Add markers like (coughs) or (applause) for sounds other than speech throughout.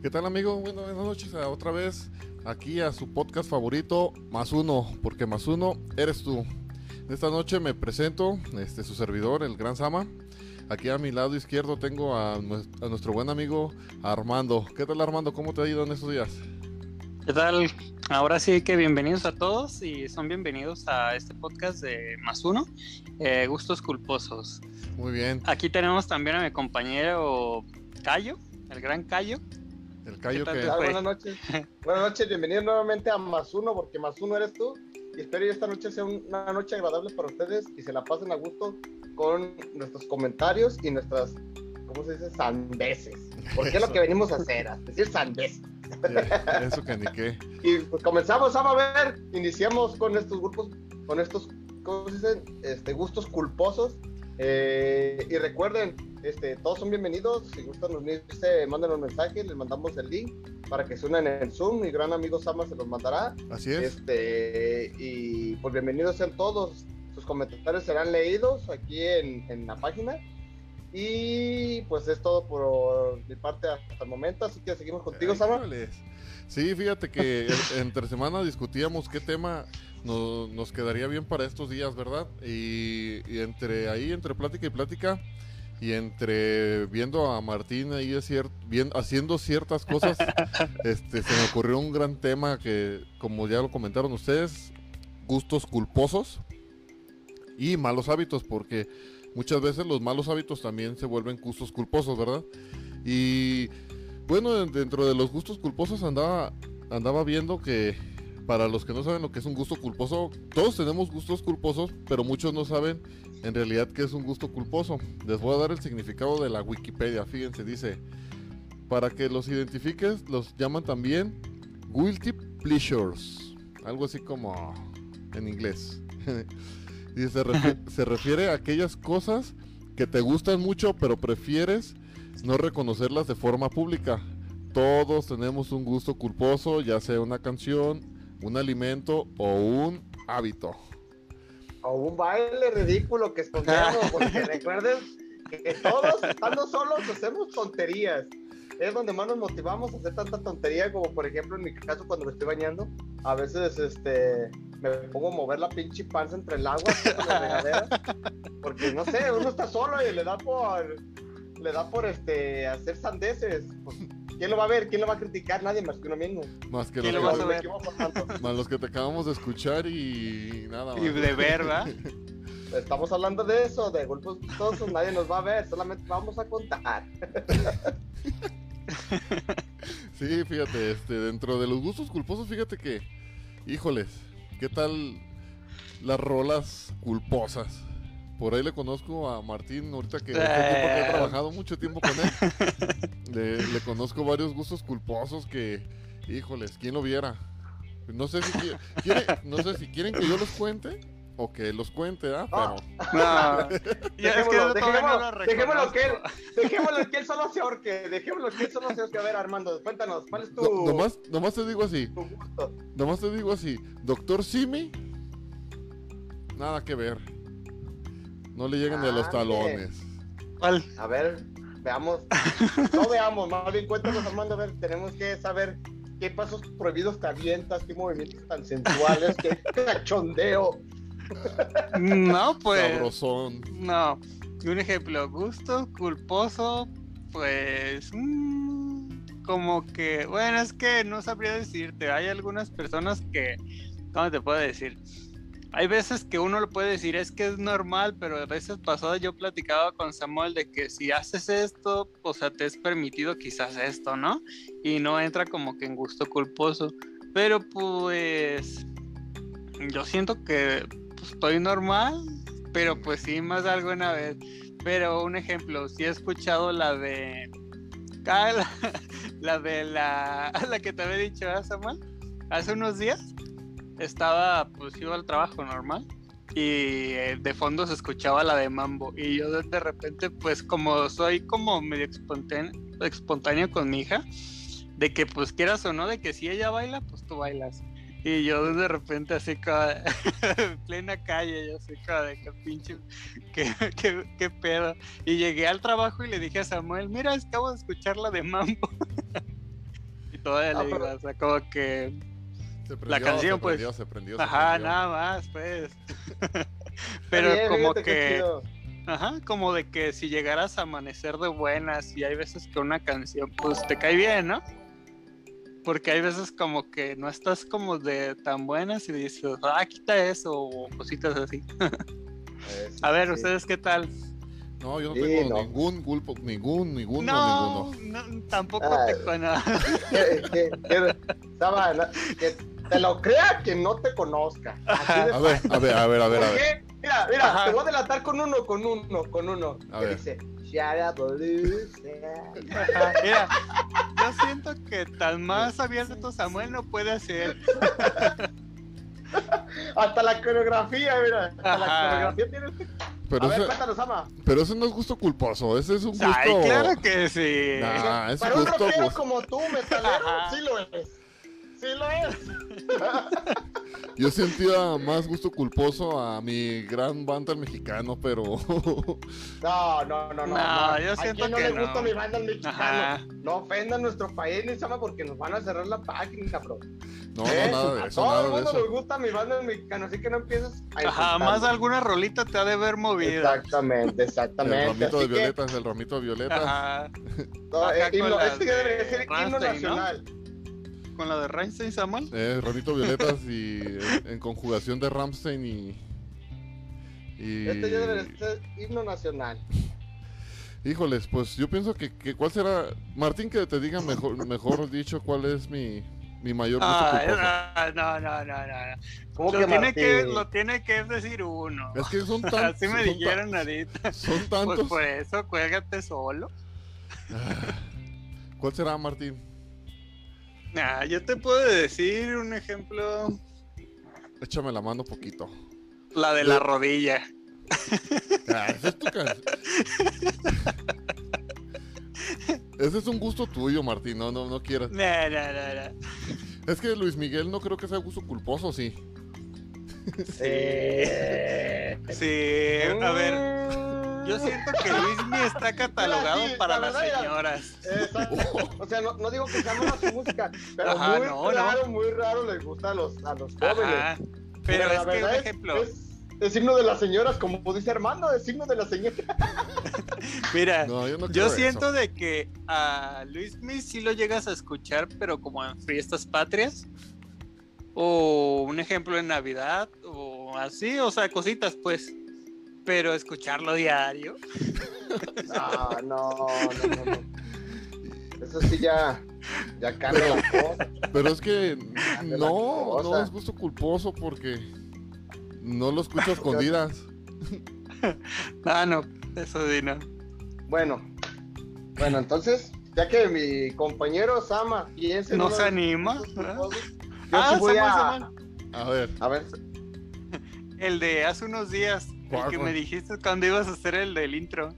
¿Qué tal amigo? Bueno, buenas noches a otra vez aquí a su podcast favorito, Más Uno, porque Más Uno eres tú. Esta noche me presento, este, su servidor, el Gran Sama. Aquí a mi lado izquierdo tengo a, a nuestro buen amigo Armando. ¿Qué tal Armando? ¿Cómo te ha ido en estos días? ¿Qué tal? Ahora sí que bienvenidos a todos y son bienvenidos a este podcast de Más Uno, eh, Gustos Culposos. Muy bien. Aquí tenemos también a mi compañero Cayo, el gran Cayo. El callo ¿Qué tal que... Ah, buenas noches. buenas noches, bienvenidos nuevamente a Más Uno, porque Más Uno eres tú. Y espero que esta noche sea una noche agradable para ustedes y se la pasen a gusto con nuestros comentarios y nuestras, ¿cómo se dice? Sandeces. Porque es lo Eso. que venimos a hacer, a decir sandeces. Ya, Eso que ni qué. (laughs) Y pues comenzamos a ver, iniciamos con estos grupos, con estos, ¿cómo se dicen? Este, gustos culposos. Eh, y recuerden, este, todos son bienvenidos. Si gustan unirse, manden un mensaje, les mandamos el link para que se unan en Zoom. Mi gran amigo Sama se los mandará. Así es. Este, y pues bienvenidos sean todos. Sus comentarios serán leídos aquí en, en la página. Y pues es todo por mi parte hasta el momento. Así que seguimos contigo, Ay, Sama. Sí, fíjate que el- entre semana discutíamos qué tema no- nos quedaría bien para estos días, ¿verdad? Y, y entre ahí, entre plática y plática, y entre viendo a Martín ahí es cier- bien, haciendo ciertas cosas, (laughs) este, se me ocurrió un gran tema que, como ya lo comentaron ustedes, gustos culposos y malos hábitos, porque muchas veces los malos hábitos también se vuelven gustos culposos, ¿verdad? Y bueno, dentro de los gustos culposos andaba, andaba viendo que para los que no saben lo que es un gusto culposo, todos tenemos gustos culposos, pero muchos no saben en realidad qué es un gusto culposo. Les voy a dar el significado de la Wikipedia. Fíjense, dice, para que los identifiques, los llaman también guilty pleasures. Algo así como en inglés. (laughs) Dice, se, refi- (laughs) se refiere a aquellas cosas que te gustan mucho, pero prefieres no reconocerlas de forma pública. Todos tenemos un gusto culposo, ya sea una canción, un alimento o un hábito. o un baile ridículo que escondemos, (laughs) porque recuerden que todos estando solos hacemos tonterías. Es donde más nos motivamos a hacer tanta tontería como por ejemplo en mi caso cuando me estoy bañando, a veces este me pongo a mover la pinche panza entre el agua la regadera, porque no sé, uno está solo y le da por le da por este hacer sandeces. Pues, ¿Quién lo va a ver? ¿Quién lo va a criticar? Nadie más que uno mismo. Más que ¿Quién los, lo que, ver? más los que te acabamos de escuchar y nada más. Y de ver, ¿verdad? (laughs) Estamos hablando de eso, de golpes gustosos, nadie nos va a ver, solamente vamos a contar. Sí, fíjate, este, dentro de los gustos culposos, fíjate que, híjoles, ¿qué tal las rolas culposas? Por ahí le conozco a Martín, ahorita que, que he Eh. trabajado mucho tiempo con él. Le, le conozco varios gustos culposos que, híjoles, ¿quién lo viera? No sé si, qui- quiere- no sé si quieren que yo los cuente o que los cuente, ¿ah? Pero No, (laughs) ya es que Dejémoslo, que él, dejémoslo que él solo se ahorque, dejémoslo que él solo se ahorque. A ver, Armando, cuéntanos, ¿cuál es tu, no- nomás, nomás te digo así, tu gusto? nomás te digo así, Doctor Simi, nada que ver. No le llegan ni a los Ande. talones. ¿Cuál? A ver, veamos, no veamos, más bien cuéntanos, Armando, a ver, tenemos que saber qué pasos prohibidos te avientas, qué movimientos tan sensuales, qué (laughs) cachondeo. No, pues. Sabrosón. No. Un ejemplo, gusto culposo, pues. mm, como que. Bueno, es que no sabría decirte. Hay algunas personas que. ¿Cómo te puedo decir? Hay veces que uno lo puede decir, es que es normal, pero a veces pasadas yo platicaba con Samuel de que si haces esto, o sea, te es permitido quizás esto, ¿no? Y no entra como que en gusto culposo. Pero pues. Yo siento que pues, estoy normal, pero pues sí, más alguna vez. Pero un ejemplo, si he escuchado la de. Ah, (laughs) la, de la. (laughs) La que te había dicho, ¿verdad, Samuel? Hace unos días estaba, pues iba al trabajo normal. Y eh, de fondo se escuchaba la de Mambo. Y yo de, repente, pues como soy como medio espontáneo, espontáneo con mi hija, de que pues quieras o no, de que si ella baila, pues tú bailas. Y yo de repente así como en (laughs) plena calle, yo así como de que pinche, qué, qué, qué pedo. Y llegué al trabajo y le dije a Samuel, mira, acabo de escuchar la de Mambo. (laughs) toda la Ah, liga, pero- o sea, como que, Se La canción, se pues. prendió, se prendió, se ajá, prendió. nada más, pues. (laughs) Pero como que, ajá, como de que si llegaras a amanecer de buenas y hay veces que una canción, pues te cae bien, ¿no? Porque hay veces como que no estás como de tan buenas y dices, ah, quita eso, o cositas así. Eh, (laughs) sí, A ver, sí. ¿ustedes qué tal? No, yo no Sí, tengo no. ningún culpo, ningún, ningún, No, ninguno. no, tampoco Ah. te conozco. (laughs) Que- te lo crea que no te conozca. Así de A ver, a ver, a ver, a ver. Mira, mira, Ajá. te voy a delatar con uno, con uno, con uno. A que ver. dice, Mira, yo siento que tan más abierto Samuel no puede hacer. (laughs) Hasta la coreografía, mira. Hasta la coreografía tiene este. Pero a ver, ese, cuéntanos, Ama. pero ese no es gusto culposo, ese es un gusto. Ay, claro que sí. Nah, es Para un rockero como tú, metalero, sí lo es. Sí lo es. Yo sentía más gusto culposo a mi gran banda el mexicano, pero (laughs) No, no, no, no. No, yo ¿A siento quién no que le no. gusta mi banda el mexicano? Ajá. No ofendan nuestro país ni sama porque nos van a cerrar la página, bro. no, ¿Eh? no, nada de a eso, todo nada el mundo le gusta mi banda el mexicano, así que no empieces a Ajá, más alguna rolita te ha de ver movida. Exactamente, El exactamente. ramito de que, violetas, el ramito de violetas. Ajá. no, Acá eh, este ya debería de ser himno ¿no? Con la de Reinstein Samuel. Eh, ramito violetas y en, en conjugación de Ramstein y. y Este ya debería ser himno nacional. Híjoles, pues yo pienso que, que cuál será. Martín, que te diga mejor, mejor dicho cuál es mi, mi mayor Ah, ah, no, no, no, no. ¿Cómo Lo que tiene que, lo tiene que decir uno. Es que son tan- Así me dijeron ahorita. (laughs) Son Pues tantos. por eso, cuélgate solo. ¿Cuál será, Martín? Nah, yo te puedo decir un ejemplo. Échame la mano poquito. La de la rodilla. Ah, esa es tu (laughs) Ese es un gusto tuyo, Martín. No, no, no quieras. No, no, no, no. Es que Luis Miguel no creo que sea gusto culposo, sí. Eh, Sí, a ver. Yo siento que Luismi está (laughs) catalogado sí, para la las verdad, señoras. Exacto. O sea, no, no digo que sea mala su música, pero Ajá, muy no, raro, muy raro les gusta a los, a los jóvenes. Ajá. Pero la es que un verdad ejemplo. Es, es signo de las señoras, como dice Armando, es signo de las señoras. (laughs) Mira, No, yo no yo creo siento eso. de que a Luismi sí lo llegas a escuchar, pero como en fiestas patrias. O un ejemplo en Navidad, o así, o sea, cositas, pues. Pero escucharlo diario. No, no, no, no, no. Eso sí ya, ya cambia la cosa. Pero es que no, no es gusto culposo porque no lo escucho a escondidas. (laughs) Ah, no, eso sí, no. Bueno, bueno, entonces, ya que mi compañero Sama piensa en No se anima. Yo Ah, sí voy Samuel, a, Samuel. A ver, a ver, El de hace unos días, el ¿Cuál, que me dijiste cuando ibas a hacer el del intro.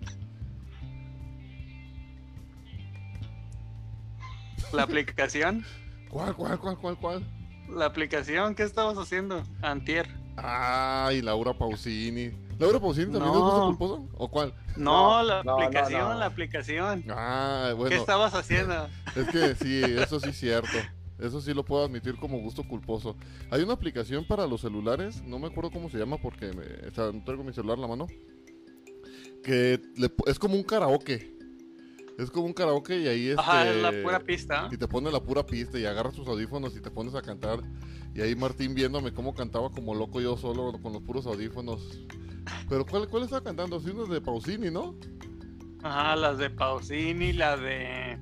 La aplicación, ¿cuál, cuál, cuál, cuál, cuál? la aplicación, ¿qué estabas haciendo? Antier. Ay, Laura Pausini. ¿Laura Pausini también es No. gusto culposo? ¿O cuál? No, la no, aplicación, no. la aplicación. Ah, ¿Qué bueno, estabas haciendo? (laughs) es que sí, eso sí es cierto. Eso sí lo puedo admitir como gusto culposo. Hay una aplicación para los celulares, no me acuerdo cómo se llama porque me, o sea, no traigo mi celular en la mano, que le es como un karaoke. Es como un karaoke y ahí este, Ajá, en la pura pista. y te pone la pura pista y agarras tus audífonos y te pones a cantar. Y ahí Martín viéndome cómo cantaba como loco yo solo con los puros audífonos. Pero ¿cuál, cuál estaba cantando? Sí, uno de Pausini, ¿no? Ajá, las de Pausini, la de.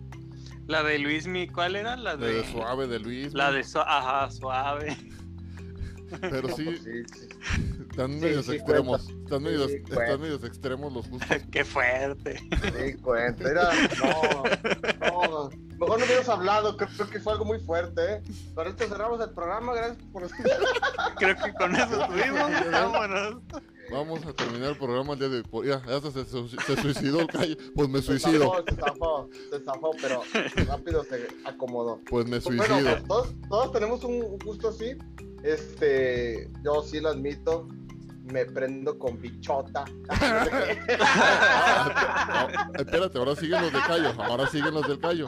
La de Luismi, ¿cuál era? La De, Suave, de Luis. La de. Su- Ajá, suave. Pero sí, pues sí, están Sí, medios sí extremos. Están, medios, están medios extremos los gustos. (laughs) Qué fuerte. Sí, cuenta. Era, no, no, mejor no hubieras hablado, creo, creo que fue algo muy fuerte, ¿eh? Con esto cerramos el programa, gracias por... Creo que con eso (laughs) tuvimos. Vámonos. Vamos a terminar el programa el día de hoy. Ya, ya se, suicidó el calle. Pues me suicido. se zafó, se zafó, pero rápido se acomodó. Pues me Pues bueno, suicido. todos, todos tenemos un gusto así. Este, yo sí lo admito. me prendo con bichota. (laughs) No, espérate, ahora siguen los de Cayo, ahora siguen los del Cayo.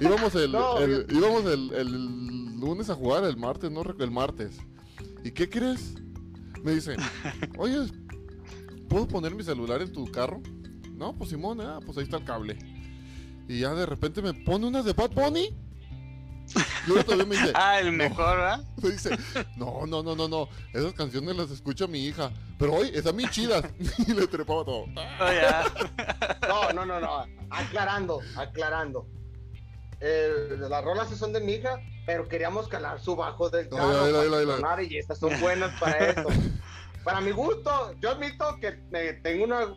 Íbamos el, No, el- íbamos el, el lunes a jugar, el martes, no recuerdo, el martes. ¿Y qué crees? Me dicen, oye, ¿puedo poner mi celular en tu carro? No, pues Simón, ah, pues ahí está el cable. Y ya de repente me pone unas de Bad Bunny. Y luego todavía me dice, (laughs) Ah, el mejor, ¿verdad? me dice, no, no, no, no, no, esas canciones las escucha mi hija, pero hoy están bien chidas. (laughs) Y le trepaba todo. Oh, ya. (laughs) No, no, no, no. Aclarando, aclarando. Eh, las rolas sí son de mi hija, pero queríamos calar su bajo del carro ya, ya, para ya, ya. sonar y estas son buenas para esto. (laughs) Para mi gusto, yo admito que me, tengo una...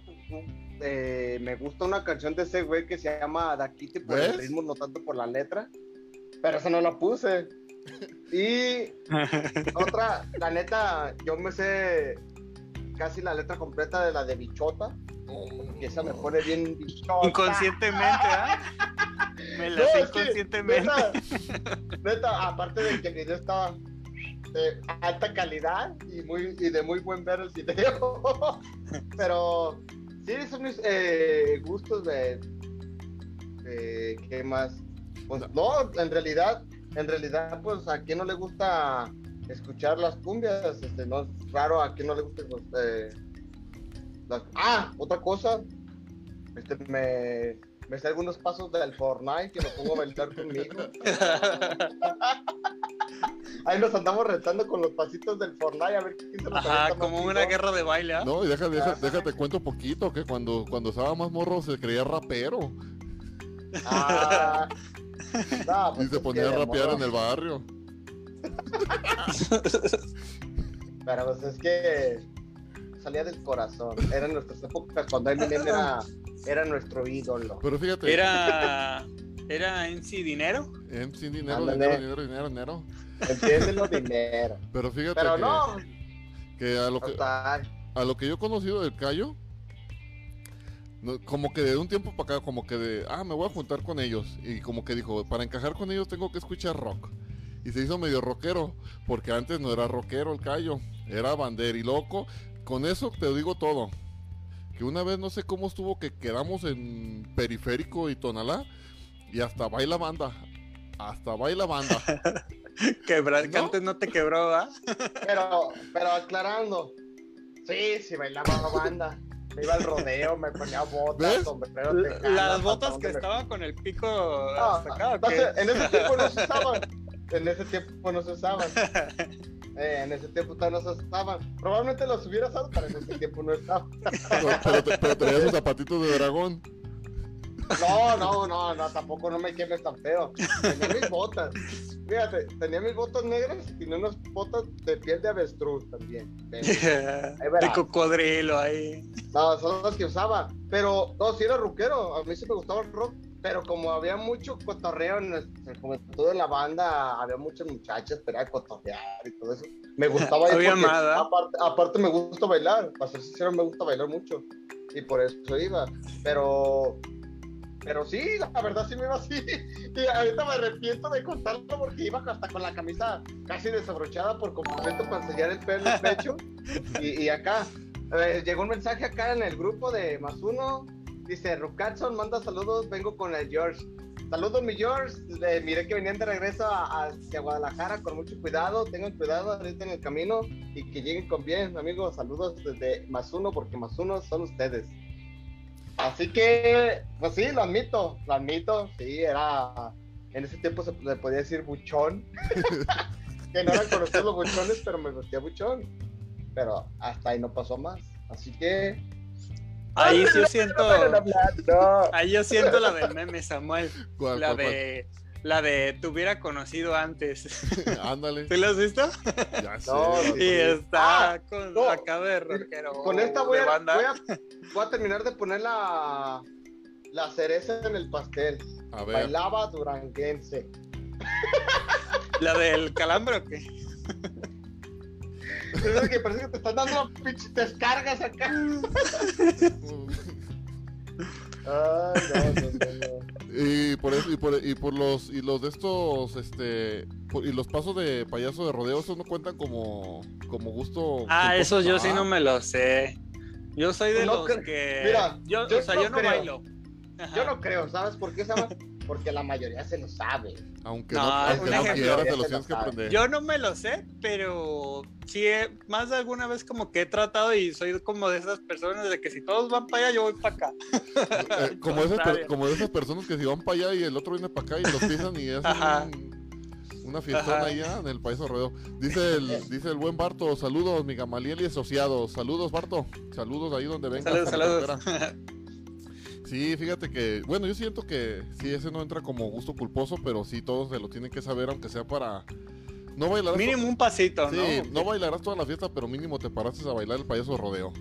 eh, me gusta una canción de ese güey que se llama Daquiti por el ¿Ves? ritmo, no tanto por la letra. Pero esa no la puse. (laughs) Y otra, la neta, yo me sé casi la letra completa de la de Bichota. Que esa me pone bien bichota. Inconscientemente, ¿ah? (laughs) Me la No, sé es que, inconscientemente. Neta, (laughs) neta, aparte de que el video estaba de alta calidad y, muy, y de muy buen ver el video. (laughs) Pero sí, son mis eh, gustos de, de- ¿Qué más? Pues no, en realidad, en realidad, pues a quien no le gusta escuchar las cumbias, este, no es raro a quien no le gusta pues, eh, las- Ah, otra cosa, este, me, me sé algunos pasos del Fortnite que me pongo a bailar conmigo. (laughs) Ahí nos andamos retando con los pasitos del Fortnite a ver quién se los Ajá, más como una guerra de baile, ¿ah? No, y deja, deja- déjate cuento poquito, que cuando, cuando estaba más morro se creía rapero Ah, (laughs) no, pues y se ponía a rapear morro. en el barrio. Pero pues es que salía del corazón. Eran nuestras épocas cuando Eminem era, era nuestro ídolo. Pero fíjate, Era. Era en sí dinero. en sin dinero, Ándale. dinero, dinero, dinero, dinero. Entiéndelo dinero. Pero fíjate Pero que, no, que a lo que total. a lo que yo he conocido del Cayo, como que de un tiempo para acá, como que de, ah, me voy a juntar con ellos. Y como que dijo, para encajar con ellos tengo que escuchar rock. Y se hizo medio rockero, porque antes no era rockero el Cayo, era banderi loco. Con eso te digo todo. Que una vez no sé cómo estuvo que quedamos en Periférico y Tonalá y hasta baila banda. Hasta baila banda. (laughs) Quebra- que ¿No? antes no te quebró, ¿ah? Pero, pero aclarando. Sí, sí, bailaba banda. Me iba al rodeo, me ponía botas, ¿Ves? sombrero tejano, Las botas que estaban con el pico Ah, hasta acá, ¿o no qué? sé, en ese tiempo no se (laughs) usaban. En ese tiempo no se usaban. (laughs) Eh, en ese tiempo todavía no se usaban. Probablemente los hubiera usado, pero en ese tiempo no estaban. Pero, pero, pero sus zapatitos de dragón. No, no, no, no, tampoco no me quemes tan feo. Tenía mis botas. Fíjate, tenía mis botas negras y tenía unas botas de piel de avestruz también. (laughs) de verás. cocodrilo ahí. No, son las que usaba. Pero, no, sí era rockero. A mí sí me gustaba el rock. Pero como había mucho cotorreo en nuestra juventud en la banda, había muchas muchachas pero era cotorrear y todo eso. Me gustaba (laughs) ir porque, ¿verdad? aparte, aparte me gusta bailar. Para ser sincero, me gusta bailar mucho. Y por eso iba. Pero, pero sí, la verdad sí me iba así. (laughs) Y ahorita me arrepiento de contarlo porque iba hasta con la camisa casi desabrochada por completo para enseñar el pelo, el pecho. (laughs) Y, y acá, eh, llegó un mensaje acá en el grupo de más uno. Dice, Rucatson manda saludos, vengo con el George. Saludos, mi George. Miré que venían de regreso a, hacia Guadalajara con mucho cuidado. Tengan cuidado ahorita en el camino y que lleguen con bien, amigos. Saludos desde más uno, porque más uno son ustedes. Así que, pues sí, lo admito, lo admito. Sí, era. En ese tiempo se le podía decir buchón. (laughs) que no eran conocidos los buchones, pero me vestía buchón. Pero hasta ahí no pasó más. Así que. Ahí yo siento. No. Ahí yo siento la del meme, Samuel. ¿Cuál, La cuál, cuál? de. La de te hubiera conocido antes. (laughs) Ándale. ¿Tú lo has visto? Ya (laughs) sé. No, Y sí. está Ah, con no. acá de rockero. Con esta voy de a, banda. voy, a, voy a terminar de poner la, la cereza en el pastel. A ver. Bailaba duranguense. La del calambre o qué? Es que parece que te están dando pinches descargas acá. Ay, no, no, no, no. Y por eso, y por, y por los, y los de estos, este, por- y los pasos de payaso de rodeo, esos no cuentan como, como gusto. Ah, culposo? eso yo sí Ah, no me lo sé. Yo soy de No los que. Mira, yo, yo o sea, no yo no creo. bailo. Ajá. Yo no creo, ¿sabes por qué, Sama? Porque la mayoría se lo sabe. Aunque No, no, aunque un no ejemplo. quieras, te se tienes que lo aprender. Yo no me lo sé, pero sí, he- más de alguna vez como que he tratado y soy como de esas personas de que si todos van para allá, yo voy para acá. Eh, (laughs) como, esas, como de esas personas que si van para allá y el otro viene para acá y los pisan y es una fiestona allá en el país rodeo. Dice el, (laughs) dice el buen Barto, saludos, mi Gamaliel y asociados. Saludos, Barto. Saludos ahí donde vengas. Saludos, saludos. (laughs) Sí, fíjate que, bueno, yo siento que sí, ese no entra como gusto culposo, pero sí todos se lo tienen que saber, aunque sea para... No bailarás, Mínimo un pasito, sí, ¿no? no bailarás toda la fiesta, pero mínimo te paraste a bailar el payaso rodeo.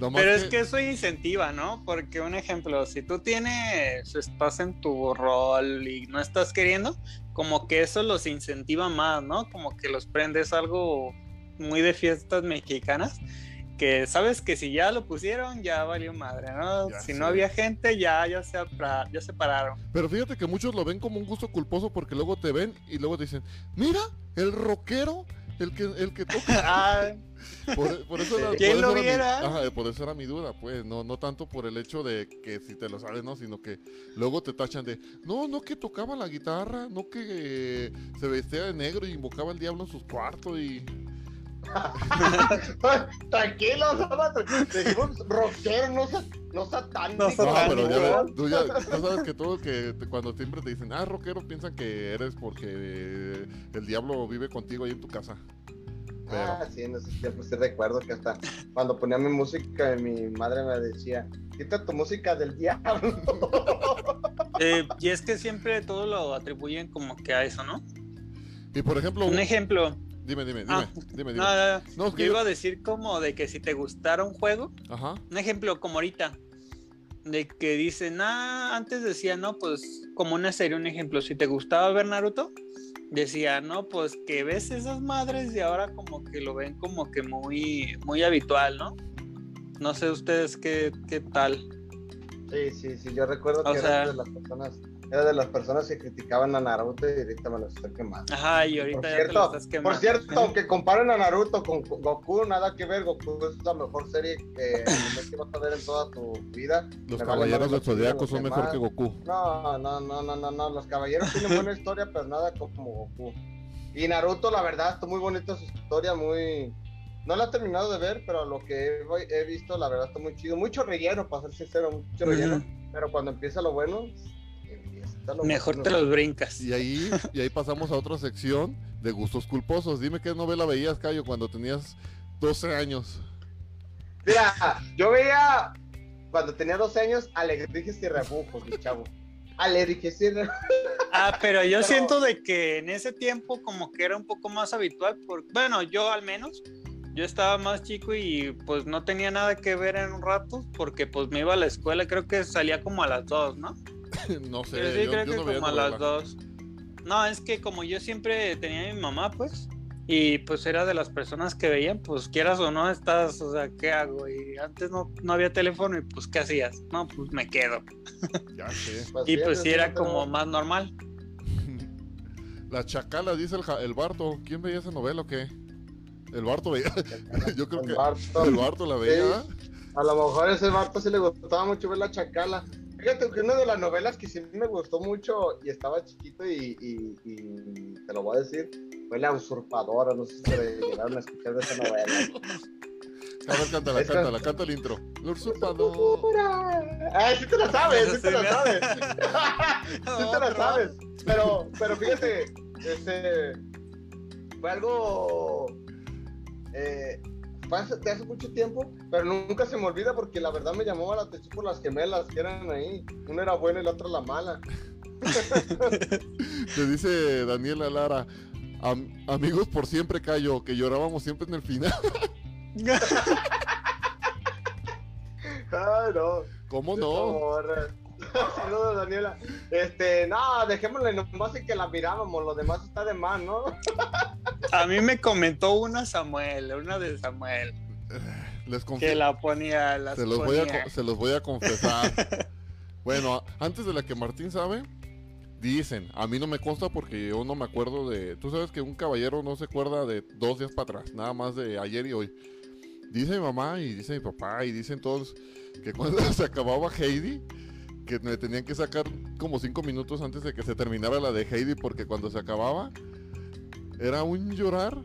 Nomás Pero es que eso incentiva, ¿no? Porque un ejemplo, si tú tienes, estás en tu rol y no estás queriendo, como que eso los incentiva más, ¿no? Como que los prendes algo muy de fiestas mexicanas, que sabes que si ya lo pusieron, ya valió madre, ¿no? Ya si no había gente, ya, ya, se, ya se pararon. Pero fíjate que muchos lo ven como un gusto culposo porque luego te ven y luego te dicen, mira, el rockero, el que, el que toca. (laughs) Ah, Por, por eso era, ¿Quién por lo eso era mi- viera? ajá, por eso era mi duda, pues, no, no tanto por el hecho de que si te lo sabes, no, sino que luego te tachan de, no, no que tocaba la guitarra, no que eh, se vestía de negro y invocaba al diablo en sus cuartos y... (laughs) Tranquilo, Sama. Decimos rockero, no, no satánico. No pero ya, ves, tú, ya, tú sabes que todo que te- cuando siempre te dicen, ah, rockero, piensan que eres porque el diablo vive contigo ahí en tu casa. Pero, Ah, sí, en esos tiempos sí recuerdo que hasta cuando ponía mi música, mi madre me decía, quita tu música del diablo. (laughs) eh, y es que siempre todo lo atribuyen como que a eso, ¿no? y por ejemplo, Un ejemplo, dime, dime, dime, Ah. dime, dime. no, no, no, No, es que yo yo- iba a decir como de que si te gustara un juego, Ajá. Un ejemplo como ahorita, de que dicen, ah, antes decía, no, pues como una serie, un ejemplo, si te gustaba ver Naruto, decía, no, pues que ves esas madres y ahora como que lo ven como que muy, muy habitual, ¿no? No sé ustedes qué, qué tal. Sí, sí, sí, yo recuerdo O que sea- era de las personas, era de las personas que criticaban a Naruto y ahorita me lo estoy quemando. Ajá, y ahorita Por ya te lo cierto, estás quemando. por cierto, aunque comparen a Naruto con Goku, nada que ver, Goku es la mejor serie que, (laughs) vas a ver en toda tu vida. Los Me caballeros del Zodíaco son mejor demás. que Goku. No, no, no, no, no, no, los caballeros tienen buena historia, pero nada como Goku. Y Naruto, la verdad, está muy bonita su historia, muy... No la he terminado de ver, pero lo que he, he visto, la verdad, está muy chido. Mucho relleno, para ser sincero, mucho relleno. Pero cuando empieza lo bueno, lo Mejor bueno. te los brincas. Y ahí, y ahí pasamos a otra sección de gustos culposos. Dime qué novela veías, Cayo, cuando tenías 12 años. Mira, yo veía cuando tenía 12 años Alegrijes y Rebujos, mi chavo. Alegrijes y Rebujos. Ah, pero yo Pero- siento de que en ese tiempo como que era un poco más habitual, por, bueno, yo al menos, yo estaba más chico y pues no tenía nada que ver en un rato porque pues me iba a la escuela, creo que salía como a las dos, ¿no? (coughs) no sé, Pero sí, yo, creo yo que no como a las dos. No, es que como yo siempre tenía a mi mamá, pues, y pues era de las personas que veían, pues quieras o no estás, o sea, ¿qué hago? Y antes no, no había teléfono y pues, ¿qué hacías? No, pues me quedo. (laughs) Ya sé. Y pues sí era como más normal. (laughs) La Chacala, dice el, el Barto. ¿Quién veía esa novela o qué? El Barto veía. (laughs) Yo creo El que Barto. el Barto la veía. A lo mejor ese Barto sí le gustaba mucho ver la chacala. Fíjate que una de las novelas que sí me gustó mucho y estaba chiquito y, y- y te lo voy a decir, fue La Usurpadora. No sé si se llegaron a escuchar de esa novela. A ver, cántala, Esta- cántala, canta el intro. El usurpador. Ay, sí te la sabes, sí te la sabes. (laughs) sí te la sabes. Pero, pero fíjate, este fue algo eh, fue hace, de hace mucho tiempo, pero nunca se me olvida porque la verdad me llamó la atención por las gemelas que eran ahí. Una era buena y la otra la mala. (laughs) Te dice Daniela Lara. "Am- amigos por siempre, Cayo, que llorábamos siempre en el final. Ay, (laughs) no. ¿Cómo no? Saludos, Daniela. Este, no, dejémosle nomás en que la mirábamos, lo demás está de más, ¿no? A mí me comentó una Samuel, una de Samuel, Les que la ponía, las Se los, voy a, ponía. se los voy a confesar. (laughs) Bueno, antes de la que Martín sabe, dicen, a mí no me consta porque yo no me acuerdo de... Tú sabes que un caballero no se acuerda de dos días para atrás, nada más de ayer y hoy. Dice mi mamá y dice mi papá y dicen todos que cuando (laughs) se acababa Heidi, que me tenían que sacar como cinco minutos antes de que se terminara la de Heidi porque cuando se acababa era un llorar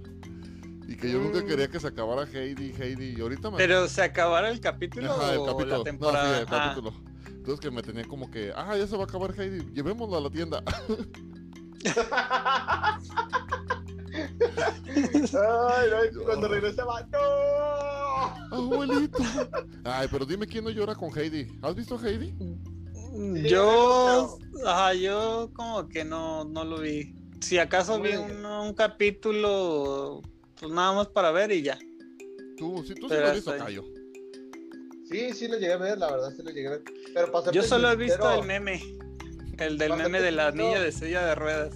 y que yo nunca Mm. quería que se acabara Heidi, Heidi y ahorita me... Pero se acabara el capítulo Ajá, el o capítulo. la No, temporada. sí, el Ah, capítulo. Entonces que me tenían como que, ah, ya se va a acabar Heidi, llevémoslo a la tienda. Ay, no, cuando regresaba, ¡no! Abuelito. Ay, pero dime quién no llora con Heidi. ¿Has visto a Heidi? Yo, ajá, yo como que no, no lo vi. Si acaso vi un, un capítulo, pues nada más para ver y ya. Tú, sí, tú sí Pero lo has visto, hasta ahí. Cayo. Sí, sí lo llegué a ver, la verdad, sí lo llegué a ver. Pero para Yo solo he visto el meme. El del meme de la niña de silla de ruedas.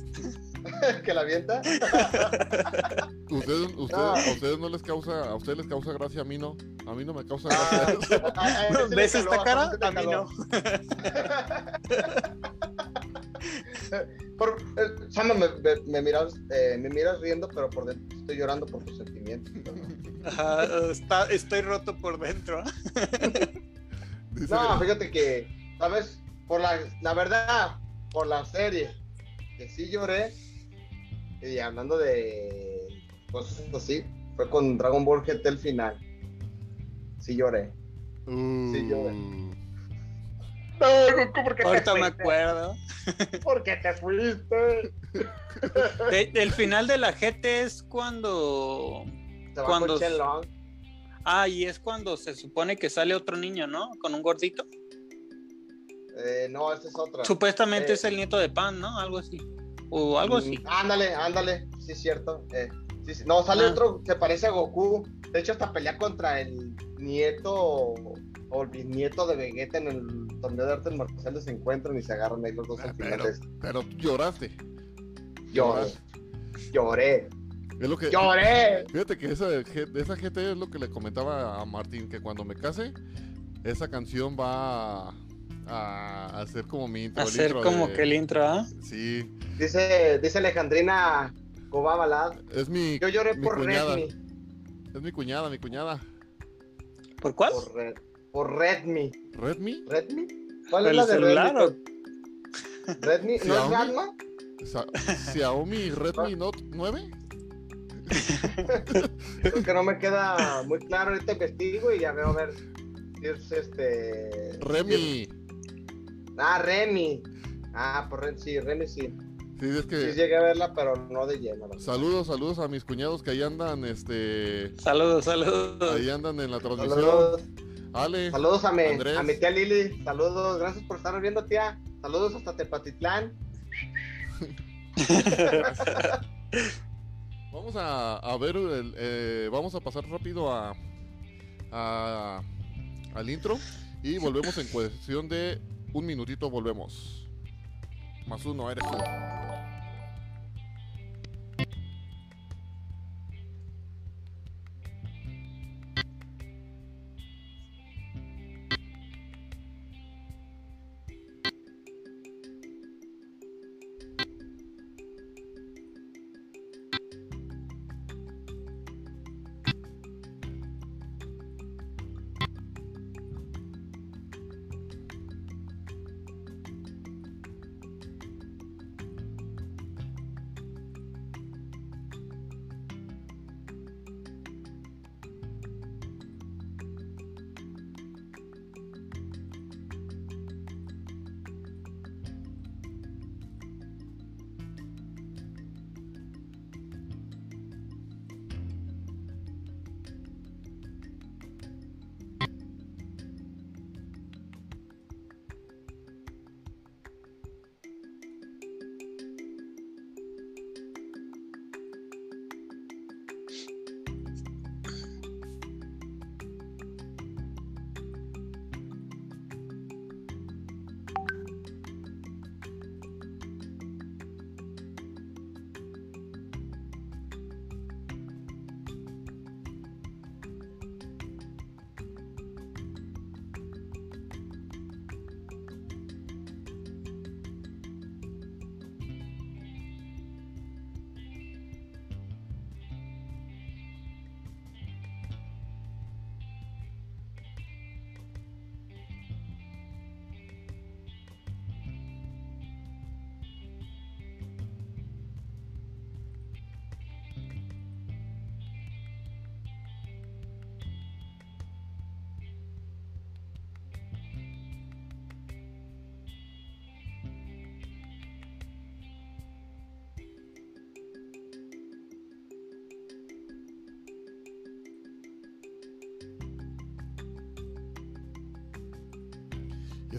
(laughs) que la avienta. (laughs) ¿Ustedes, ustedes, Ah. a ustedes no les causa, a ustedes les causa gracia, a mí no. A mí no me causa Ah, gracia. (laughs) a- a ¿Ves caló, esta cara? A mí no. Por, eh, Sama, me, me- me miras, eh, me miras riendo, pero por dentro estoy llorando por tus sentimientos. ¿no? Ajá, está- estoy roto por dentro. Dice, No, fíjate que, ¿sabes? Por la, la verdad, por la serie, que sí lloré, y hablando de cosas así, fue con Dragon Ball GT el final. Sí lloré. uh, sí, yo- No, Goku, ¿por qué Ahorita te me fuiste? acuerdo. ¿Por qué te fuiste? De- el final de la GT es cuando. Se va Cuando- con Shenlong. Ah, y es cuando se supone que sale otro niño, ¿no? Con un gordito. Eh, no, esta es otra. Supuestamente Eh. es el nieto de Pan, ¿no? Algo así. O algo así. Mm, Ándale, ándale, sí es cierto. Eh, sí, sí. No, sale Ah. otro que parece a Goku. De hecho, hasta pelea contra el nieto o el bisnieto de Vegeta en el torneo de artes marciales se encuentran y se agarran ahí los dos Ah, al final. pero, tú lloraste. Lloré, lloré, Es lo que, lloré. Fíjate que esa, esa GT es lo que le comentaba a Martín, que cuando me case, esa canción va a, hacer como mi intro. Hacer intro como de- que el intro, ¿ah? Sí, Dice, dice Alejandrina Balad. es mi, Yo lloré mi por cuñada. Redmi. es mi cuñada, mi cuñada. ¿Por cuál? Por, Red, por Redmi. ¿Redmi? ¿Redmi? ¿Cuál es ¿El la de celular Redmi? o ¿Redmi? ¿No es? Sa- Xiaomi Redmi. Note 9. Es que no me queda muy claro. Ahorita investigo y ya veo a ver si es este. Remy. Ah, Remy. Ah, por Remy, sí, Remy sí. Sí, es Sí que llegué a verla, pero no de lleno. ¿no? saludos, saludos a mis cuñados que ahí andan, este, Saludos, saludos. ahí andan en la transmisión. Saludos, Ale, saludos a, mi, Andrés. a mi tía Lili. Saludos, gracias por estar viendo, tía. Saludos hasta Tepatitlán. (laughs) vamos a, a ver, el, eh, vamos a pasar rápido a, a- al intro y volvemos en cuestión de un minutito, volvemos. Más uno, eres tú.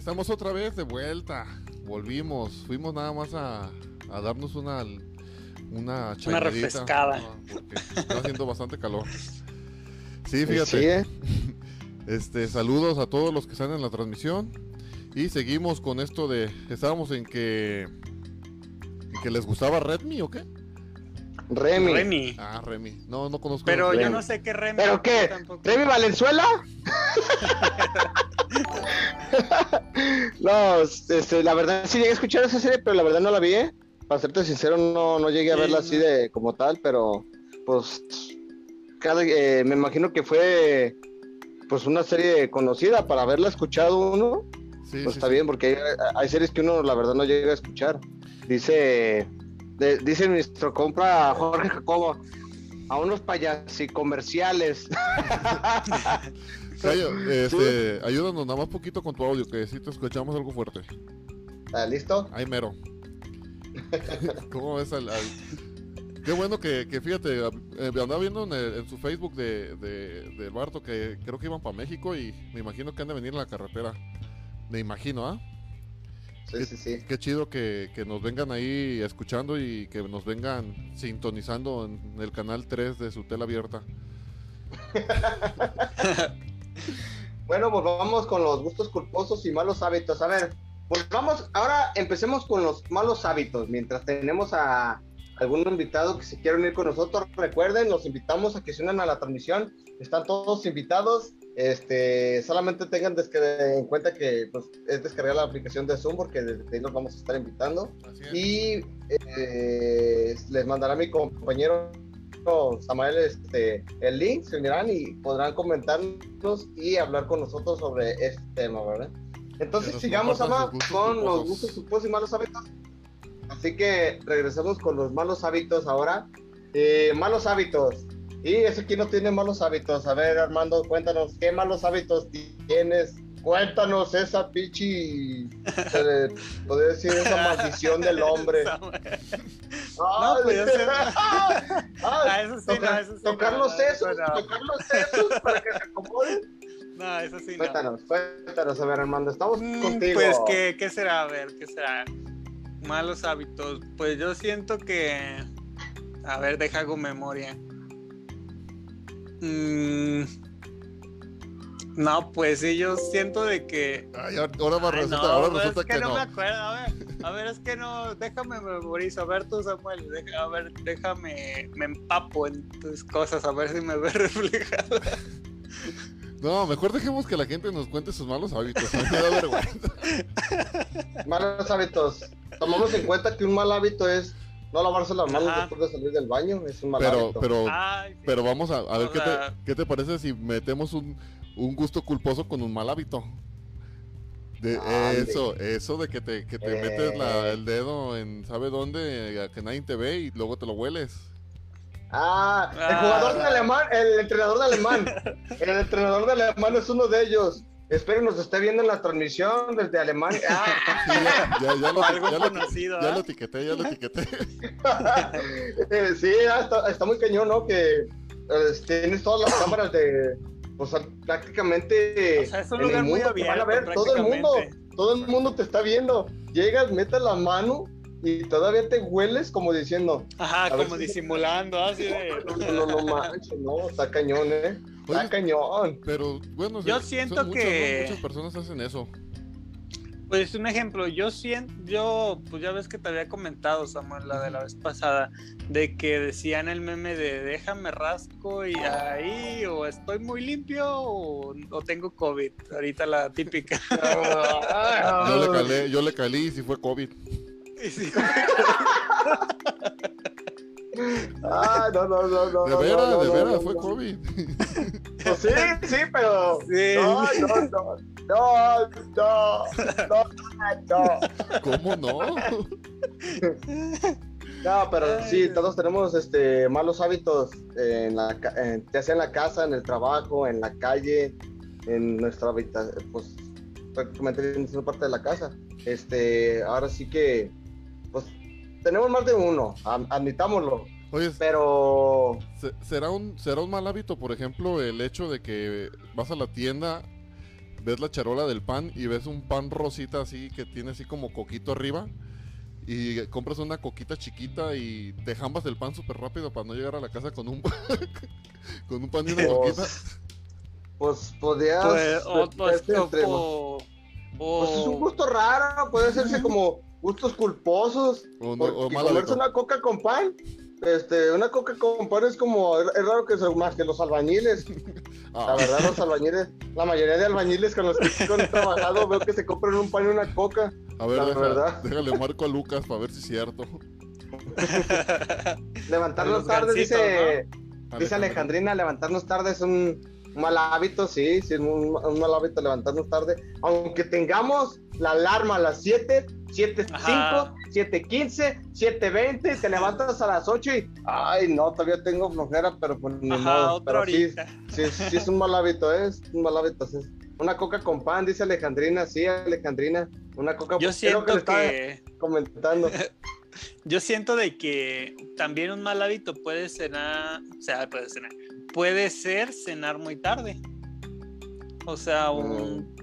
Estamos otra vez de vuelta. Volvimos. Fuimos nada más a, a darnos una una chañadita, refrescada. porque está haciendo bastante calor. Sí, fíjate. Sí, ¿eh? (laughs) Este, saludos a todos los que están en la transmisión. Y seguimos con esto de. Estábamos en que. En que les gustaba Redmi o qué? Remy. Remy. Ah, Remy. No, no conozco. Pero yo Remy. no sé qué Remy. ¿Pero qué? tampoco. ¿Remy Valenzuela? (laughs) no, este, la verdad sí llegué a escuchar esa serie, pero la verdad no la vi, ¿eh? Para serte sincero, no, no llegué a Sí, verla así de como tal, pero pues cada, eh, me imagino que fue pues una serie conocida para haberla escuchado uno, Sí, pues sí, está bien, porque hay, hay series que uno la verdad no llega a escuchar. Dice, de- dice nuestro compra Jorge Jacobo, a unos payasi comerciales. (laughs) (laughs) Cayo, este, ayúdanos nada más poquito con tu audio, que si te escuchamos algo fuerte. ¿Está listo? Ay, mero. (laughs) ¿Cómo ves al, al- Qué bueno que, que fíjate, eh, andaba viendo en, el- en su Facebook de, de, de Barto que creo que iban para México y me imagino que han de venir en la carretera. Me imagino, ¿ah? Sí, sí, sí. Qué chido que, que nos vengan ahí escuchando y que nos vengan sintonizando en el canal 3 de su tela abierta. (laughs) Bueno, pues vamos con los gustos culposos y malos hábitos. A ver, pues vamos, ahora empecemos con los malos hábitos. Mientras tenemos a algún invitado que se quiera unir con nosotros, recuerden, los invitamos a que se unan a la transmisión. Están todos invitados. Este, solamente tengan en cuenta que pues, es descargar la aplicación de Zoom porque desde ahí los vamos a estar invitando. Es. Y eh, les mandará mi compañero Samael este, el link, se unirán y podrán comentarnos y hablar con nosotros sobre este tema, ¿verdad? Entonces sigamos, gustos con los gustos culposos y malos hábitos. Así que regresamos con los malos hábitos ahora. Eh, malos hábitos. Y ese aquí no tiene malos hábitos. A ver, Armando, cuéntanos, ¿qué malos hábitos tienes? Cuéntanos esa pichi, se podría decir esa maldición del hombre. No, yo sé. Ah, eso sí, no, eso sí. tocar no, los sesos, no. tocar los sesos para que se acomoden. No, eso sí. no. Cuéntanos, cuéntanos, a ver, Armando, estamos Mm, contigo. Pues, ¿qué, ¿qué será? A ver, ¿qué será? Malos hábitos. Pues yo siento que. A ver, deja hago memoria. Mm, No, pues sí, yo siento de que. Ay, ahora va- Ay, resulta, no, ahora pues, resulta es que, que no, no. me acuerdo. A ver, a ver, es que no. Déjame memorizo. A ver, tú, Samuel. deja- a ver, déjame. Me empapo en tus cosas. A ver si me ve (laughs) reflejado. No, mejor dejemos que la gente nos cuente sus malos hábitos. Me da vergüenza. Malos hábitos. Tomamos en cuenta que un mal hábito es no lavarse las manos Ajá. después de salir del baño. Es un mal Pero, hábito. pero, Ay, sí. pero vamos a, a ver qué te, qué te parece si metemos un, un gusto culposo con un mal hábito. De Ande. eso, eso de que te, que te Eh. metes la- el dedo en sabe dónde, a que nadie te ve y luego te lo hueles. Ah, el Ah. jugador de alemán, el entrenador de alemán. El entrenador de alemán es uno de ellos. Espero nos esté viendo en la transmisión desde Alemania. Ah, Sí, ya, ya, ya lo, Algo ya lo- conocido, ya ¿ah? lo etiqueté, ya lo etiqueté. (laughs) eh, sí, ah, está, está muy cañón, ¿no? Que eh, tienes todas las cámaras de, pues prácticamente O sea, es un en el lugar muy mundo te van a abierto, ver, todo el mundo, todo el mundo te está viendo. Llegas, metes la mano y todavía te hueles como diciendo, Ajá, como si- disimulando, (laughs) así de. no, no, manches, no, está cañón, ¿eh? Está Oye, cañón. pero bueno, Yo siento son muchas, ¿no? que- muchas personas hacen eso. Pues un ejemplo, yo siento, yo, pues ya ves que te había comentado, Samuel, la de la vez pasada, de que decían el meme de déjame rasco y ahí, o estoy muy limpio, o, o tengo COVID. Ahorita la típica. (laughs) Yo le calé, yo le calé y si fue COVID. Y Ah, no, no, no, no. De veras, no, de no, veras, no, fue no. COVID. Pues sí, sí, pero. Sí. No, no, no. No, no, no, no. ¿Cómo no? No, pero sí, todos tenemos este malos hábitos en la, en- ya sea en la casa, en el trabajo, en la calle, en nuestra habitación, pues prácticamente en una parte de la casa. Este, ahora sí que, pues tenemos más de uno, admitámoslo, Oye, pero Se- ¿Será un, ¿Será un mal hábito, por ejemplo, el hecho de que vas a la tienda ves la charola del pan y ves un pan rosita así que tiene así como coquito arriba. Y compras una coquita chiquita y te jambas el pan súper rápido para no llegar a la casa con un, (laughs) con un pan y una Pues, coquita. Pues podías. Pues, o, pues, este o- Pues es un gusto raro, puede hacerse como gustos culposos. O, no, o comerse una coca con pan, este, una coca con pan es como, es raro que sea más que los albañiles. Ah, (laughs) La verdad, los albañiles, la mayoría de albañiles con los que he trabajado veo que se compran un pan y una coca. a ver, la deja- verdad. déjale marco a Lucas para ver si es cierto. (laughs) Levantarnos tarde, dice, dice Alejandrina, levantarnos tarde es un mal hábito, sí, sí, es un, un mal hábito levantarnos tarde. Aunque tengamos la alarma a las 7, 7.05, Ajá. 7.15, 7.20, te levantas a las 8 y, ay, no, todavía tengo flojera, pero pues ni Ajá, modo. Pero sí, sí, sí es un mal hábito, ¿eh? es un mal hábito. sí. Una coca con pan, dice Alejandrina, sí, Alejandrina, una coca Yo creo siento le estaba que comentando. (laughs) yo siento de que también un mal hábito puede cenar, o sea, puede cenar, puede ser cenar muy tarde. O sea, un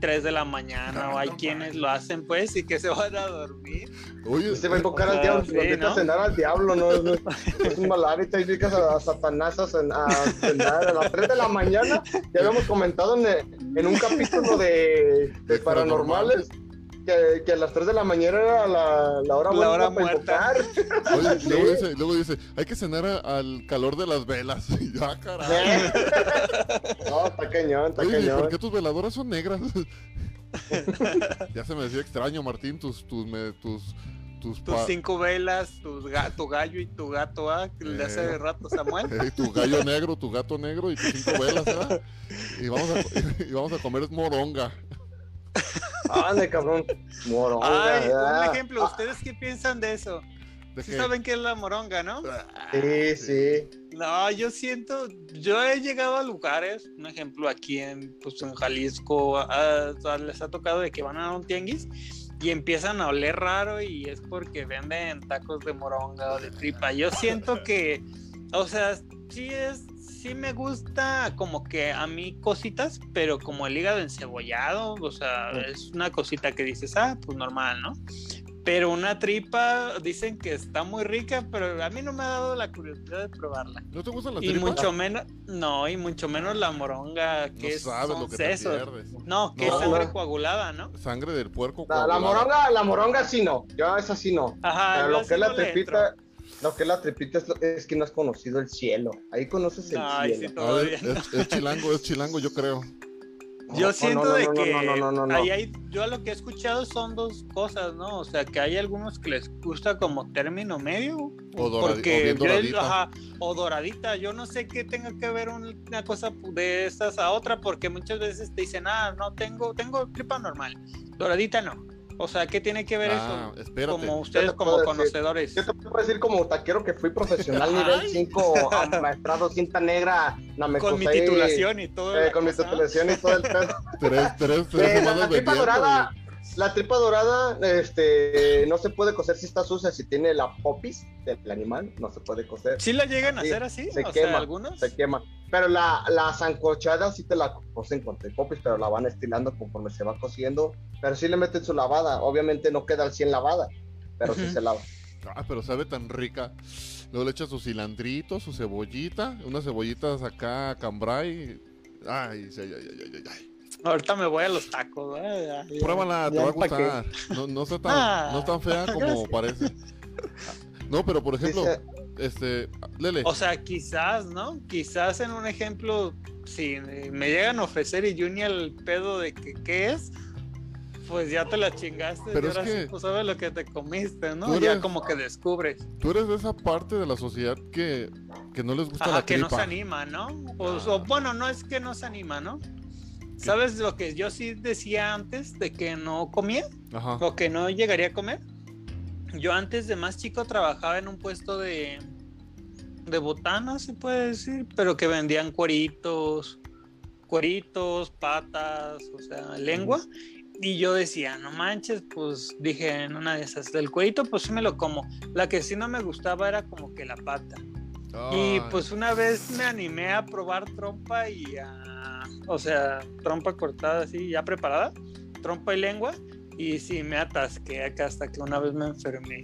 3 de la mañana o hay No quienes lo hacen pues y que se van a dormir. Oye, Se va a invocar O al diablo, sí, ¿no? a cenar al diablo, no, es un mal hábito, ahí ubicas a, a Satanás a, cen- a cenar a las 3 de la mañana, ya habíamos comentado en, en un capítulo de, de De paranormales, que, que a las 3 de la mañana era la, la hora La buena hora para muerta. invocar. Oye, (laughs) Sí. luego, dice, luego dice, hay que cenar a- al calor de las velas. (laughs) Y yo, ah, caray. (laughs) No, está cañón, está Oye, ¿y cañón. por qué tus veladoras son negras? ya se me decía extraño, Martín, tus, tus, me- tus, tus, Tus cinco velas, tus ga- tu gallo y tu gato, ¿ah? Que le hace Eh. rato Samuel. eh, tu gallo negro, tu gato negro y tus cinco velas, ¿verdad? Y vamos a, y vamos a comer moronga. Ande, cabrón. Moronga, Ay, un ejemplo, ¿ustedes qué piensan de eso? ¿De Sí qué? saben qué es la moronga, ¿no? Sí, sí. No, yo siento, yo he llegado a lugares, un ejemplo aquí en, pues, en Jalisco, ah, ah, les ha tocado de que van a un tianguis y empiezan a oler raro y es porque venden tacos de moronga o de tripa. Yo siento que, o sea, sí es, sí me gusta como que a mí cositas, pero como el hígado encebollado, o sea, es una cosita que dices, ah, pues normal, ¿no? Pero una tripa dicen que está muy rica, pero a mí no me ha dado la curiosidad de probarla. ¿No te gustan las Y tripas? mucho menos, no, y mucho menos la moronga, que No es, sabes lo que te sesos. pierdes. No, que No. es sangre No. coagulada, ¿no? Sangre del puerco. La, moronga, la moronga sí no. Yo esa sí no. Ajá, Pero lo que es la tripita, lo que es la tripita es, lo- es que no has conocido el cielo. Ahí conoces el. Ay, sí, cielo. A ver, todavía. es, es chilango, es chilango, yo creo. Yo No, siento no, no, de que no, no, no, no, no. ahí hay, yo lo que he escuchado son dos cosas, ¿no? O sea, que hay algunos que les gusta como término medio. O doradi- o porque yo- doradita. ajá, o doradita. Yo no sé qué tenga que ver un- una cosa de estas a otra, porque muchas veces te dicen, ah, no tengo, tengo tripa normal. Doradita no. O sea, ¿qué tiene que ver Ah, eso? espérate. Como ustedes te como decir? conocedores. Yo te puedo decir como taquero que fui profesional nivel Ay. 5, maestrado, cinta negra, Con mi titulación y todo. eh, con mi titulación y todo el pedo. Tres, tres, tres Eh, la, semanas la tripa vendiendo dorada, la tripa dorada, este, no se puede cocer si está sucia, si tiene la popis del animal, no se puede cocer, ¿Sí la llegan a hacer así? se o quema, sea, algunos. se quema. Pero la, la zancochada sí te la cocen con popis, pero la van estilando conforme se va cociendo. Pero sí le meten su lavada, obviamente no queda al 100 lavada, pero sí se lava. Ah, pero sabe tan rica. Luego le echa su cilandrito, su cebollita, unas cebollitas acá, cambray. Ay, sí, ay, ay, ay, ay, ay. (laughs) Ahorita me voy a los tacos. ¿eh? Ay, Pruébala, te ya va a gustar. No, no está tan, Ah, no es tan fea como gracias. (laughs) parece. No, pero por ejemplo, Dice- este, Lele, O sea, quizás, ¿no? Quizás en un ejemplo, si me llegan a ofrecer y Juni el pedo de que qué es, pues ya te la chingaste. Pero y es ahora que- sí, pues sabes lo que te comiste, ¿no? Ya como que descubres. tú eres de esa parte de la sociedad que, que no les gusta Ajá, la que no se tripa. anima, ¿no? O, Ah. o, bueno, no es que no se anima, ¿no? ¿Sabes lo que yo sí decía antes de que no comía Ajá. o que no llegaría a comer? Yo antes de más chico trabajaba en un puesto de de botanas, se puede decir, pero que vendían cueritos, cueritos, patas, o sea, lengua. Y yo decía, no manches, pues dije en una de esas, del cuerito, pues sí me lo como. La que sí no me gustaba era como que la pata. Y pues una vez me animé a probar trompa y a... o sea, trompa cortada así, ya preparada, trompa y lengua, y sí, me atasqué acá hasta que una vez me enfermé.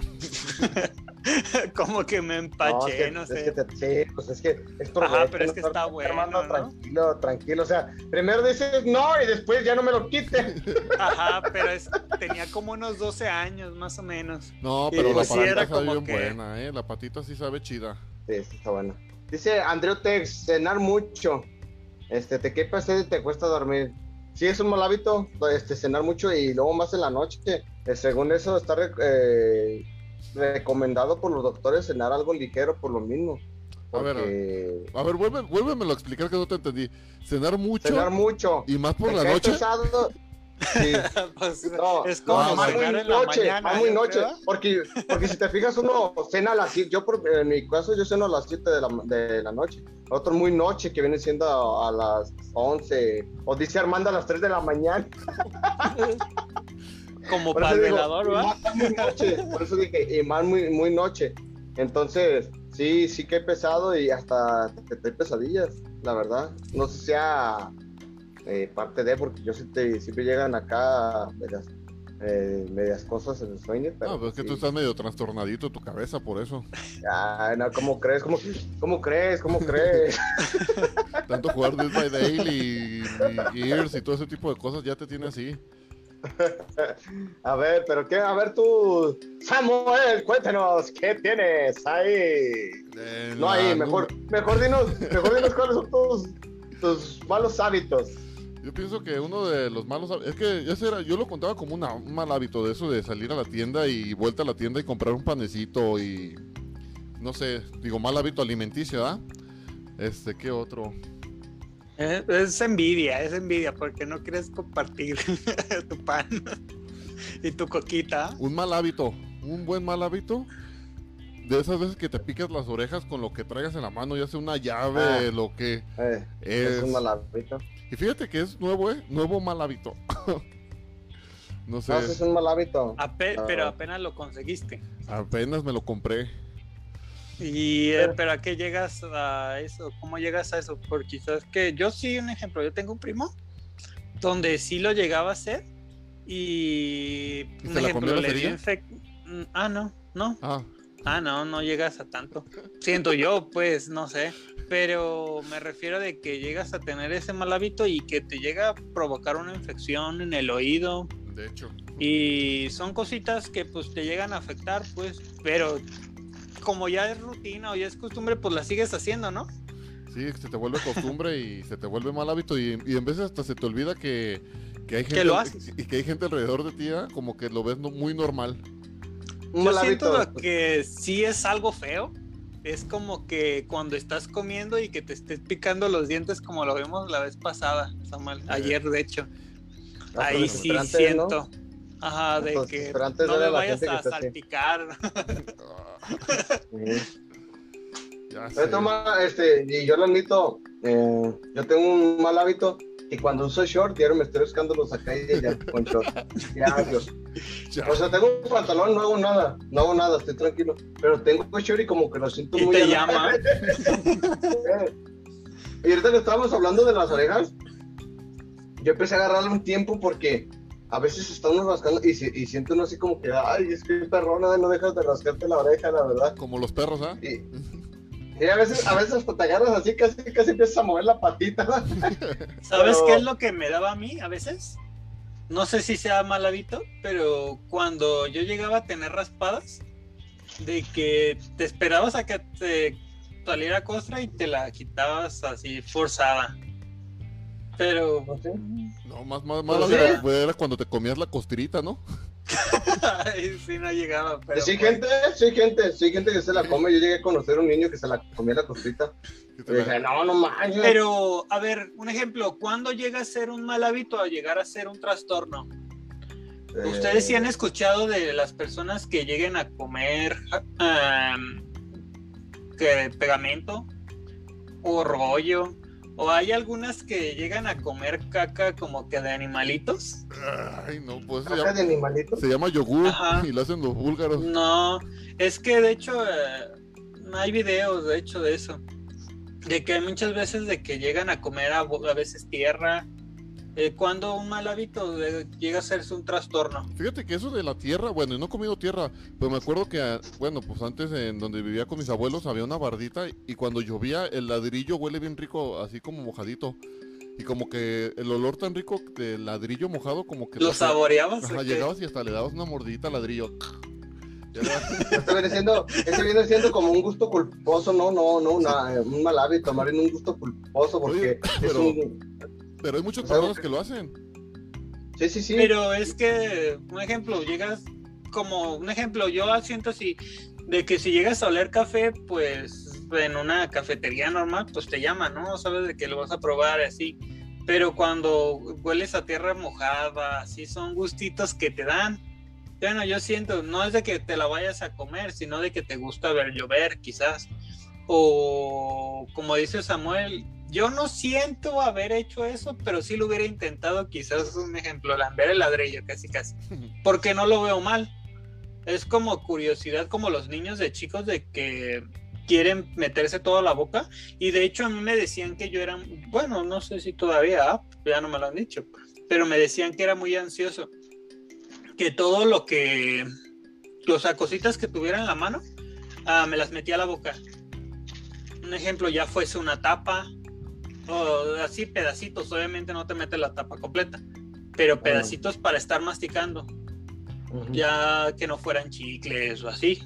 (laughs) Como que me empaché, no, es sé. que te- sí, pues es que es Ajá, provecho, pero es que ¿no? está bueno, Hermano, ¿no? tranquilo, tranquilo. O sea, primero dices no y después ya no me lo quite. (laughs) Ajá, pero es, tenía como unos 12 años más o menos. No, Y pero la pues sí, patita era sabe como bien que- buena, ¿eh? La patita sí sabe chida. Sí, sí, está bueno. Dice Andreu Tex, cenar mucho. Este, te quepa sed y te cuesta dormir. Sí, es un mal hábito, este, cenar mucho y luego más en la noche. Eh, según eso, está re- eh, recomendado por los doctores cenar algo ligero por lo mismo. A ver, A ver, vuelve, vuélvemelo a explicar que no te entendí. Cenar mucho cenar mucho. y más por la noche. pesado. Sí, (laughs) Pues, no, es como no, muy en la noche, mañana, más muy noche, porque, porque si te fijas uno cena a las 7, yo por, en mi caso yo ceno a las 7 de la, de la noche, otro muy noche que viene siendo a, a las 11, o dice Armando a las 3 de la mañana. (laughs) como para el velador, ¿va? muy noche, por eso dije, y más muy, muy noche. Entonces, sí, sí que he pesado y hasta te pesadillas, la verdad. No sé si sea eh, parte de, porque yo te, siempre llegan acá medias, eh, medias cosas en el sueño. Pero No, pero es que sí. tú estás medio trastornadito tu cabeza por eso. Ay, no, ¿cómo crees? ¿Cómo, cómo crees? ¿Cómo crees? (laughs) Tanto jugar Dead by Dale y, y Gears y todo ese tipo de cosas ya te tiene así. (laughs) A ver, pero qué, a ver tú, Samuel, cuéntanos, ¿qué tienes ahí? Eh, No ahí, mejor, mejor dinos, mejor dinos cuáles son tus, tus malos hábitos. Yo pienso que uno de los malos es que ese era, yo lo contaba como una- un mal hábito de eso de salir a la tienda y vuelta a la tienda y comprar un panecito y no sé, digo mal hábito alimenticio, ¿ah? Este, ¿qué otro? Eh, Es envidia, es envidia, porque no quieres compartir (laughs) tu pan y tu coquita. Un mal hábito, un buen mal hábito. De esas veces que te picas las orejas con lo que traigas en la mano, ya sea una llave, Ah. lo que Eh, es. es un mal hábito. Y fíjate que es nuevo, ¿eh? Nuevo mal hábito. (laughs) no sé, No, es un mal hábito. Ape- Ah. Pero apenas lo conseguiste. apenas me lo compré. Y, eh, Pero- a qué llegas a eso? ¿Cómo llegas a eso? Porque quizás que yo sí, un ejemplo, yo tengo un primo donde sí lo llegaba a hacer y, ¿Y un ejemplo la le dio infec- Ah, no, no. Ah, Ah, no, no llegas a tanto. Siento yo, pues, no sé. Pero me refiero de que llegas a tener ese mal hábito y que te llega a provocar una infección en el oído. de hecho. Y son cositas que pues te llegan a afectar, pues. Pero como ya es rutina o ya es costumbre, pues la sigues haciendo, ¿no? Sí, se te vuelve costumbre y se te vuelve mal hábito y, y en veces hasta se te olvida que, que hay gente lo haces. y que hay gente alrededor de ti, ¿ah? como que lo ves no- muy normal. Yo siento que sí es algo feo. Es como que cuando estás comiendo y que te estés picando los dientes como lo vimos la vez pasada, Samuel. Ayer, de hecho. Ah, Ahí sí siento. Ajá, de Los que no me vayas a salpicar. (laughs) Sí. toma, este, y yo lo admito, eh, yo tengo un mal hábito que cuando uso short, diario me estoy buscando los acá y allá con short. Ya. O sea, tengo un pantalón, no hago nada, no hago nada, estoy tranquilo. Pero tengo short y como que lo siento Y muy te al- llama. (laughs) Y ahorita que estábamos hablando de las orejas, yo empecé a agarrarle un tiempo porque a veces está uno rascando y, y siento uno así como que, ay, es que perrona, no dejas de rascarte la oreja, la verdad. Como los perros, ¿ah? Y, (laughs) y a veces, a veces hasta te agarras así, casi, casi empiezas a mover la patita. (laughs) ¿Sabes Pero- qué es lo que me daba a mí a veces? No sé si sea mal hábito, pero cuando yo llegaba a tener raspadas, de que te esperabas a que te saliera costra y te la quitabas así forzada. Pero No más, más, más Pues era cuando te comías la costrita, ¿no? Ay, sí no llegaba. Pero sí, pues, gente, sí, gente, sí, gente que se la come. Yo llegué a conocer a un niño que se la comía la costita. Y dije, no, no manches. Pero, a ver, un ejemplo, ¿cuándo llega a ser un mal hábito a llegar a ser un trastorno? Eh, ¿Ustedes sí han escuchado de las personas que lleguen a comer que pegamento o rollo? ¿O hay algunas que llegan a comer caca como que de animalitos? Ay, no, pues se ¿Caca llama, de animalito? se llama yogur Ajá. y lo hacen los búlgaros. No, es que de hecho eh, hay videos de hecho de eso. de que hay muchas veces de que llegan a comer a, a veces tierra. Eh, cuando un mal hábito de- llega a hacerse un trastorno. Fíjate que eso de la tierra, bueno, y no he comido tierra, pero me acuerdo que, ah, bueno, pues antes en donde vivía con mis abuelos había una bardita y cuando llovía el ladrillo huele bien rico, así como mojadito. Y como que el olor tan rico del ladrillo mojado, como que... ¿Lo saboreabas? Ajá, llegabas y hasta le dabas una mordidita al ladrillo. (laughs) Esto viene siendo, esto viene siendo como un gusto culposo, no, no, no, una- eh, un mal hábito, más bien un gusto culposo, porque Oye, es pero- un... Pero hay algo personas que lo hacen. Sí, sí, sí. Pero es que, un ejemplo, llegas como un ejemplo, yo siento así, de que si llegas a oler café, pues en una cafetería normal, pues te llaman, ¿no? Sabes de que lo vas a probar así. Pero cuando hueles a tierra mojada, así son gustitos que te dan. Bueno, yo siento, no es de que te la vayas a comer, sino de que te gusta ver llover, quizás. O como dice Samuel, yo no siento haber hecho eso, pero sí lo hubiera intentado, quizás un ejemplo, lamber el ladrillo, casi casi. (laughs) Porque no lo veo mal. Es como curiosidad, como los niños de chicos de que quieren meterse todo a la boca. Y de hecho a mí me decían que yo era, bueno, no sé si todavía, ah, ya no me lo han dicho, pero me decían que era muy ansioso. Que todo lo que, o sea, cositas que tuviera en la mano, ah, me las metía a la boca. Un ejemplo, ya fuese una tapa, o así pedacitos, obviamente no te metes la tapa completa, pero pedacitos para estar masticando, ya que no fueran chicles o así,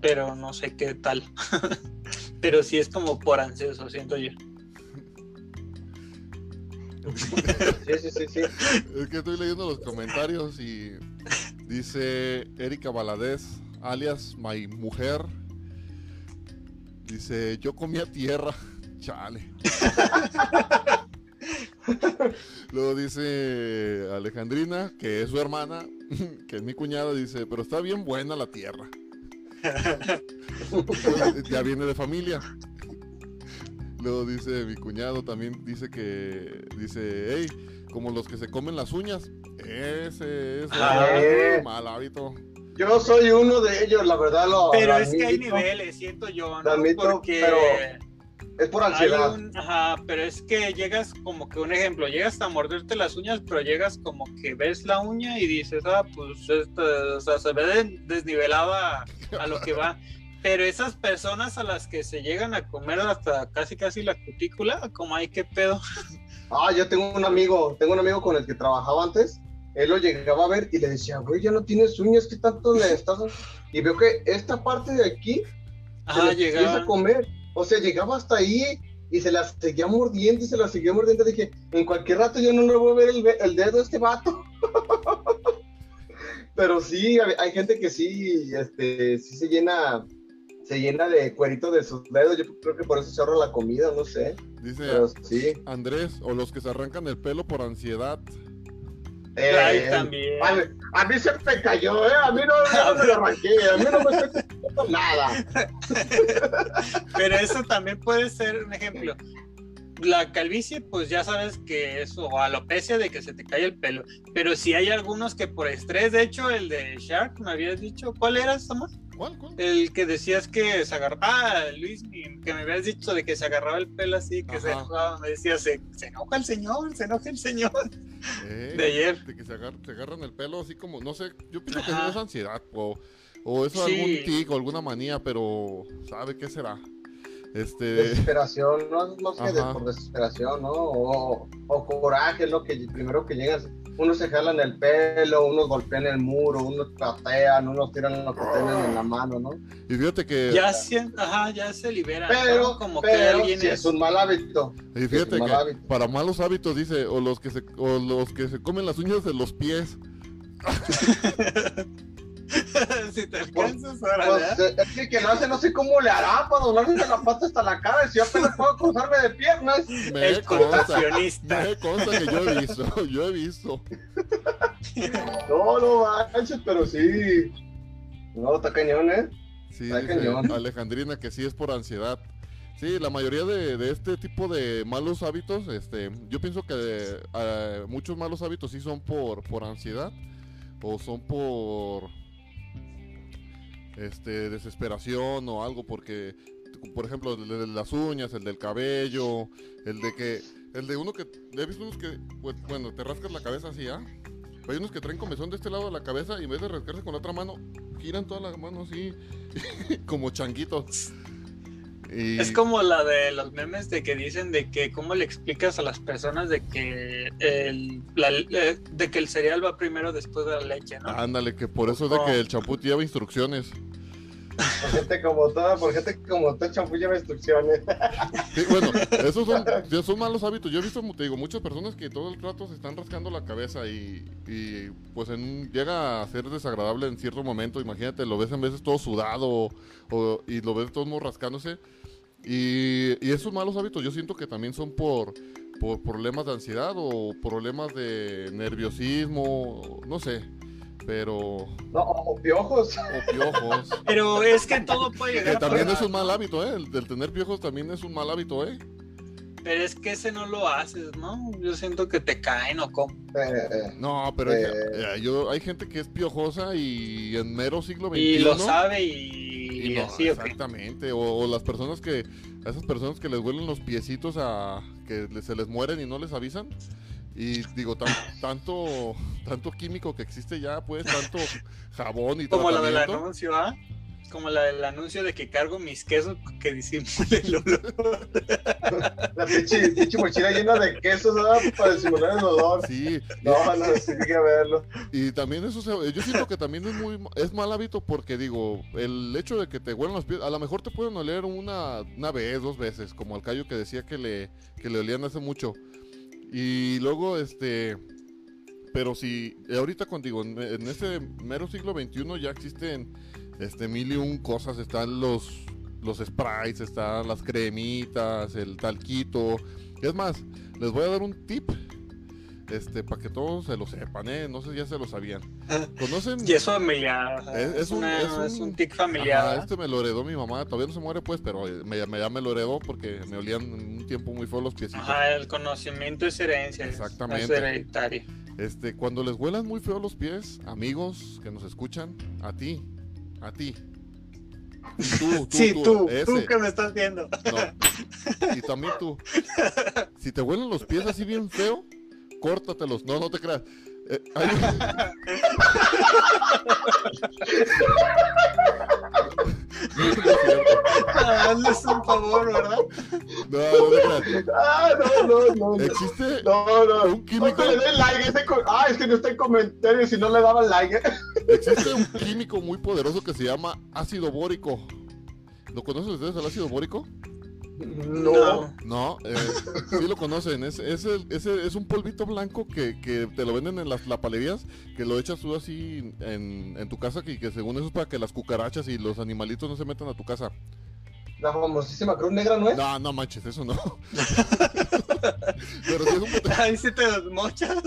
pero no sé qué tal. (laughs) pero sí es como por ansioso, siento yo. Sí, sí, sí, sí. Es que estoy leyendo los comentarios y dice Erika Valadez, alias My Mujer. Dice, yo comía tierra. Chale. Luego dice Alejandrina, que es su hermana, que es mi cuñada, dice, pero está bien buena la tierra. ya viene de familia. Luego dice mi cuñado también dice que dice, hey, como los que se comen las uñas. Ese es Ah. un mal hábito. Yo soy uno de ellos, la verdad lo Pero lo es que hay niveles, siento yo, ¿no? admito, Porque pero Es por ansiedad. un- ajá, pero es que llegas como que un ejemplo, llegas a morderte las uñas, pero llegas como que ves la uña y dices, ah, pues esta, o sea, se ve de- desnivelada a lo que va. (laughs) Pero esas personas a las que se llegan a comer hasta casi casi la cutícula, como hay que pedo. (laughs) Ah, yo tengo un amigo, tengo un amigo con el que trabajaba antes. Él lo llegaba a ver y le decía, güey, ya no tienes uñas, ¿qué tanto le estás? Y veo que esta parte de aquí se Ajá, la empieza a comer. O sea, llegaba hasta ahí y se la seguía mordiendo y se la seguía mordiendo. Dije, en cualquier rato yo no le voy a ver el, el dedo a este vato. (laughs) Pero sí, hay, hay gente que sí, este, sí se llena, se llena de cuerito de sus dedos. Yo creo que por eso se ahorra la comida, no sé. Dice Pero sí. Andrés, o los que se arrancan el pelo por ansiedad. Eh, también. A, mí- a mí se me cayó, ¿eh? A mí no, (laughs) me lo arranqué, a mí no me estoy nada. (laughs) Pero eso también puede ser un ejemplo. La calvicie, pues ya sabes que es o alopecia de que se te cae el pelo. Pero si hay algunos que por estrés, de hecho, el de Shark, me habías dicho, ¿cuál era, Samuel? ¿Cuál? cuál? El que decías que se agarraba, ah, Luis, que me habías dicho de que se agarraba el pelo así, que se enojaba, me decía, se, se enoja el señor, se enoja el señor. Eh, (laughs) De ayer. De que se, agar- se agarran el pelo así como, no sé, yo pienso que Ajá. es ansiedad o, o eso Sí. algún tic o alguna manía, pero ¿sabe qué será? Este, Desesperación, no es más que de- Ajá. por desesperación, ¿no? O, o coraje, lo que primero que llegas, unos se jalan el pelo, unos golpean el muro, unos patean, unos tiran lo que tienen en la mano, ¿no? y fíjate que, Ya, ajá, ya se libera. Pero, ¿no? Como que alguien sí es... es un mal hábito. y fíjate es que hábito. para malos hábitos dice, o los que se, o los que se comen las uñas de los pies. (laughs) (laughs) si te alcanzas ahora, Pues, es que quien lo hace no sé cómo le hará para doblarse la pata hasta la cara, y si yo apenas puedo cruzarme de piernas. Me El contorsionista. me consta que yo he visto, yo he visto. (laughs) No, no manches, pero sí. No, está cañón, ¿eh? Sí, Está dice cañón. Alejandrina que sí es por ansiedad. Sí, la mayoría de, de este tipo de malos hábitos, este, yo pienso que eh, muchos malos hábitos sí son por, por ansiedad o son por este desesperación o algo porque por ejemplo, el de las uñas, el del cabello, el de que, el de uno que, he visto unos que, pues, bueno, te rascas la cabeza así, ¿ah? Hay unos que traen comezón de este lado de la cabeza y en vez de rascarse con la otra mano, giran toda la mano así, (laughs) como changuitos. Y- Es como la de los memes de que dicen de que cómo le explicas a las personas de que el, la- eh, de que el cereal va primero después de la leche, ¿no? Ándale, que por eso es de que el champú lleva instrucciones. Por gente como toda, por gente como champú lleva instrucciones. Sí, bueno, esos son, (laughs) malos hábitos. Yo he visto, te digo, muchas personas que todo el rato se están rascando la cabeza y, y, pues en llega a ser desagradable en cierto momento. Imagínate, lo ves en veces todo sudado o- y lo ves todo rascándose. Y, y esos malos hábitos yo siento que también son por, por problemas de ansiedad o problemas de nerviosismo, no sé, pero... No, o piojos. O piojos. (laughs) Pero es que todo puede llegar Que a también es un mal hábito, ¿eh? El del tener piojos también es un mal hábito, ¿eh? Pero es que ese no lo haces, ¿no? Yo siento que te caen o como. Eh. No, pero hay, Eh. eh, yo, hay gente que es piojosa y en mero siglo XXI. Y lo sabe y, y no, así, exactamente. O, o las personas que, a esas personas que les huelen los piecitos a que se les mueren y no les avisan. Y digo, tan- tanto, tanto químico que existe ya, pues, tanto jabón y Como la del anuncio, ¿ah? Como la del anuncio de que cargo mis quesos que disimule el olor. La pinche, pinche mochila llena de quesos, ¿verdad? Para disimular el olor. Sí, No, no, sí, hay que verlo. Y también eso, se- yo siento que también es muy es mal hábito porque digo, el hecho de que te huelan los pies, a lo mejor te pueden oler una, una vez, dos veces, como al callo que decía que le, que le olían hace mucho. Y luego, este, pero si ahorita contigo, en, en este mero siglo XXI ya existen este mil y un cosas, están los, los sprites, están las cremitas, el talquito. Es más, les voy a dar un tip. Este, para que todos se lo sepan, ¿eh? No sé si ya se lo sabían. (laughs) ¿Conocen? Y es familiar. Es- un- es un- es un tic familiar. Este me lo heredó mi mamá. Todavía no se muere, pues, pero me, me- ya me lo heredó porque me olían un tiempo muy feo los piecitos. Ajá, el conocimiento es herencia. Exactamente. Es hereditario. Este, cuando les huelan muy feo los pies, amigos que nos escuchan, a ti, a ti. Tú, tú, (laughs) sí, tú, ese. tú que me estás viendo. No. Y también tú. Si te huelen los pies así bien feo, córtatelos. No, no te creas. Eh, hay (laughs) No, no. Hazles un favor, ¿verdad? No, no te creas. Ah, no, no, no. no. Existe No, no. un químico, ¿Cuánto le like a ese co- Ah, es que no está en comentarios si no le daban like. existe un químico muy poderoso que se llama ácido bórico. ¿Lo conocen ustedes el ácido bórico? No. No, eh, sí lo conocen. Es, es, es un polvito blanco que, que te lo venden en las lapalerías, que lo echas tú así en, en tu casa y que según eso es para que las cucarachas y los animalitos no se metan a tu casa. La famosísima cruz negra, ¿no es? No, no manches, eso no. Pero sí es un, bote- Ahí sí te desmochas.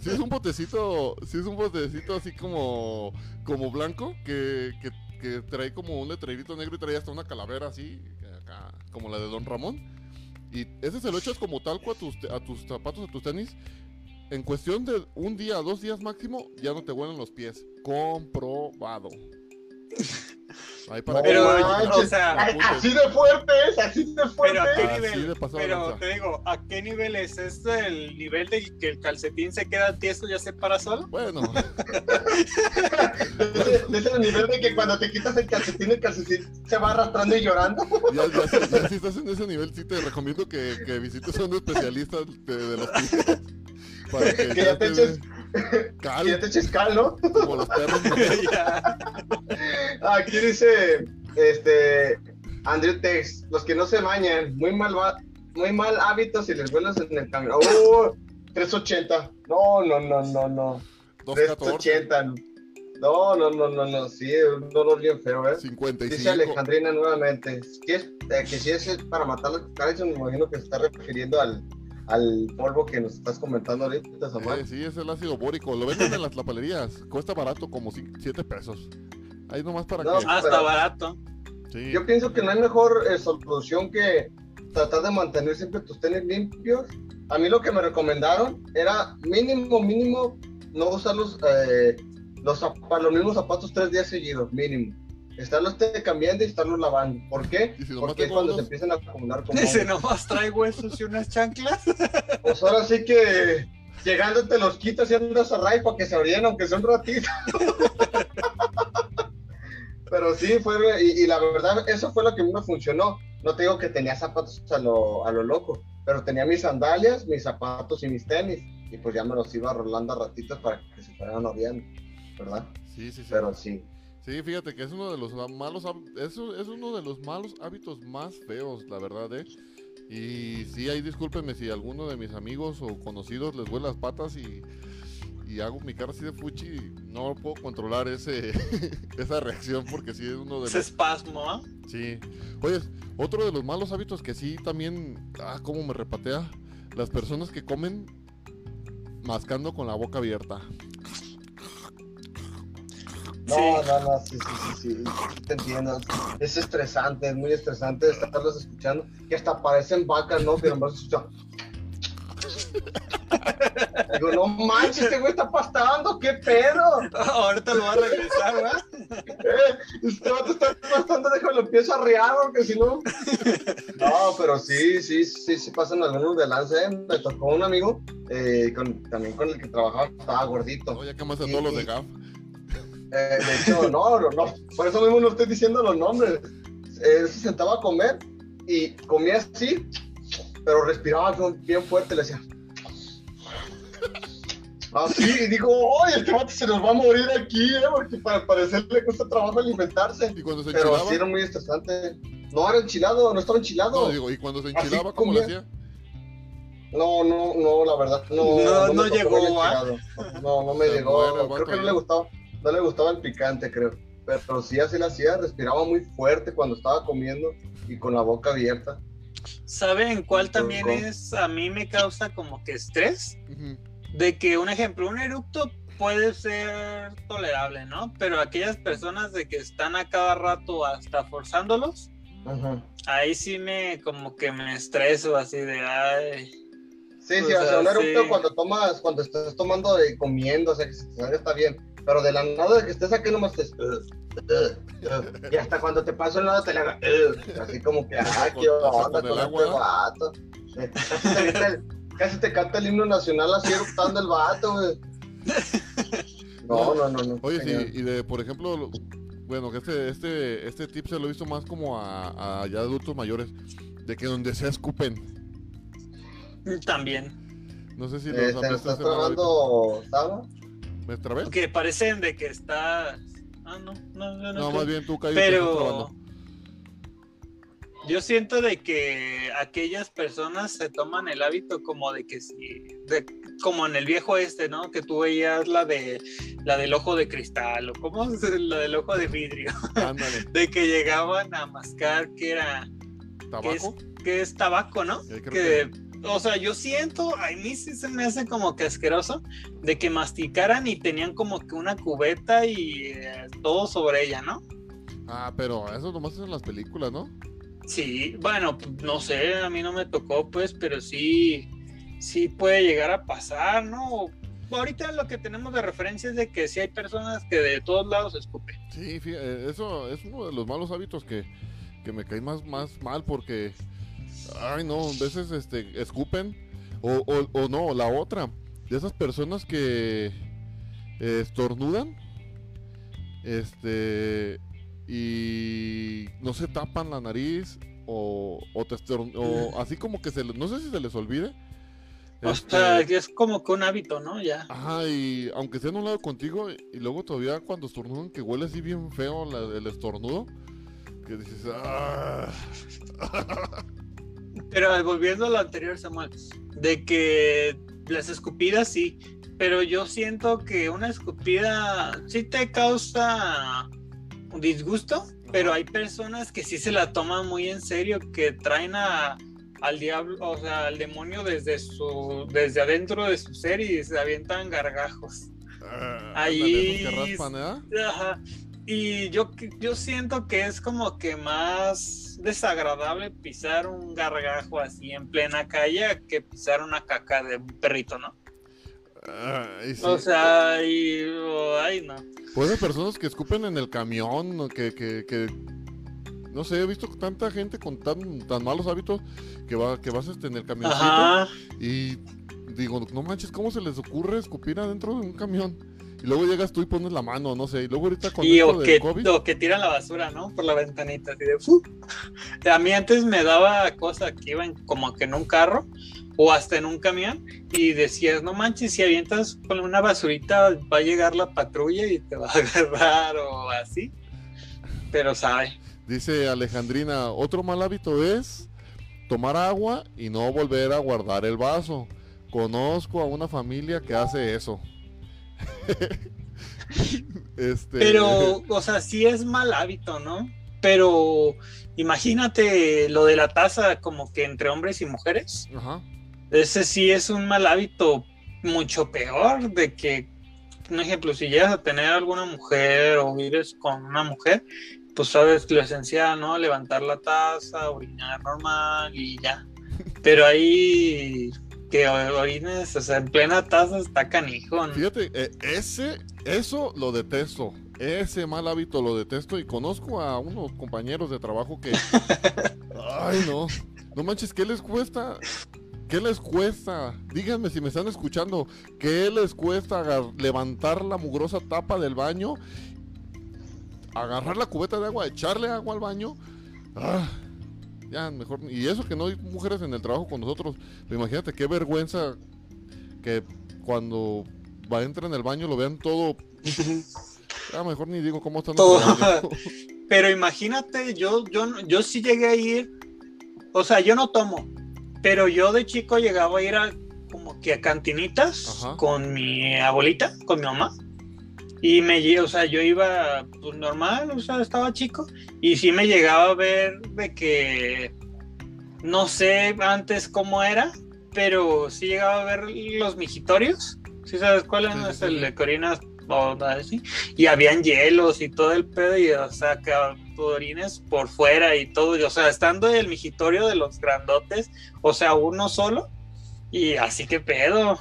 sí es un botecito, sí es un botecito así como, como blanco que, que, que trae como un letrerito negro y trae hasta una calavera así, como la de Don Ramón. Y ese se lo echas como talco a tus, a tus zapatos, a tus tenis. En cuestión de un día, dos días máximo, ya no te huelen los pies. Comprobado. Ahí para Pero, manches. o sea, Así de fuerte es, así de fuerte. Pero a qué nivel, pero te digo, ¿a qué nivel es este el nivel de que el calcetín se queda tieso y ya se para solo? Bueno, (laughs) es el nivel de que cuando te quitas el calcetín, el calcetín se va arrastrando y llorando. ya, ya si, ya si estás en ese nivel, sí te recomiendo que, que visites a un especialista de, de los pies. (laughs) Para que, Que ya te eches- cal, ya te eches cal, ¿no? como los perros. (laughs) Aquí dice, este, Andrew Tex, los que no se bañan, muy mal, va- muy mal hábitos y les vuelas en el camino. ¡Oh! 380. No, no, no, no, no. 214, 380. No, no, no, no, no. Sí, un dolor bien feo, ¿eh? 55. Dice Alejandrina nuevamente. Es, eh, que si es para matar las cucarachas, me imagino que se está refiriendo al, al polvo que nos estás comentando ahorita, Samuel. Eh, sí, es el ácido bórico. Lo venden en las lapalerías. Cuesta barato, como 7 pesos. Ahí nomás para No, que. Ah, está barato. Sí. Yo pienso que no hay mejor eh, solución que tratar de mantener siempre tus tenis limpios. A mí lo que me recomendaron era mínimo, mínimo, no usar los, eh, los, los mismos zapatos tres días seguidos, mínimo. Estarlo este cambiando y estarlo lavando. ¿Por qué? Si Porque es cuando se empiezan a acumular como Dice, nomás trae huesos y unas chanclas. (laughs) Pues ahora sí que llegando te los quitas y andas a ray para que se orinen, aunque sea un ratito. (laughs) Pero sí, fue, y, y la verdad, eso fue lo que a mí me funcionó. No te digo que tenía zapatos a lo, a lo loco, pero tenía mis sandalias, mis zapatos y mis tenis. Y pues ya me los iba rolando a ratitos para que se fueran oriando, ¿verdad? Sí, sí, sí. Pero sí. Sí, fíjate que es uno de los malos eso es uno de los malos hábitos más feos, la verdad, ¿eh? Y sí, ahí discúlpenme si alguno de mis amigos o conocidos les huele las patas y, y hago mi cara así de fuchi, no puedo controlar ese (laughs) esa reacción porque sí es uno de Ese los espasmo, ¿ah? Sí. Oye, otro de los malos hábitos que sí también ah cómo me repatea las personas que comen mascando con la boca abierta. No, Sí. no, no, sí, sí, sí, sí, sí, te entiendo. Es estresante, es muy estresante estarlos escuchando, que hasta parecen vacas, ¿no? Que nomás se escucha. Digo, no manches, este güey está pastando, ¿qué pedo? Ahorita lo va a regresar, ¿verdad? Eh, este vato está pastando, déjame lo empiezo a rear, porque si no. No, pero sí, sí, sí, sí pasan algunos de lance. ¿eh? Me tocó un amigo, eh, con- también con el que trabajaba, estaba gordito. No, ya que más a todos los de GAF. Eh, de hecho, no, no, no, por eso mismo no estoy diciendo los nombres. Él se sentaba a comer y comía así, pero respiraba bien fuerte, le decía. Así, y digo, oye, este vato se nos va a morir aquí, ¿eh? porque para parecer le cuesta trabajo alimentarse. Y cuando se Pero enchilaba, sí era muy estresante. No era enchilado, no estaba enchilado. no, No, digo, y cuando se Así enchilaba, ¿cómo le comía. hacía? no, no, la verdad, no. No, no tocó llegó. No, no me llegó. Creo que no ya. le gustaba, no le gustaba el picante, creo. Pero sí así lo hacía, respiraba muy fuerte cuando estaba comiendo y con la boca abierta. ¿Saben cuál también es? A mí me causa como que estrés. De que, un ejemplo, un eructo puede ser tolerable, ¿no? Pero aquellas personas de que están a cada rato hasta forzándolos, ahí sí me como que me estreso así de, ay, Sí, sí, o sea, un eructo sí. cuando tomas, cuando estás tomando y comiendo, o sea, que está bien. Pero de la nada de que estés aquí nomás te... "Ugh, ugh, ugh", y hasta cuando te paso el lado te le haga... "Ugh", así como que, ah, qué onda el con agua, este vato. Eh, Casi te, casi canta el himno nacional así eruptando el vato, güey. No, no, no, no. (laughs) Oye, sí, y de, por ejemplo, lo- bueno, que este, este, este tip se lo he visto más como a, a ya adultos mayores, de que donde se escupen. también. No sé si los Eh, han ¿Te visto estás trabajando, Saba? ¿Me trabé? Que parecen de que está... Ah, no, no, no. No, creo. más bien tú, Cayo, te estás Pero yo siento de que aquellas personas se toman el hábito como de que si, de, como en el viejo este, ¿no? Que tú veías la de la del ojo de cristal o cómo (laughs) es la del ojo de vidrio, Ándale, (laughs) de que llegaban a mascar que era que es, tabaco. que es tabaco, ¿no? Creo Que, o sea, yo siento, a mí sí se me hace como que asqueroso de que masticaran y tenían como que una cubeta y eh, todo sobre ella, ¿no? Ah, pero eso nomás es en las películas, ¿no? Sí, bueno, no sé, a mí no me tocó, pues, pero sí, sí puede llegar a pasar, ¿no? Ahorita lo que tenemos de referencia es de que sí hay personas que de todos lados escupen. Sí, fí- eh, eso es uno de los malos hábitos que, que me cae más, más mal porque, ay no, a veces este, escupen o, o, o no, la otra, de esas personas que eh, estornudan este y no se tapan la nariz o, o, te o así como que se les- no sé si se les olvide. O este, sea, que es como que un hábito, ¿no? Ya. Ajá, y aunque esté en un lado contigo, y luego todavía cuando estornudan, que huele así bien feo la- el estornudo, que dices, ah, (laughs) Pero volviendo a lo anterior, Samuel, de que las escupidas sí, pero yo siento que una escupida sí te causa un disgusto, pero hay personas que sí se la toman muy en serio, que traen a, al diablo, o sea, al demonio desde su, desde adentro de su ser y se avientan gargajos. ah, Ahí- ándale, raspan, ¿eh? Ajá. Y yo, yo siento que es como que más desagradable pisar un gargajo así en plena calle que pisar una caca de un perrito, ¿no? Ay, sí. O sea, y. oh, ay, no. Pues hay personas que escupen en el camión, o que, que, que- no sé, he visto tanta gente con tan, tan malos hábitos que va, que vas este, en el camioncito Ajá. y digo, no manches, ¿cómo se les ocurre escupir adentro de un camión? Y luego llegas tú y pones la mano, no sé, y luego ahorita con Y esto o del que, COVID, o que tiran la basura, ¿no? Por la ventanita, así de ¡fu! A mí antes me daba cosa que iban como que en un carro o hasta en un camión y decías, no manches, si avientas con una basurita va a llegar la patrulla y te va a (laughs) agarrar o así. Pero sabe. dice Alejandrina, otro mal hábito es tomar agua y no volver a guardar el vaso. Conozco a una familia que hace eso. (laughs) este, Pero, o sea, sí es mal hábito, ¿no? Pero imagínate lo de la taza como que entre hombres y mujeres. Ajá. Ese sí es un mal hábito mucho peor de que, un ejemplo, si llegas a tener alguna mujer o vives con una mujer, pues sabes lo esencial, ¿no? Levantar la taza, orinar normal y ya. (laughs) Pero ahí que orines, o sea, en plena taza está canijo, ¿no? Fíjate, eh, ese, eso lo detesto. Ese mal hábito lo detesto y conozco a unos compañeros de trabajo que... (laughs) Ay, no. No manches, ¿qué les cuesta? ¿Qué les cuesta? Díganme si me están escuchando. ¿Qué les cuesta levantar la mugrosa tapa del baño? Agarrar la cubeta de agua, echarle agua al baño. Ah, ya, mejor. Y eso que no hay mujeres en el trabajo con nosotros. Pero imagínate qué vergüenza que cuando va a entrar en el baño lo vean todo. (laughs) Ya, mejor ni digo cómo están. Todo. (laughs) Pero imagínate, yo, yo, yo sí llegué a ir, o sea, yo no tomo, pero yo de chico llegaba a ir a como que a cantinitas Ajá. con mi abuelita, con mi mamá. Y me, o sea, yo iba pues, normal, o sea, estaba chico. Y sí me llegaba a ver de que, no sé antes cómo era, pero sí llegaba a ver los mijitorios. ¿Sí sabes cuál Sí, es sí, el de Corina? O así. Y habían hielos y todo el pedo, y o sea, que orines por fuera y todo. y, o sea, estando el mijitorio de los grandotes, o sea, uno solo. Y así que pedo.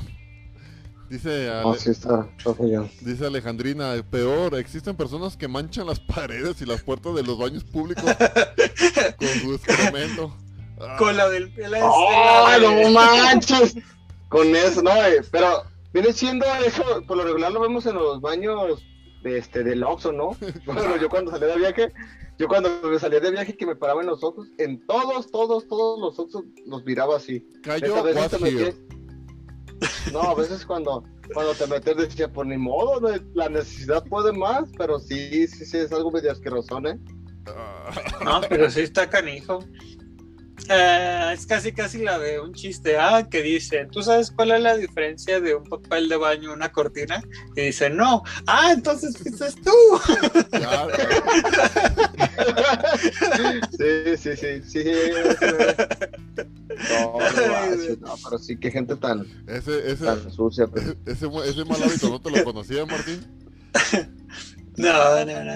Dice, Ale- No, sí está, está feo. dice Alejandrina, peor, existen personas que manchan las (laughs) paredes y las puertas de los baños públicos (laughs) con su excremento. Ah, Con la del la ¡Ay, esfera de- no manches! (laughs) Con eso, no, eh, pero viene siendo eso, por lo regular lo vemos en los baños de este del Oxxo, ¿no? Bueno, yo cuando salía de viaje, yo cuando me salía de viaje que me paraba en los ojos, en todos, todos, todos los Oxxos los miraba así. Cayó No, a veces cuando, cuando te metes decía, por ni modo, no, la necesidad puede más, pero sí, sí, sí, es algo medio asqueroso, ¿eh? Ah, No, pero sí está canijo. Eh, es casi casi la de un chiste, ah, que dice, ¿tú sabes cuál es la diferencia de un papel de baño y una cortina? Y dice, no, ah, entonces fuiste tú. ya, (laughs) Sí, sí, sí, sí. No, no, manches, no, pero sí, qué gente tan, ese, ese, tan sucia. pues. ese, ese mal hábito no te lo conocía, Martín. (laughs) No, no, no.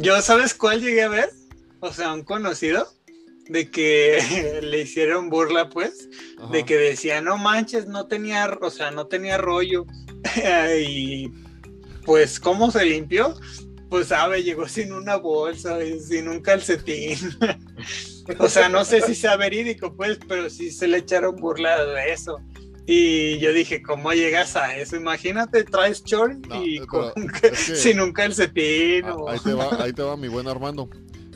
Yo, ¿sabes cuál llegué a ver? O sea, un conocido de que (laughs) le hicieron burla, pues, Ajá. de que decía, no manches, no tenía, o sea, no tenía rollo. (laughs) y pues, ¿cómo se limpió? Pues sabe, llegó sin una bolsa, sin un calcetín. (laughs) o sea, no sé si sea verídico, pues, pero sí se le echaron burla de eso. Y yo dije, ¿cómo llegas a eso? Imagínate, traes short No, y eh, con- es que- sin un calcetín. Ah, o- ahí, te va, ahí te va mi buen Armando.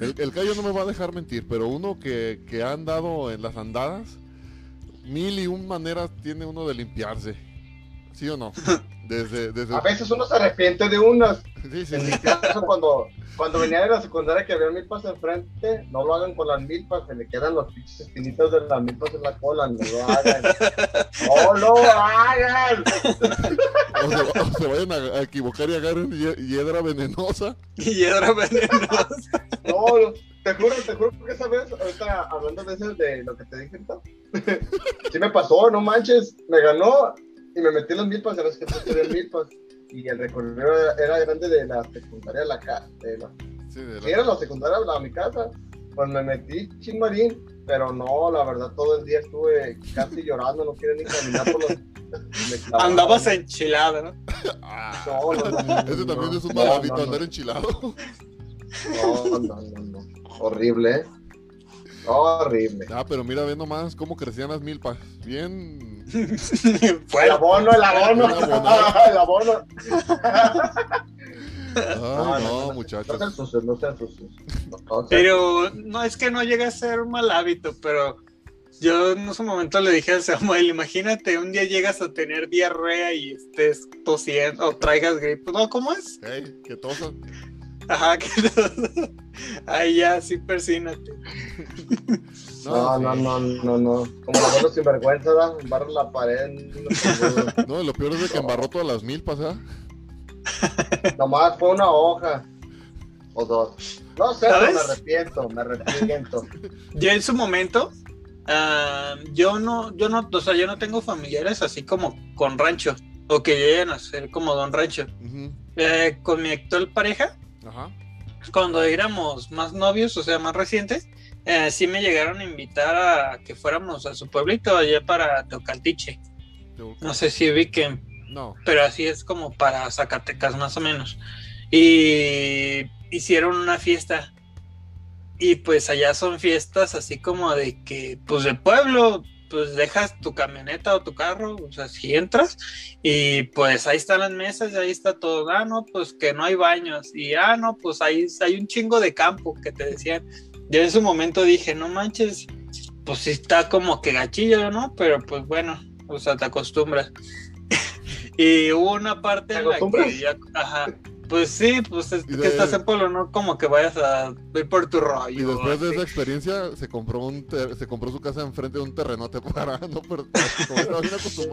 El, el callo no me va a dejar mentir, pero uno que, que ha andado en las andadas, mil y un maneras tiene uno de limpiarse. ¿Sí o no? (laughs) Desde, desde... A veces uno se arrepiente de unas. Sí, sí, En sí. mi caso, cuando, cuando venía de la secundaria que había milpas enfrente, no lo hagan con las milpas, se le quedan los pinches espinitos de las milpas en la cola, no lo hagan. (laughs) ¡No lo hagan! O se, o se vayan a, a equivocar y agarren hie- hiedra venenosa. y (laughs) hiedra venenosa. No, te juro, te juro que esa vez, ahorita hablando de eso, de lo que te dije ahorita, sí me pasó, no manches, me ganó y me metí en las milpas, sabes que pues en milpas. Y el recorrido era, era grande de la secundaria a la casa. De la, Sí, de sí, la- era la secundaria a mi casa. Pues me metí chinmarín, pero no, la verdad todo el día estuve casi (laughs) llorando, no quería ni caminar por los. Andabas enchilado, ¿no? (laughs) Ah, No, no, no, ese también no, es un no, mal hábito, no, no. andar enchilado. No, no, no, no. Horrible, ¿eh? Horrible. Ah, pero mira, ve nomás cómo crecían las milpas. Bien. El abono, el abono. El abono. (laughs) El abono. Ay, no, no, no. muchachos. No sean sucios, no sean sucios. No, no sean- pero no es que no llegue a ser un mal hábito, pero yo en ese momento le dije al Samuel, imagínate, un día llegas a tener diarrea y estés tosiendo o traigas gripe. No, ¿cómo es? Que tosan. Ajá, que Ahí (laughs) ya, sí, persínate. (laughs) No, sí. no, no, no, no. Como el abuelo sinvergüenza, ¿verdad? Barra la pared. no, No, lo peor es de que embarró todas las milpas, ¿ah? (laughs) Nomás fue una hoja. O dos. No sé, me arrepiento, me arrepiento. Yo en su momento, ah, yo no, yo no, o sea, yo no tengo familiares así como con rancho, o que lleguen a ser como don rancho. Eh, con mi actual pareja, Ajá. cuando éramos más novios, o sea, más recientes, eh, sí me llegaron a invitar a que fuéramos a su pueblito allá para Tocaltiche. No sé si ubiquen, No. pero así es como para Zacatecas más o menos. Y hicieron una fiesta. Y pues allá son fiestas así como de que, pues de pueblo, pues dejas tu camioneta o tu carro, o sea, si entras y pues ahí están las mesas y ahí está todo. Ah, no, pues que no hay baños. Y ah, no, pues ahí hay un chingo de campo que te decían. Yo en su momento dije, no manches, pues sí está como que gachillo, ¿no? Pero pues bueno, o sea, te acostumbras. (laughs) y hubo una parte ¿Te en la que ya, ajá, pues sí, pues es Y que de- estás en pueblo, no como que vayas a ir por tu rollo. Y después de esa experiencia se compró un ter- se compró su casa enfrente de un terrenote (laughs) para no.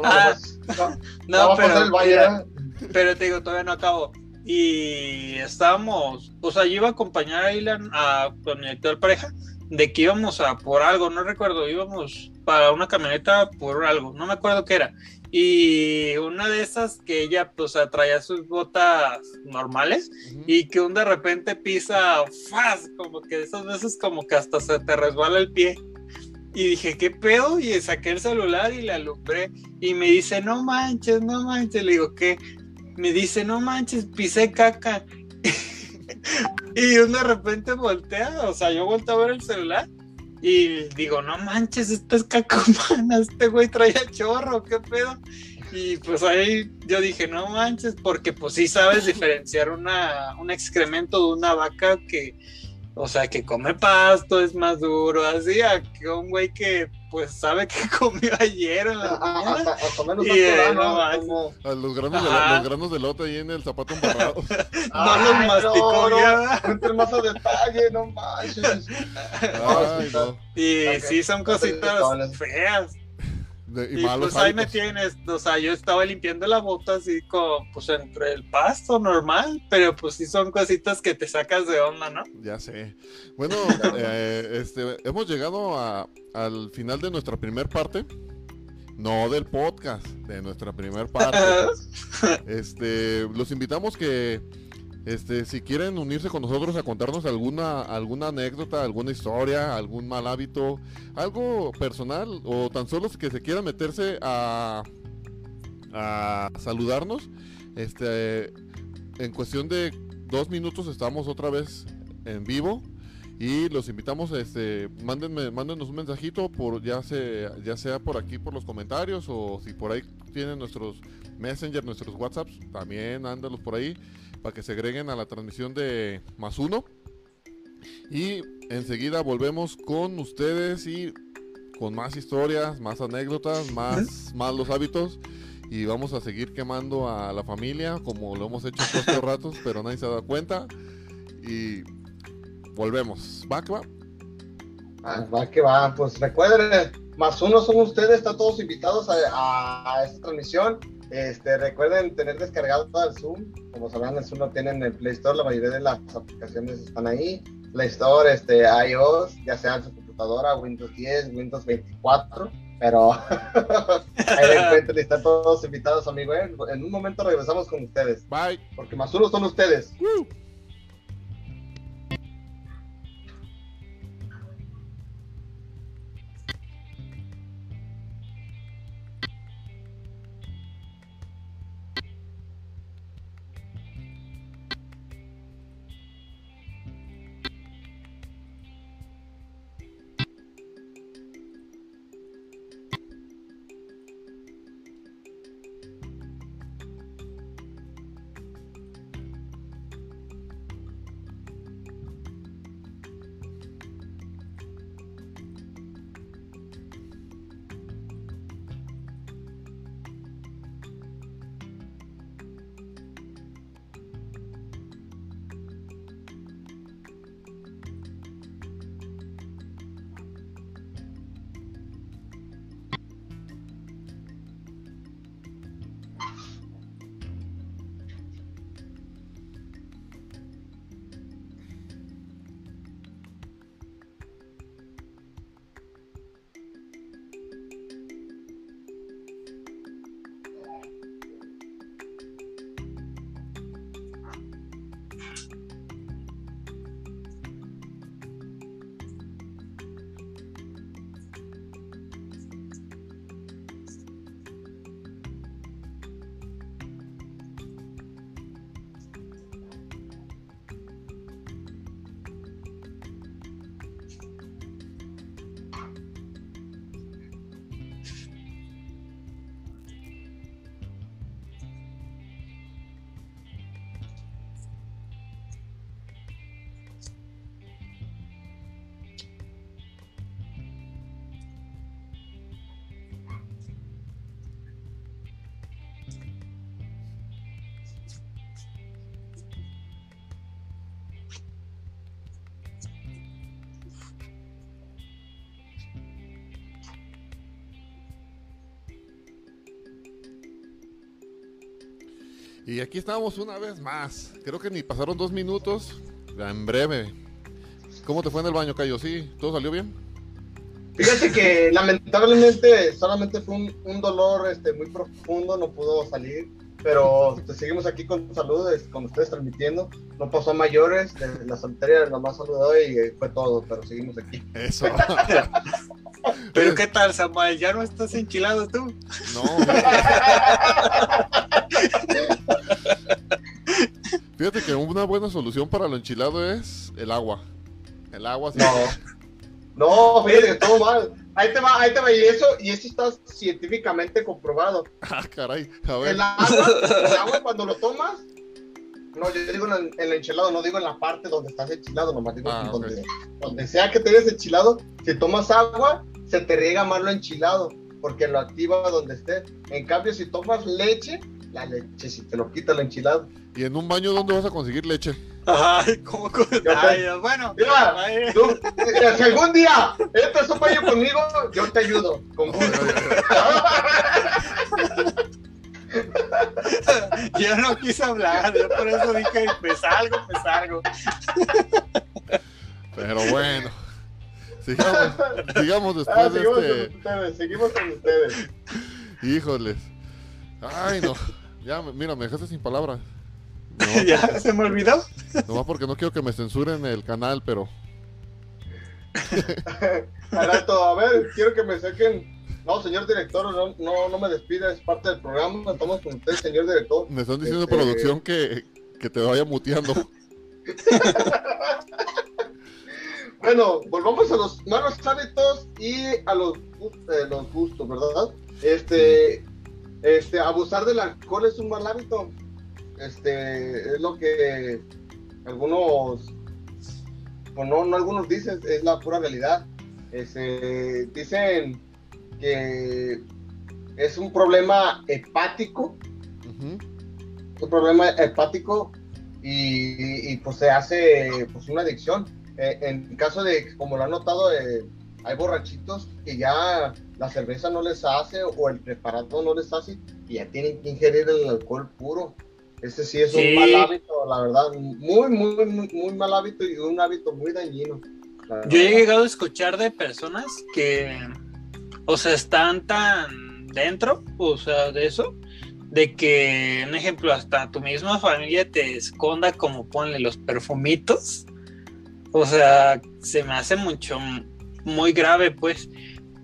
Ah, No, No, no, pasar pero, el valle, mira, pero te digo, todavía no acabo. Y estábamos, o sea, yo iba a acompañar a Ilan a, con mi actual pareja de que íbamos a por algo, no recuerdo, íbamos para una camioneta por algo, no me acuerdo qué era. Y una de esas que ella, pues, traía sus botas normales y que un de repente pisa, ¡faz! Como que esas veces como que hasta se te resbala el pie. Y dije, ¿qué pedo? Y saqué el celular y le alumbré. Y me dice, no manches, no manches. Le digo, ¿qué? Me dice, no manches, pisé caca. (laughs) y un de repente voltea, o sea, yo volteo a ver el celular. Y digo, no manches, esto es caca humana, este güey traía chorro, ¿qué pedo? Y pues ahí yo dije, no manches, porque pues sí sabes diferenciar una, un excremento de una vaca que, o sea, que come pasto, es más duro, así, a que un güey que pues sabe que (laughs) comió ayer en la Ah, mañana. A los granos, de, los granos de lote ahí en el zapato embarrado. (laughs) No los masticó no, entre más a detalle, no manches. Ay, no. Y sí, son cositas feas. De- y Y malos pues ahí me tienes, o sea, yo estaba limpiando la bota así como, pues entre el pasto normal, pero pues sí son cositas que te sacas de onda, ¿no? Ya sé. Bueno, (laughs) eh, este, hemos llegado a- al final de nuestra primer parte. No del podcast, de nuestra primer parte. (laughs) Este, los invitamos que, este, si quieren unirse con nosotros a contarnos alguna, alguna anécdota, alguna historia, algún mal hábito, algo personal o tan solo que se quieran meterse a, a saludarnos, este, en cuestión de dos minutos estamos otra vez en vivo. Y los invitamos, este, mándenme, mándenos un mensajito por ya sea, ya sea por aquí por los comentarios o si por ahí tienen nuestros Messenger, nuestros WhatsApps, también ándalos por ahí para que se agreguen a la transmisión de más uno. Y enseguida volvemos con ustedes y con más historias, más anécdotas, más malos hábitos. Y vamos a seguir quemando a la familia como lo hemos hecho estos ratos, pero nadie se ha dado cuenta. Y volvemos. ¿Va que va? Ah, va que va, pues recuerden, más uno son ustedes, están todos invitados a, a esta transmisión. Este, recuerden tener descargado el Zoom, como sabrán, el Zoom lo tienen en el Play Store, la mayoría de las aplicaciones están ahí. Play Store, este, iOS, ya sea en su computadora, Windows 10, Windows 24, pero (laughs) ahí encuentran y están todos invitados, amigo. En un momento regresamos con ustedes, Bye. porque más uno son ustedes. Y aquí estamos una vez más. Creo que ni pasaron dos minutos. Ya En breve. ¿Cómo te fue en el baño, Cayo? ¿Sí? ¿Todo salió bien? Fíjate que lamentablemente solamente fue un, un dolor este, muy profundo, no pudo salir, pero este, seguimos aquí con salud, con ustedes transmitiendo. No pasó a mayores, de la soltería nomás saludó y eh, fue todo, pero seguimos aquí. Eso. (laughs) Pero ¿qué tal, Samuel? ¿Ya no estás enchilado tú? No. (laughs) una buena solución para lo enchilado es el agua. El agua sí. No, fíjate que todo mal. Ahí te va, ahí te va, y eso, y eso está científicamente comprobado. (laughs) Ah, caray. A ver. El agua, el agua cuando lo tomas, no, yo digo en el, en el enchilado, no digo en la parte donde estás enchilado, nomás digo Ah, donde, donde sea que te hayas enchilado, si tomas agua, se te riega más lo enchilado, porque lo activa donde esté. En cambio, si tomas leche, la leche si te lo quita lo enchilado. ¿Y en un baño dónde vas a conseguir leche? Ay, ¿cómo? co- te- Ay, bueno. Mira, ay, tú, eh, si algún día entras un baño conmigo, yo te ayudo. Con gusto. (laughs) yo no quise hablar, yo por eso dije, me salgo, me salgo. Pero bueno. Sigamos, sigamos Ah, después de seguimos con este. ustedes, seguimos con ustedes. Híjoles. Ay, no. Ya, mira, me dejaste sin palabras. (laughs) No, ¿Ya se me olvidó? nomás porque no quiero que me censuren el canal, pero. (laughs) Al rato, a ver, quiero que me saquen. No, señor director, no, no, no me despida, es parte del programa. Estamos con usted, señor director. Me están diciendo Este- producción que, que te vaya muteando. (laughs) Bueno, volvamos a los malos hábitos y a los, eh, los gustos, ¿verdad? Este, este, abusar del alcohol es un mal hábito. Este, es lo que algunos, o no, no algunos dicen, es la pura realidad. Este, dicen que es un problema hepático un problema hepático y, y, pues se hace pues una adicción. Eh, en caso de, como lo han notado, eh, hay borrachitos que ya la cerveza no les hace o el preparado no les hace y ya tienen que ingerir el alcohol puro. Ese sí es Sí. un mal hábito, la verdad, muy, muy, muy, muy mal hábito y un hábito muy dañino. Yo he llegado a escuchar de personas que, o sea, están tan dentro, o sea, de eso, de que, un ejemplo, hasta tu misma familia te esconda como ponle los perfumitos. O sea, se me hace mucho, muy grave, pues.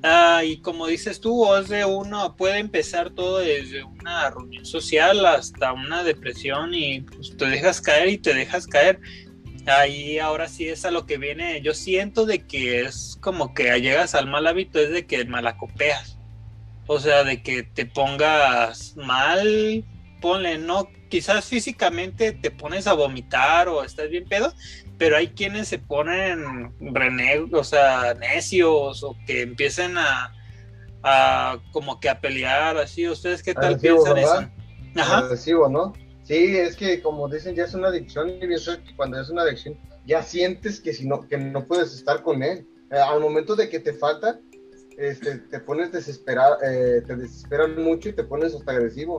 Ah, y como dices tú, de uno, puede empezar todo desde una reunión social hasta una depresión y pues, te dejas caer y te dejas caer. Ahí ahora sí es a lo que viene. Yo siento de que es como que llegas al mal hábito, es de que malacopeas. O sea, de que te pongas mal, ponle, no, quizás físicamente te pones a vomitar o estás bien pedo, pero hay quienes se ponen renegos, o sea, necios o que empiecen a, a como que a pelear así. ¿Ustedes qué tal piensan ¿verdad? eso? Ajá. agresivo, ¿no? Sí, es que como dicen, ya es una adicción y eso es que cuando es una adicción ya sientes que si no que no puedes estar con él. Eh, al momento de que te falta, este, te pones desesperar, eh, te desesperan mucho y te pones hasta agresivo.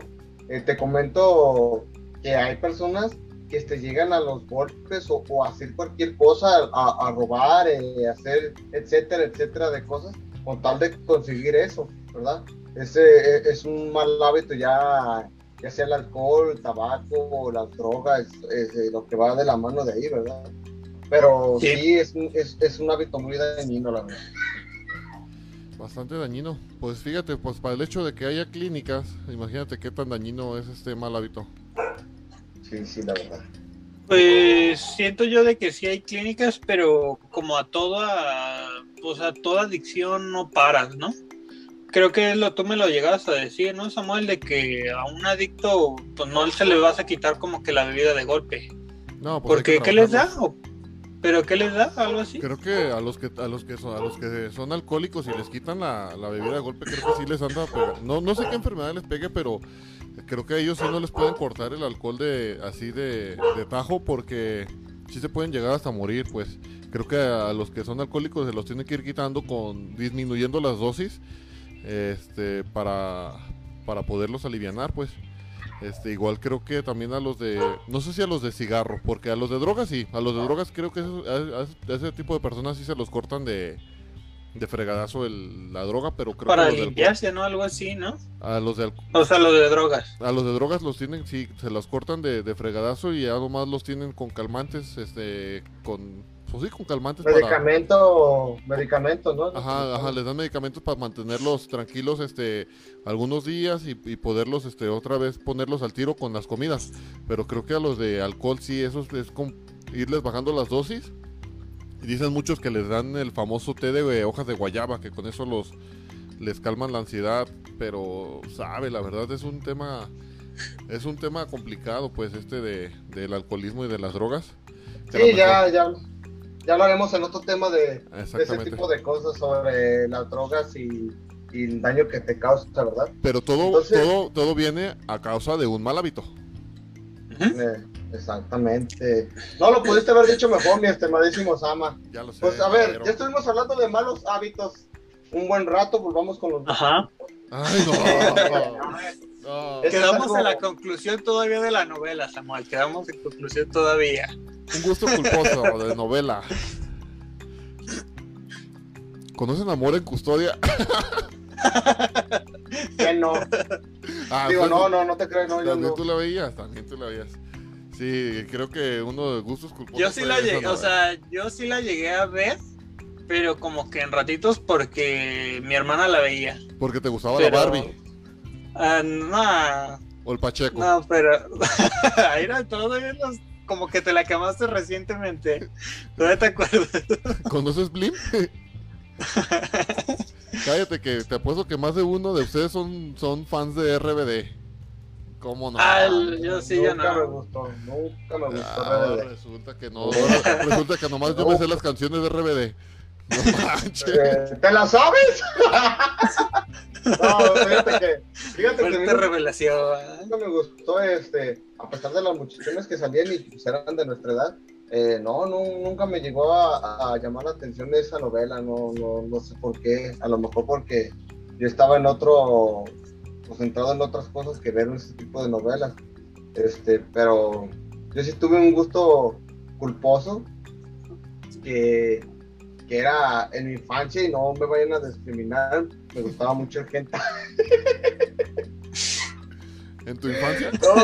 Eh, te comento que hay personas que te llegan a los golpes o, o hacer cualquier cosa, a, a robar, eh, hacer etcétera, etcétera de cosas, con tal de conseguir eso, ¿verdad? Ese eh, es un mal hábito ya ya sea el alcohol, el tabaco las drogas, es, lo que va de la mano de ahí, ¿verdad? Pero Sí. sí, es, un- es, es un hábito muy dañino, la verdad. Bastante dañino. Pues fíjate, pues para el hecho de que haya clínicas, imagínate qué tan dañino es este mal hábito. Sí, sí, la verdad. Pues siento yo de que sí hay clínicas, pero como a toda, pues a toda adicción no paras, ¿no? Creo que lo, tú me lo llegas a decir, ¿no, Samuel? De que a un adicto, pues no se le vas a quitar como que la bebida de golpe. No, pues Porque, que ¿qué les da? ¿O- ¿Pero qué les da? ¿Algo así? Creo que a los que a los que son a los que son alcohólicos y les quitan la, la bebida de golpe, creo que sí les anda pegando. No, no sé qué enfermedad les pegue, pero creo que a ellos sí no les pueden cortar el alcohol de así de, de tajo porque sí se pueden llegar hasta morir, pues. Creo que a los que son alcohólicos se los tienen que ir quitando con disminuyendo las dosis este para para poderlos alivianar, pues. Este, igual creo que también a los de, no sé si a los de cigarro, porque a los de drogas sí, a los de drogas creo que a ese tipo de personas sí se los cortan de, de fregadazo el- la droga, pero creo Para que a los, de limpiarse, ¿no? Algo así, ¿no? alcohol- a los de O sea, lo de drogas. a los de drogas los tienen, sí, se los cortan de, de fregadazo y ya nomás los tienen con calmantes, este, con, pues sí, con calmantes para, Medicamento, medicamento, ¿no? Ajá, ajá, les dan medicamentos para mantenerlos tranquilos este algunos días y, y poderlos este otra vez ponerlos al tiro con las comidas. Pero creo que a los de alcohol sí, eso es, es con irles bajando las dosis. Dicen muchos que les dan el famoso té de hojas de guayaba, que con eso los les calman la ansiedad, pero sabe, la verdad es un tema es un tema complicado pues este de, del alcoholismo y de las drogas. Sí, ya, ya, ya lo haremos en otro tema de, de ese tipo de cosas sobre las drogas y, y el daño que te causa, ¿verdad? Pero todo, Entonces- todo, todo viene a causa de un mal hábito. Eh, exactamente. No lo pudiste haber dicho mejor, mi estimadísimo Sama. Ya lo sé. Pues a ver, pero- ya estuvimos hablando de malos hábitos un buen rato, volvamos con los... Ajá. Ay, no. Quedamos algo- en la conclusión todavía de la novela, Samuel. Quedamos en conclusión todavía. Un gusto culposo de novela. ¿Conocen Amor en Custodia? (laughs) Que no. Ah, Digo, pues, no, no, no te crees, no, yo También no. tú la veías, también tú la veías. Sí, creo que uno de gustos culposos. Yo sí la llegué, o sea, yo sí la llegué a ver, pero como que en ratitos porque mi hermana la veía. Porque te gustaba pero- la Barbie Ah, no, o el Pacheco. no, pero (laughs) era los- como que te la quemaste recientemente. ¿Todavía te acuerdas? (laughs) ¿Conoces Blim? (laughs) Cállate que te apuesto que más de uno de ustedes son, son fans de RBD. ¿Cómo no? Ah, el- yo sí, ya nunca me gustó, nunca me gustó Ah, RBD. resulta que no. (laughs) resulta que nomás yo me sé las canciones de RBD. No manches. Eh, ¿Te la sabes? (laughs) no, fíjate que, fíjate que Fuerte revelación. nunca me gustó, este, a pesar de las muchachones que salían y pues eran de nuestra edad, eh, no, no, nunca me llegó a, a llamar la atención esa novela, no, no, no sé por qué, a lo mejor porque yo estaba en otro, concentrado en otras cosas que ver ese tipo de novelas, este, pero yo sí tuve un gusto culposo que, que era en mi infancia y no me vayan a discriminar, me gustaba mucho el gente. (laughs) ¿En tu infancia? No,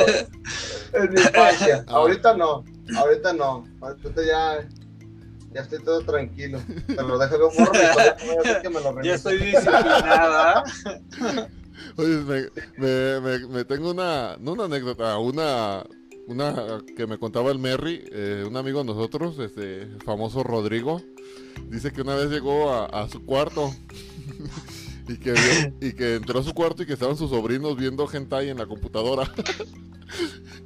en mi infancia. Ah. Ahorita no, ahorita no. Ahorita ya, ya estoy todo tranquilo. Un borro mi historia, no vaya a ser que me lo Ya estoy disciplinada. (laughs) Oye, me, me, me- me tengo una, no una anécdota, una, una que me contaba el Merry, eh, un amigo de nosotros, este el famoso Rodrigo, dice que una vez llegó a, a su cuarto (laughs) y que vio- y que entró a su cuarto y que estaban sus sobrinos viendo hentai en la computadora. (laughs)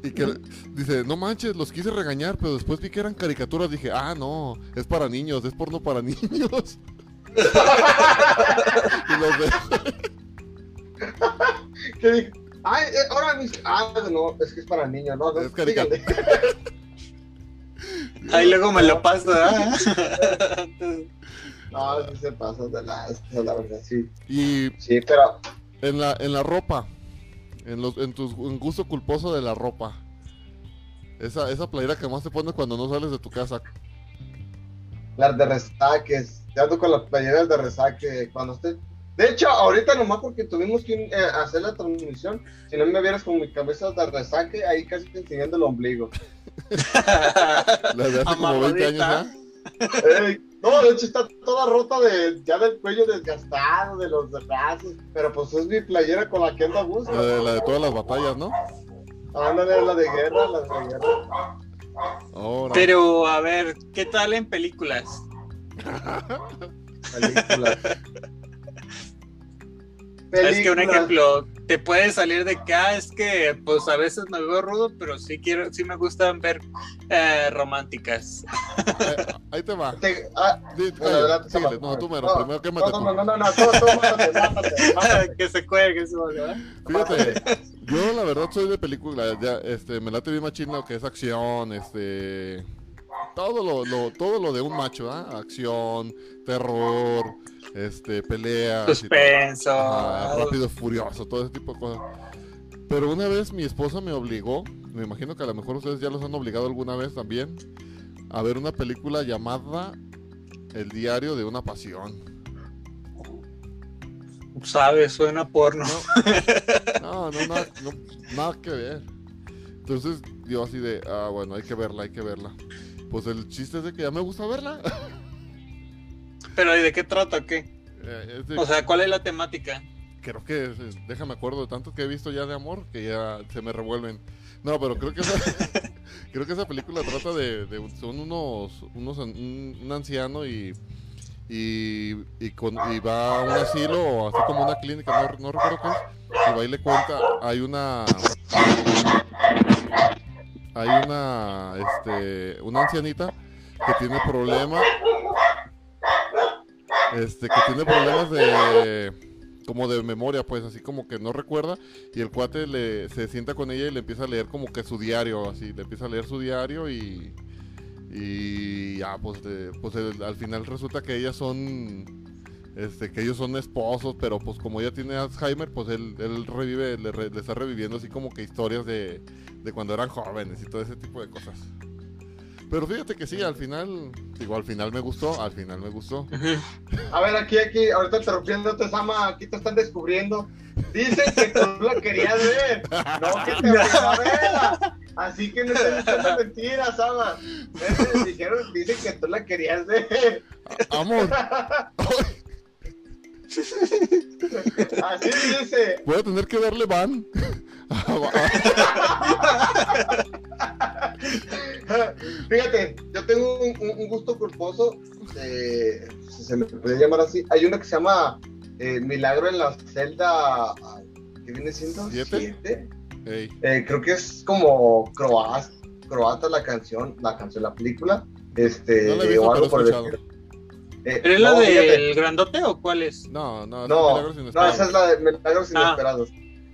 Y que dice, no manches, los quise regañar, pero después vi que eran caricaturas, dije, ah, no, es para niños, es porno para (laughs) niños. y los de- (laughs) Que dije, Ay, eh, ahora mis. Ah, no, es que es para niños, no, no. Es. (laughs) Ahí luego me lo paso, ¿ah? (laughs) No, sí se pasa de la, la verdad, sí. y Sí, pero En la, en la ropa. En, los, en tu en gusto culposo de la ropa. Esa, esa playera que más te pones cuando no sales de tu casa. las de resaques. Te ando con las playeras de resaque cuando esté. De hecho, ahorita nomás porque tuvimos que eh, hacer la transmisión, si no me vieras con mi cabeza de resaque, ahí casi te enseñando el ombligo. La de hace como 20 años. Ey, no, de hecho está toda rota de, ya del cuello desgastado, de los brazos, pero pues es mi playera con la que ando a gusto. La de, la de todas las batallas, ¿no? Ándale, la de guerra, la de guerra. Ahora. Pero, a ver, ¿qué tal en películas? (laughs) Película. Es que un ejemplo, te puede salir de que, ah, es que pues a veces me veo rudo, pero sí quiero, sí me gustan ver eh, románticas. Eh, ahí te va. Te- ah, Di- bueno, cállate, adelante, síguele. No, tú mero. No, Primero quémate no, tú. no, no, no, no, tú, tú, mátate, mátate, mátate. (laughs) que se cuelgue eso, ¿verdad? Fíjate, yo la verdad soy de película, ya, este, me late bien machín lo que es acción, este, todo lo, lo- todo lo de un macho, ¿ah? Acción, terror, este, peleas. Suspenso. Ajá, rápido, furioso, todo ese tipo de cosas. Pero una vez mi esposa me obligó, me imagino que a lo mejor ustedes ya los han obligado alguna vez también, a ver una película llamada El diario de una pasión. Sabes, suena porno. No, (laughs) no, nada, no, nada que ver. Entonces yo así de, ah, bueno, hay que verla, hay que verla. Pues el chiste es de que ya me gusta verla. (laughs) Pero ¿y de qué trata? ¿Qué? Eh, de- O sea, ¿cuál es la temática? creo que, es- déjame acuerdo de tanto que he visto ya de amor que ya se me revuelven. No, pero creo que esa, (laughs) creo que esa película trata de, son unos, unos un anciano y y, y, con- y va a un asilo o así como una clínica, no, no recuerdo qué es, y va y le cuenta, hay una hay una este una ancianita que tiene problema este que tiene problemas de como de memoria pues así como que no recuerda y el cuate le se sienta con ella y le empieza a leer como que su diario así le empieza a leer su diario y y ya pues de- pues al final resulta que ellas son este que ellos son esposos pero pues como ella tiene Alzheimer pues él, él revive le, le está reviviendo así como que historias de, de cuando eran jóvenes y todo ese tipo de cosas pero fíjate que sí al final digo al final me gustó al final me gustó A ver, aquí, aquí, ahorita interrumpiéndote, Sama, aquí te están descubriendo. Dicen que tú la querías ver, no que te a verla. Así que no estás diciendo (laughs) mentiras, Sama. Eh, Dijeron, dicen que tú la querías ver. amor Así dice. voy a tener que darle van (laughs) Fíjate, yo tengo un, un- un gusto culposo, eh, si se me puede llamar así. Hay uno que se llama eh, Milagro en la celda, ¿qué viene siendo? ¿Siete? ¿Siete? Ey, Eh, creo que es como croata, croata la canción, la canción, la película. Este, no la he visto o algo por estilo. Eh, ¿Pero es la no, fíjate, del grandote o cuál es? no no, No, no, Inesperados. esa es la de Milagros Ah.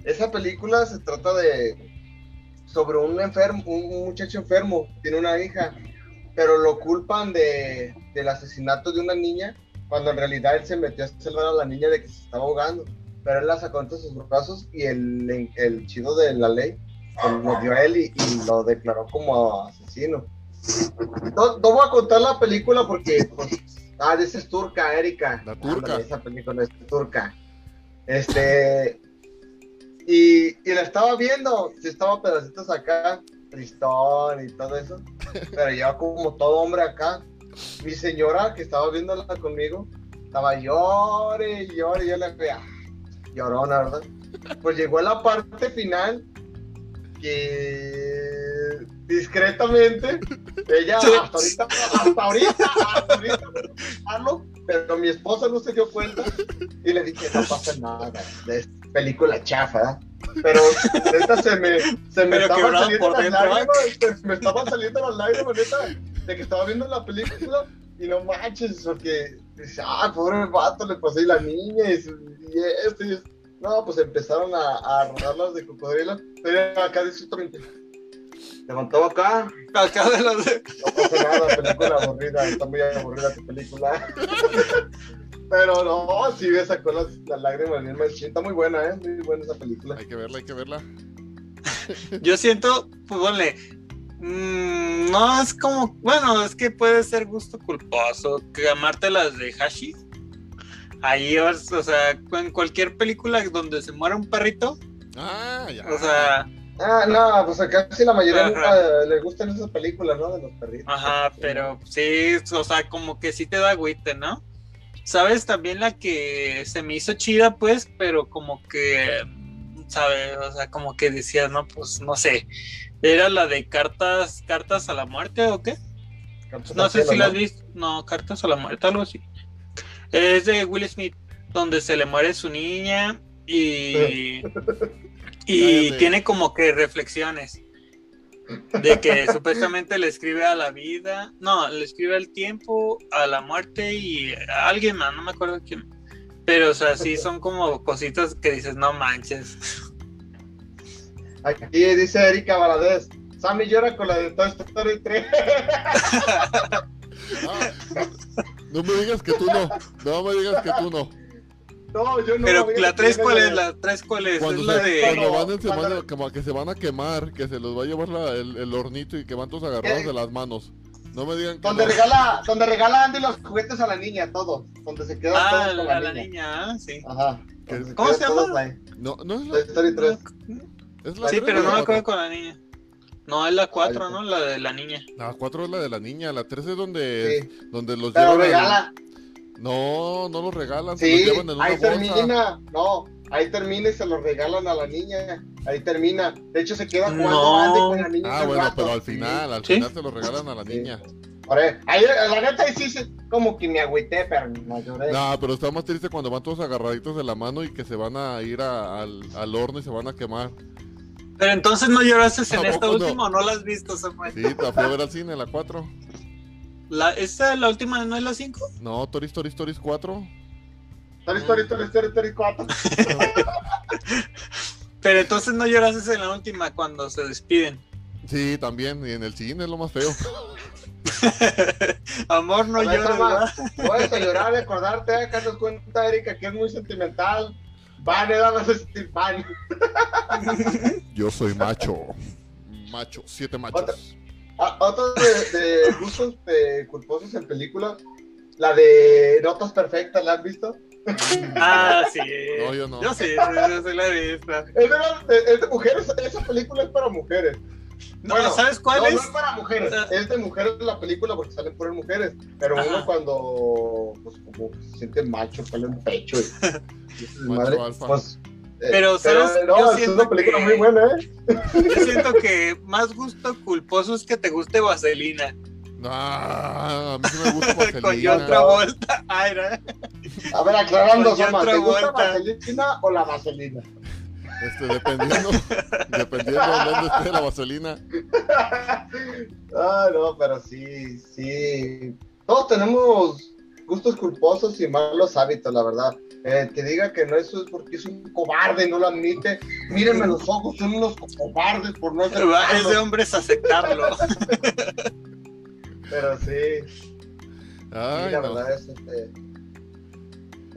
Esa película se trata de sobre un enfermo, un muchacho enfermo, tiene una hija, pero lo culpan de, del asesinato de una niña, cuando en realidad él se metió a salvar a la niña de que se estaba ahogando, pero él la sacó entre sus brazos y el, el chido de la ley lo dio a él y, y lo declaró como asesino. No, no voy a contar la película porque, pues, ah, esa es turca, Erika. La turca. Ándale, esa película es turca. Este, y, y la estaba viendo, sí estaba pedacitos acá, tristón y todo eso, (laughs) pero yo como todo hombre acá, mi señora que estaba viéndola conmigo, estaba llore y llore, y yo le veía, llorona, ¿verdad? Pues llegó a la parte final que discretamente, ella hasta ahorita, hasta ahorita, hasta ahorita, pero mi esposa no se dio cuenta y le dije, no pasa nada, es película chafa, ¿eh? pero neta se me, se me estaban saliendo por las dentro, ¿eh? lágrimas, se me estaban saliendo las lágrimas, neta, de que estaba viendo la película y no manches, porque dice, ah, pobre vato, le pasé la niña y, y esto y esto. No, pues empezaron a, a rodarlas de cocodrilo, pero acá disfrutamente. Levantó acá, Acá de los de- no pasa nada, película aburrida, está muy aburrida tu película. (laughs) Pero no, sí me sacó las, las lágrimas bien machín, está muy buena, ¿eh? Muy buena esa película. hay que verla hay que verla (laughs) Yo siento, pues ponle, mm, no es como, bueno, es que puede ser gusto culposo, que amarte las de Hashi. Ahí, o o sea, en cualquier película donde se muera un perrito, ah ya o sea, Ah, no, pues acá sí la mayoría eh, le gustan esas películas, ¿no? De los perritos. ajá, pero sí, o sea, como que sí te da agüite, ¿no? ¿Sabes? También la que se me hizo chida, pues, pero como que, ¿sabes? O sea, como que decías, no, pues, no sé, era la de cartas, cartas a la muerte o qué? Cartas No sé cielo, si la has visto. No, Cartas a la Muerte, algo así. Es de Will Smith, donde se le muere su niña y. (laughs) y Cállate. tiene como que reflexiones. De que supuestamente le escribe a la vida. No, le escribe al tiempo, a la muerte y a alguien más, no me acuerdo quién. Pero, o sea, sí son como cositas que dices, no manches. Aquí dice Erika Valadez. Sammy llora con la de Toy Story 3. Ah, (laughs) no, no me digas que tú no no me digas que tú no No, yo no. Pero la que tres yo no cuál la- es, la tres cuál es, es Cuando, la se, de cuando Cuando- van en semana, cuando- como que se van a quemar, que se los va a llevar la- el, el hornito y que van todos agarrados ¿Qué? de las manos. No me digan que Donde no. regala, donde regala Andy los juguetes a la niña, todos. Donde se quedan Ah, todos con la, la, la niña. niña, ah, sí. Ajá. ¿Qué- donde ¿Cómo se llama? No, no es Toy la, Story 3. es la Sí, tres pero o no la me acuerdo con la niña. No, es la 4, yo ¿no? La de la niña. La 4 es la de la niña, la 3 es donde, donde los Pero llevan. al- regala. No, no los regalan, se los Sí, llevan en una ahí bolsa. termina. No, ahí termina y se los regalan a la niña. Ahí termina. De hecho, se queda jugando No. Con la niña. Ah, bueno, rato. pero al final, al ¿Sí? final se los regalan a la Sí. niña. Ahí, la neta, ahí sí, se- como que me agüité, pero no lloré. No, pero está más triste cuando van todos agarraditos de la mano y que se van a ir a- al, al horno y se van a quemar. Pero entonces no lloraste en ¿A esta poco no? última o no la has visto, Samuel. Sí, la fui a ver al cine, la 4. La, ¿Esta, la última, no es la 5? No, Tori Story Stories 4. Story, story, story, story, story 4. (laughs) Pero entonces no lloraste en la última cuando se despiden. Sí, también, y en el cine es lo más feo. (laughs) Amor, no llores. Puedes llorar, recordarte, acá nos cuenta Erika que es muy sentimental. Van, eh, vamos a sentir van. Yo soy macho. Macho, siete machos. Otra. Ah, Otro de, de (laughs) gustos de culposos en película, la de Notas Perfectas, ¿la han visto? Ah, sí. No, yo no. Yo sí, yo sí la he visto. Es de, es de mujeres, esa película es para mujeres. No, Bueno, ¿sabes cuál no, es? no es para mujeres, es de mujeres la película porque salen puras mujeres, pero Ajá. uno cuando pues, como se siente macho, sale un pecho y, y (laughs) Macho madre, alfa. pues, eh, Pero, ¿sabes? no, Yo es siento una película que- muy buena, ¿eh? Yo siento que más gusto culposo es que te guste Vaselina. Ah, a mí sí me gusta (laughs) Con Vaselina. otra vuelta. Ah, era. A ver, aclarando, Con John ¿te gusta Travolta. vaselina o la vaselina? Este, dependiendo, (laughs) dependiendo de dónde esté la vaselina. Ah, no, pero sí, sí. Todos tenemos gustos culposos y malos hábitos, la verdad. Eh, que diga que no, eso es porque es un cobarde y no lo admite. Mírenme los ojos, son unos cobardes por no Va, aceptarlo. Es de hombres aceptarlo. Pero sí, sí, la no. verdad es, este,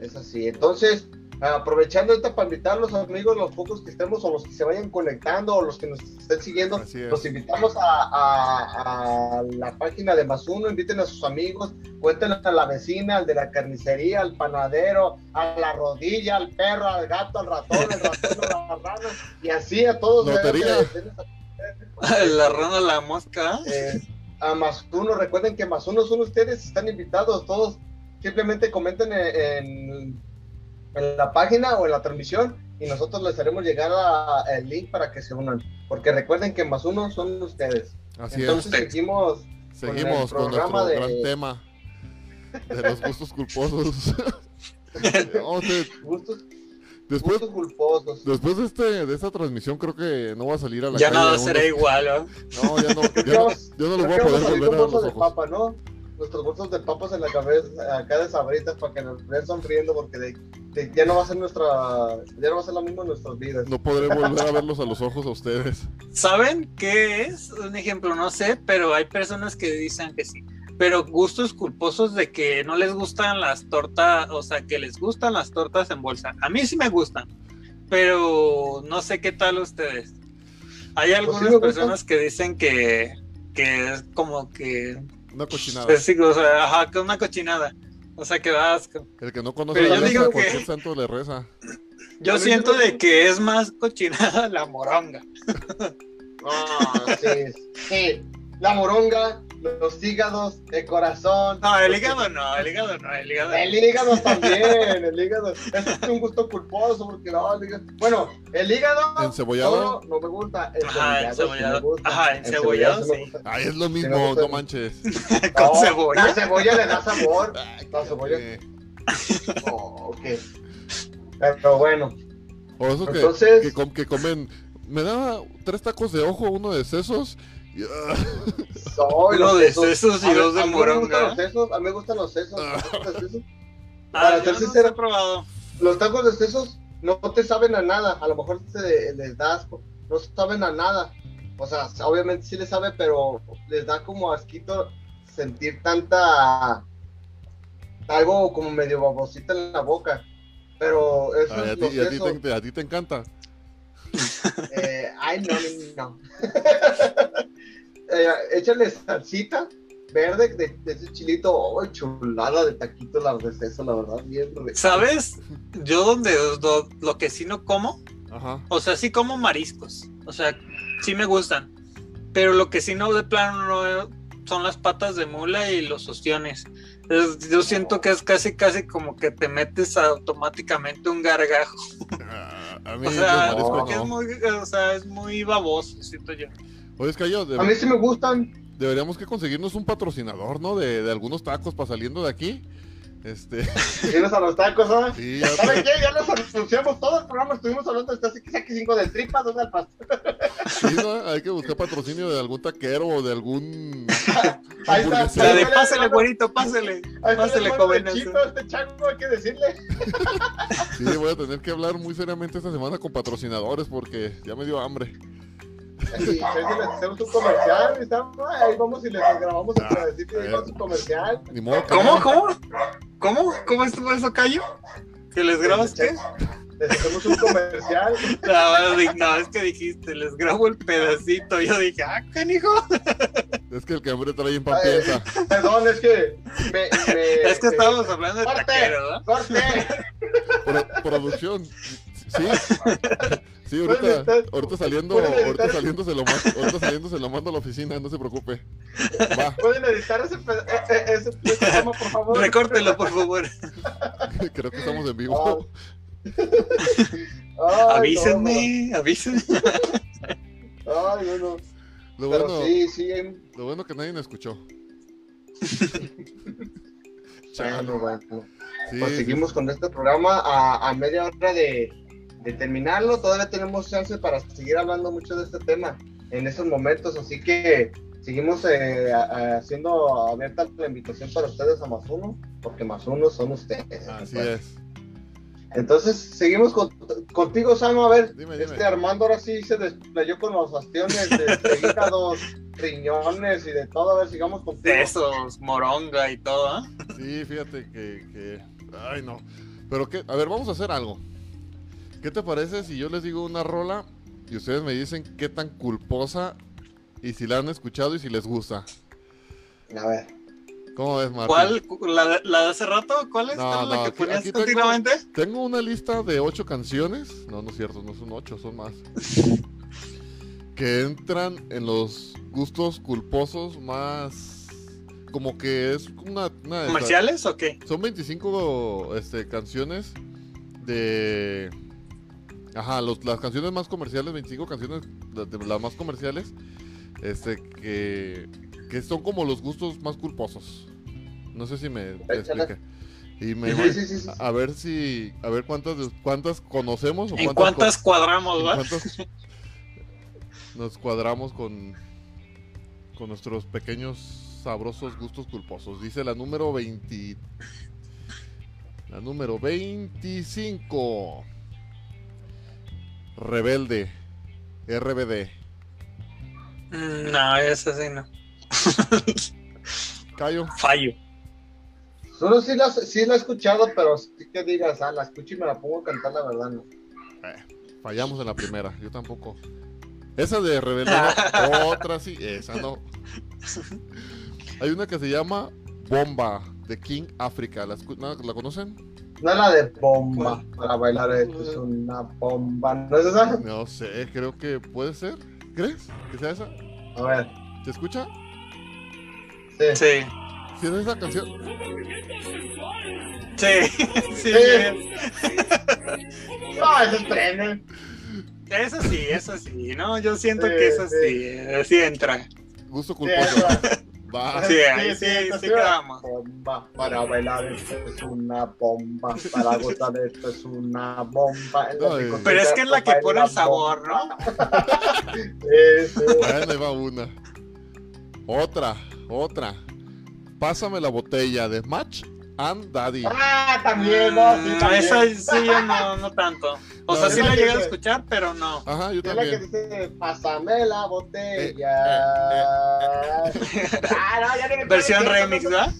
es así. Entonces, aprovechando esta para invitar a los amigos, los pocos que estemos o los que se vayan conectando o los que nos estén siguiendo, es. los invitamos a, a- a la página de Más Uno, inviten a sus amigos, cuéntenle a la vecina, al de la carnicería, al panadero, a la rodilla, al perro, al gato, al ratón, al ratón, a la rana, y así a todos. Lotería. (laughs) La rana la mosca. eh, a Más Uno, recuerden que Más Uno son ustedes, están invitados, todos simplemente comenten en, en la página o en la transmisión y nosotros les haremos llegar a- el link para que se unan, porque recuerden que Más Uno son ustedes. Así Entonces es. seguimos Seguimos con el con, programa nuestro de- gran tema de los gustos culposos. (laughs) No, te- gustos, después, gustos culposos. después de, este, de esta transmisión creo que no va a salir a la Ya calle nada unos- será igual, ¿no? No, ya no, ya no, yo no los voy a poder volver a con los bolsas de ojos. papa, ¿no? Nuestros bolsos de papas en la cabeza, acá de sabritas, para que nos vean sonriendo, porque de- de- ya no va a ser nuestra, ya no va a ser la misma en nuestras vidas. No podré volver a verlos a los ojos a ustedes. ¿Saben qué es? Un ejemplo, no sé, pero hay personas que dicen que sí. Pero gustos culposos de que no les gustan las tortas, o sea, que les gustan las tortas en bolsa. A mí sí me gustan, pero no sé qué tal ustedes. Hay algunas me gustan. personas que dicen que, que es como que, Una cochinada. pues sí, o sea, ajá, que una cochinada. O sea, que da asco. El que no conoce Pero la yo digo cualquier que- santo le reza. Yo siento de que es más cochinada (laughs) la moronga. Ah, sí, sí. La moronga, los hígados, el corazón. No, el hígado no, el hígado no, el hígado. El hígado también, el hígado. Ese es un gusto culposo porque no, el hígado- Bueno, el hígado ¿Encebollado? solo no me gusta. El Ajá, cebollado sí. Ajá, encebollado sí sí. Ay, es lo mismo, gusta. no manches. (laughs) Con No, cebolla. La cebolla le da sabor. Ay, La cebolla. Oh, ok. Pero bueno, O eso que, Entonces- que, com- que comen. Me da tres tacos de ojo, uno de sesos. Soy Uno los de sesos. sesos y A mí- dos de a mí me gustan moronga. los sesos, A mí me gustan los sesos. me gustan los sesos. Ah, Para ser no sincero- probado. Los tacos de sesos no te saben a nada. A lo mejor te, les da asco. No saben a nada. O sea, obviamente sí les sabe, pero les da como asquito sentir tanta. algo como medio babosita en la boca. Pero eso Ay, a, es ti, a ti te, a ti te encanta. Eh, ay, no, no. (laughs) Eh, échale salsita verde de, de ese chilito. Oh, chulada de taquito la de eso, la verdad. Bien rico. ¿Sabes? Yo donde lo, lo que sí no como, Ajá. o sea, sí como mariscos, o sea, sí me gustan, pero lo que sí no de plano no son las patas de mula y los ostiones. Es- yo siento que es casi, casi como que te metes automáticamente un gargajo. Ah, A mí O sea, no. es muy, o sea, es muy baboso, siento yo. Oye, es que yo, A mí sí me gustan. deberíamos que conseguirnos un patrocinador, ¿no? De, de algunos tacos para saliendo de aquí. Este, (laughs) Irnos a los tacos, ¿ah? sí, ya ¿Saben qué? Ya los anunciamos todo el programa. Estuvimos hablando de casi que 5 de tripas, ¿dónde al pastor? sí, ¿no? Hay que buscar patrocinio de algún taquero o de algún. (laughs) Ahí está. hamburguesero. La de pásele, güerito, pásele. Ahí está Pásele, joven. este chango, hay que decirle. Sí, voy a tener que hablar muy seriamente esta semana con patrocinadores porque ya me dio hambre. Y si les hacemos un comercial, estamos, ahí vamos y les grabamos el Ah, pedacito y eh. un comercial. ¿Cómo? ¿Cómo? ¿Cómo? ¿Cómo estuvo eso, Cayo? ¿Que les grabas qué? Les hacemos un comercial. (laughs) No, no, es que dijiste, les grabo el pedacito. Yo dije, ah, canijo. (laughs) Es que el que hambre trae en piensa. Perdón, es que me. me- Es que me- estábamos hablando de corte. taquero, ¿no? ¡Corte! Pro- producción. Sí. (laughs) Sí, ahorita, ahorita saliendo, ahorita saliendo se lo mando, ahorita saliendo se lo mando a la oficina, no se preocupe. Va, (laughs) ¿Pueden editar ese, pe- eh, eh, ese, ese programa, por favor? Recórtelo, por favor. (laughs) creo que estamos en vivo. Ay, Avísenme, avísenme. no, Ay, no, no. Lo Pero bueno, sí, lo bueno que nadie me escuchó. bueno, bueno. Sí, Pues sí, seguimos con este programa a, a media hora de, de terminarlo. Todavía tenemos chance para seguir hablando mucho de este tema en estos momentos. Así que seguimos eh, haciendo abierta la invitación para ustedes a más uno, porque más uno son ustedes. Así Pues, es. Entonces, seguimos con- contigo, Sam. A ver, Dime, dime. este Armando ahora sí se desplayó con los bastiones de, de hígados, (laughs) riñones y de todo. A ver, sigamos contigo. De esos, moronga y todo, ¿ah? Sí, fíjate que, que- Ay, no. Pero que... A ver, vamos a hacer algo. ¿Qué te parece si yo les digo una rola y ustedes me dicen qué tan culposa y si la han escuchado y si les gusta? A ver. ¿Cómo ves, Martín? ¿Cuál? ¿La, de- la de hace rato? ¿Cuál es? No, ¿Cuál es la no, que aquí- ponías aquí tengo- continuamente? Tengo una lista de ocho canciones. No, no es cierto, no son ocho, son más. (laughs) que entran en los gustos culposos más. Como que es una. ¿Comerciales o qué? Son 25 este, canciones de. Ajá, los- las canciones más comerciales, 25 canciones de, de las más comerciales. Este, que. Que son como los gustos más culposos. No sé si me expliqué. Y me, Sí, sí, sí, sí. a ver si, a ver cuántas, cuántas conocemos o ¿En cuántas, cuántas cuadramos, en va? cuántas (laughs) nos cuadramos con, con nuestros pequeños sabrosos gustos culposos. Dice la número 20, la número 25, Rebelde, RBD. No, esa sí no. (laughs) Cayo, Fallo. Solo sí la, sí la he escuchado, pero sí que digas, ah, la escucho y me la pongo a cantar, la verdad, no. fallamos en la primera, yo tampoco. Esa de Rebelde, (laughs) otra sí, esa no. Hay una que se llama Bomba de King Africa. ¿La, ¿la conocen? No es la de bomba para bailar, esto es una bomba. ¿No es esa? No sé, creo que puede ser. ¿Crees que sea esa? A ver, ¿Se escucha? sí. Sí. ¿Sí es esa canción? Sí, (laughs) sí, Sí. sí. (laughs) No, eso es tren. Eso sí, eso sí, ¿no? Yo siento Sí, que eso sí. sí, eh, sí entra. Gusto Sí, culposo. Va. Sí, ahí sí, sí sí, quedamos. Bomba para bailar, esto es una bomba. Para (laughs) gozar, esto es una bomba. No, Pero es que es la que pone el sabor, bomba. ¿no? (laughs) Sí, sí. Bueno, ahí va una. Otra, otra. Pásame la botella de Match and Daddy. Ah, también, no, sí, Mm, también. Esa sí, yo no, no tanto. O No, sea, sí la llegué a escuchar, pero no. Ajá, yo Es la que también. dice, pásame la botella. Eh, (laughs) Ah, no, ya acuerdo Versión remix, (laughs) no, ¿verdad?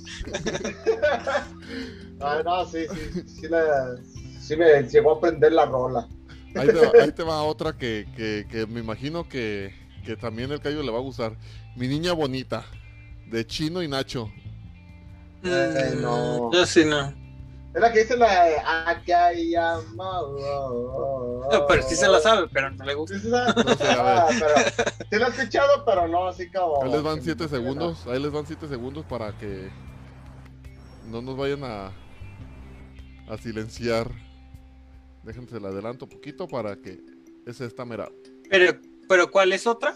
Ah, no, sí, sí, sí la, sí me llegó a prender la rola. Ahí te, va- ahí te (laughs) va otra que, que- que me imagino que, que también el callo le va a gustar. Mi niña bonita, de Chino y Nacho. Eh, Mm, no. Yo sí no. Es la que dice la de hay amor. No, pero sí se la sabe, pero no le gusta. ¿Sí se sabe? No sé, a ver. Ah, pero sí la he escuchado, pero no así como. Ahí les van que- 7 segundos. Ahí les van 7 segundos para que no nos vayan a, a silenciar. Déjense la adelanto poquito para que esa está mera. Pero, pero ¿cuál es otra?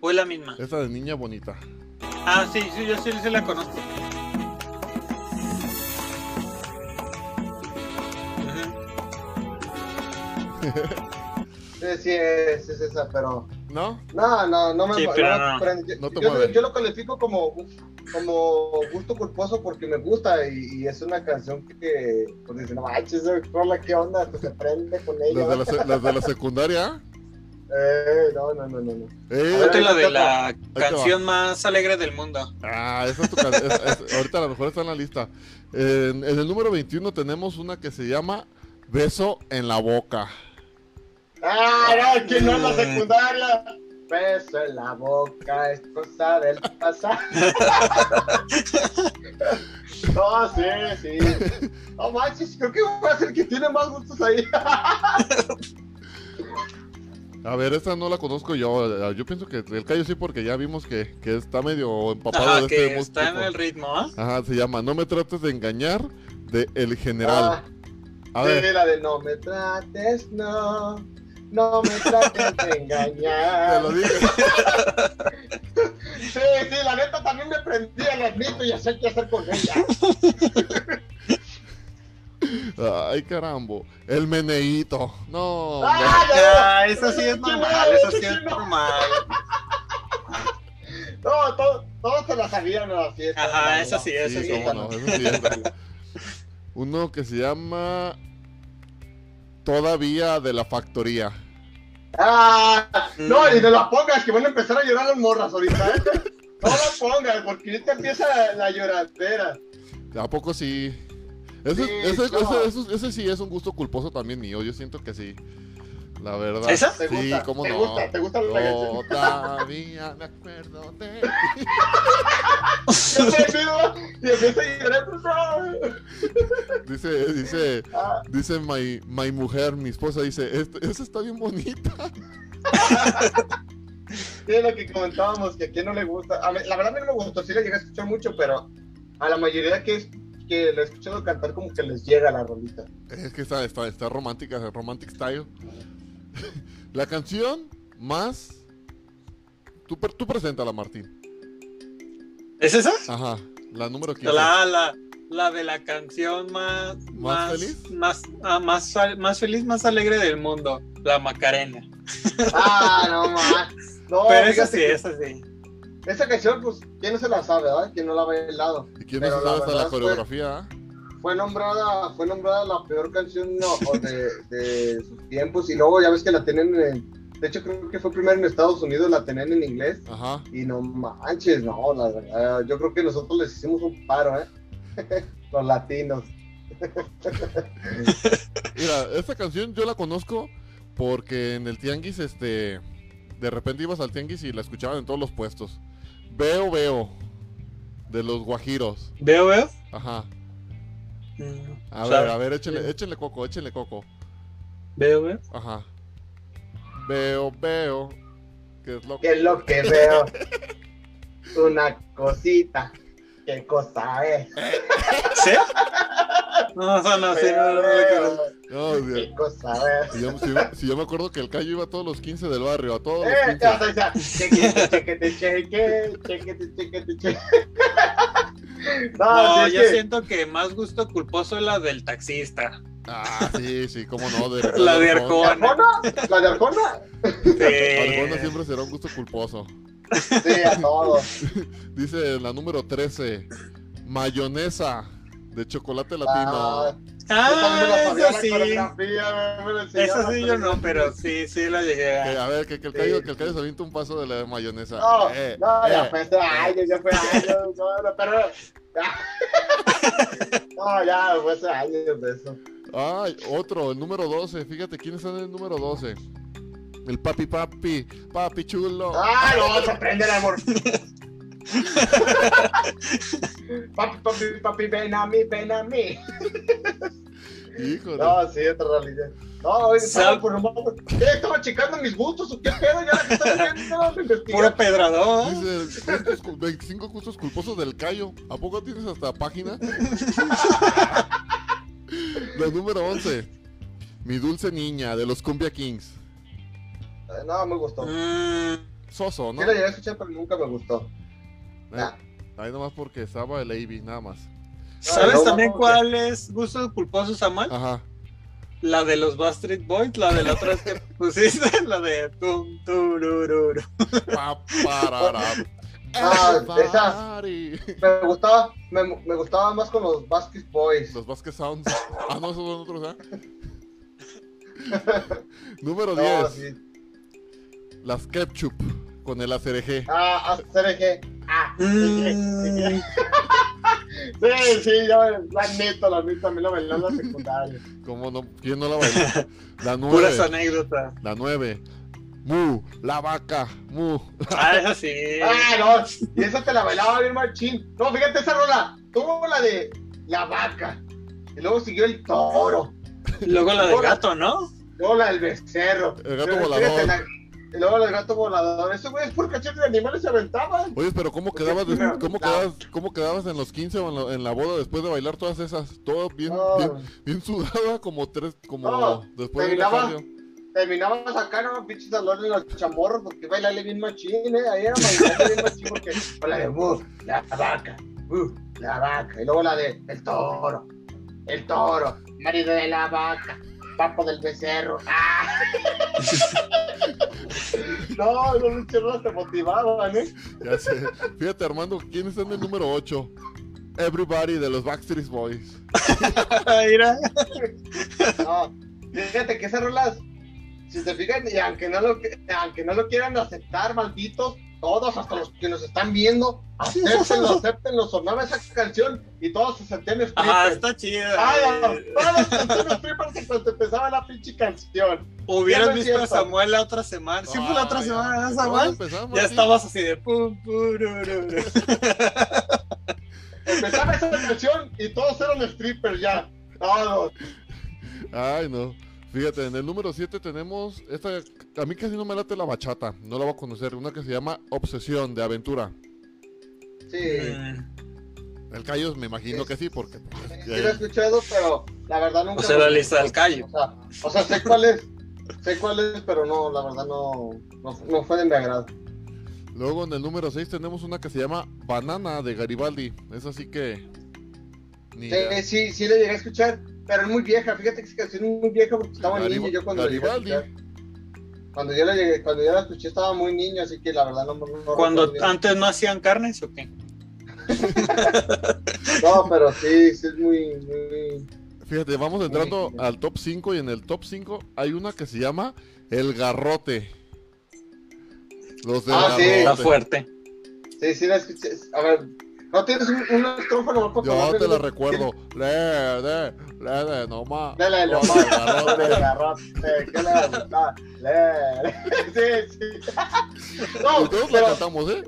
¿O es la misma? Esta de niña bonita. Ah, sí, sí, yo sí, sí la conozco. (laughs) Sí, sí, es, es esa, pero. ¿No? No, no, no me, Sí, no pero no. prende. Yo, No te yo- yo lo califico como, como gusto culposo porque me gusta y, y es una canción que, pues dice, no manches, rola, ¿qué onda? Pues se prende con ella. Las de la, se- las de la secundaria. Eh, no, no, no, no. no. Eh, Ponte la de la canción más alegre del mundo. Ah, esa es tu can- es- es- ahorita a lo mejor está en la lista. En, en el número 21 tenemos una que se llama Beso en la boca. Ah, no, que no es la secundaria. Beso en la boca, es cosa del pasado. (laughs) no, sí, sí. No manches, creo que va a ser el que tiene más gustos ahí. (laughs) A ver, esta no la conozco yo. Yo pienso que el callo sí porque ya vimos que, que está medio empapado Ajá, de que este está en el ritmo, ¿ah? Ajá, se llama No me trates de engañar de El General. Ah, A sí, ver, la de no me trates, no. No me trates de te engañar. lo dije. Sí, sí, la neta también me prendía el admito y ya sé qué hacer con ella. Ay, carambo. El meneíto. No. ¡Ah, ya! Ah, eso sí es normal, eso sí es normal. No, todo- todos se la sabían en la fiesta. Ajá, eso sí, eso Sí, sí. cómo no, eso sí es. Uno que se llama Todavía de la Factoría. Ah, no, Mm. y no la pongas, que van a empezar a llorar las morras ahorita, ¿eh? No la pongas, porque ahorita empieza la lloradera. ¿A poco sí? Ese, Sí, no. ese- ese sí es un gusto culposo también mío. Yo siento que sí. La verdad. ¿Esa? ¿Te Sí, gusta? cómo ¿Te no. gusta? ¿Te gusta la canción? (laughs) Todavía me acuerdo de. Yo te pido, y empieza a llorar. Dice, dice, Ah, dice my, my mujer, mi esposa, dice, "Este- esa está bien bonita. (laughs) Sí, lo que comentábamos, que a quién no le gusta. A mí- la verdad a mí no me gustó, sí la llegué a escuchar mucho, pero a la mayoría que, que le he escuchado cantar como que les llega la rolita. Es que está, está, está romántica, romantic style. (laughs) La canción más. Tú, tú preséntala, Martín. ¿Es esa? Ajá, la número 15. La, la, la de la canción más. ¿Más feliz? Más, ah, más, más feliz, más alegre del mundo. La Macarena. (laughs) Ah, no más. No, Pero esa sí, que esa sí. esa canción, pues, ¿quién no se la sabe, verdad? ¿Quién no la ha bailado? ¿Y quién no Pero se la sabe hasta la verdad fue- coreografía? Fue nombrada, fue nombrada la peor canción no, de, de sus tiempos y luego ya ves que la tienen en, de hecho creo que fue primero en Estados Unidos, la tenían en inglés Ajá. y no manches, no, la verdad, yo creo que nosotros les hicimos un paro, ¿eh? (laughs) Los latinos. (laughs) Mira, esta canción yo la conozco porque en el tianguis, este. De repente ibas al tianguis y la escuchaban en todos los puestos. Veo, veo. De los guajiros. ¿Veo, veo? Ajá. Mm, A sabe. ver, a ver, échenle, échenle coco, échenle coco. ¿Veo, veo? Ajá. Veo, veo. ¿Qué es lo ¿Qué es lo que veo? (laughs) Una cosita. ¿Qué cosa es? ¿Sí? (laughs) No, no, no, sí, no, no, no, no, no. No, si, ¿Qué cosa si yo, si si yo me acuerdo que el callo iba a todos los 15 del barrio, a todos los Eh, 15. ya, ya, ya. Chequete, chequete, cheque, chequete, chequete, cheque. (laughs) No, No, yo que- siento que más gusto culposo es la del taxista. Ah, sí, sí, cómo no. De, (laughs) La de ¿La de Arjona? ¿La de? Arjona Sí. siempre será un gusto culposo. Sí, a todos. (laughs) Dice la número 13, mayonesa de chocolate latino. Ah, Ah, eso la sí. la Eso sí, yo no, pero sí, sí lo llegué Que, a. a ver, que, que el Sí. callo, que el callo se avienta un paso de la mayonesa. No, Eh, no, ya eh. fue hace años, ya fue años, no, no, pero... (laughs) No, ya fue hace años de eso. Ay, otro, el número 12. Fíjate quién está en el número 12. El papi papi, papi chulo. Ah, no, se prende el amor. Papi, papi, papi, ven a mí, ven a mí. Híjole. No, sí, otra realidad. No, estaba por nomás- ¿Qué? ¿Estaba checando mis gustos o qué pedo? Ya la que estaba viendo. Puro pedrador. Dice "Gustos cul- 25 gustos culposos del callo. ¿A poco tienes hasta página? (laughs) La número 11. Mi dulce niña de los Cumbia Kings. Eh, No, me gustó. Mm, Soso, ¿no? Sí la llegué a escuchar, pero nunca me gustó. Eh, Nah. ahí nomás porque estaba el AB, nada más. ¿Sabes no, también no, cuál es gusto culposo, Samuel? Ajá. La de los Bastard Boys, la de la otra vez que (laughs) pusiste, la de tum, turururu. Pa, parara. (laughs) Ah, esa. Me gustaba, me, me gustaba más con los Basket Boys. Los Vasquez Sounds. (laughs) Ah, no, esos son otros, ¿ah? Número No, 10. sí. Las Ketchup con el ACRG. Ah, ACRG. Ah, Mm, (laughs) sí, sí, ya, la neta, la neta, a mí la bailé en la secundaria. ¿Cómo no? ¿Quién no la bailó? La (laughs) puras 9. anécdotas. La 9. Mu, la vaca, mu. Ah, eso sí. (laughs) Ah, no, y esa te la bailaba bien machín. No, fíjate esa rola, tuvo la de la vaca, y luego siguió el toro, Luego la del gato, ¿no? luego la del becerro. El gato volador. fíjate, la- Y luego el gato volador. Ese güey es por cachete de animales se aventaban. Oye, pero ¿cómo quedabas, cómo quedabas, cómo quedabas en los 15 o en la, en la boda después de bailar todas esas? Todo bien, No, bien, bien sudada, como tres, como después de terminaba- cardio. terminabas acá, no, pinches salones en los chamorros, porque bailarle bien machín, eh. Ahí era bailarle bien machín, porque con la de uh, la vaca, uh, la vaca. Y luego la de el toro, el toro, marido de la vaca, papo del becerro. ¡Ah! (laughs) (laughs) no, los rolas te motivaban, eh. Ya sé. Fíjate, Armando, ¿quién está en el número 8? Everybody de los Backstreet Boys. (laughs) Mira. (laughs) No, fíjate que esas rolas, si se fijan, y aunque no lo, aunque no lo quieran aceptar, malditos, todos, hasta los que nos están viendo, acéptenlo, acéptenlo, sonaba esa canción y todos se sentían Ah, strippers. está chida. Ah, todos se sentían strippers en cuanto empezaba la pinche canción. Hubieras no visto a. Samuel la otra semana. Sí, fue la otra semana, ¿no, ¿cuándo Samuel? Ya Sí. estabas así de pum, purururu. (laughs) Empezaba esa canción y todos eran strippers ya. Todos. Ay, no. Fíjate, en el número 7 tenemos esta. A mí casi no me late la bachata. No la voy a conocer. Una que se llama Obsesión de Aventura. Sí. El Cayos me imagino que sí, porque. pues, Sí lo he escuchado, pero la verdad nunca. O sea, la lista del callo. O sea, o sea, sé cuál es, sé cuál es, pero no, la verdad no, no, no fue de mi agrado. Luego en el número 6 tenemos una que se llama Banana de Garibaldi. Es así que. Ni Sí, sí, sí la llegué a escuchar, pero es muy vieja. Fíjate que esa canción es muy vieja porque estaba Garib- niño yo cuando la llegué Garibaldi. Cuando yo la llegué, cuando yo la escuché estaba muy niño, así que la verdad no, no, Cuando antes no hacían carnes o qué? (laughs) No, pero sí, sí es muy, muy... Fíjate, vamos entrando al top 5 y en el top 5 hay una que se llama El Garrote. Los del Ah, sí. Está fuerte. Sí, sí la escuché. A ver, ¿no tienes un, una estrofa nomás para Yo te la recuerdo. (laughs) Le, le, le, le, no más. Dale, No, lo el más, garrote. garrote, ¿qué le? Le- le- (laughs) Sí, sí. No, todos la cantamos, ¿eh?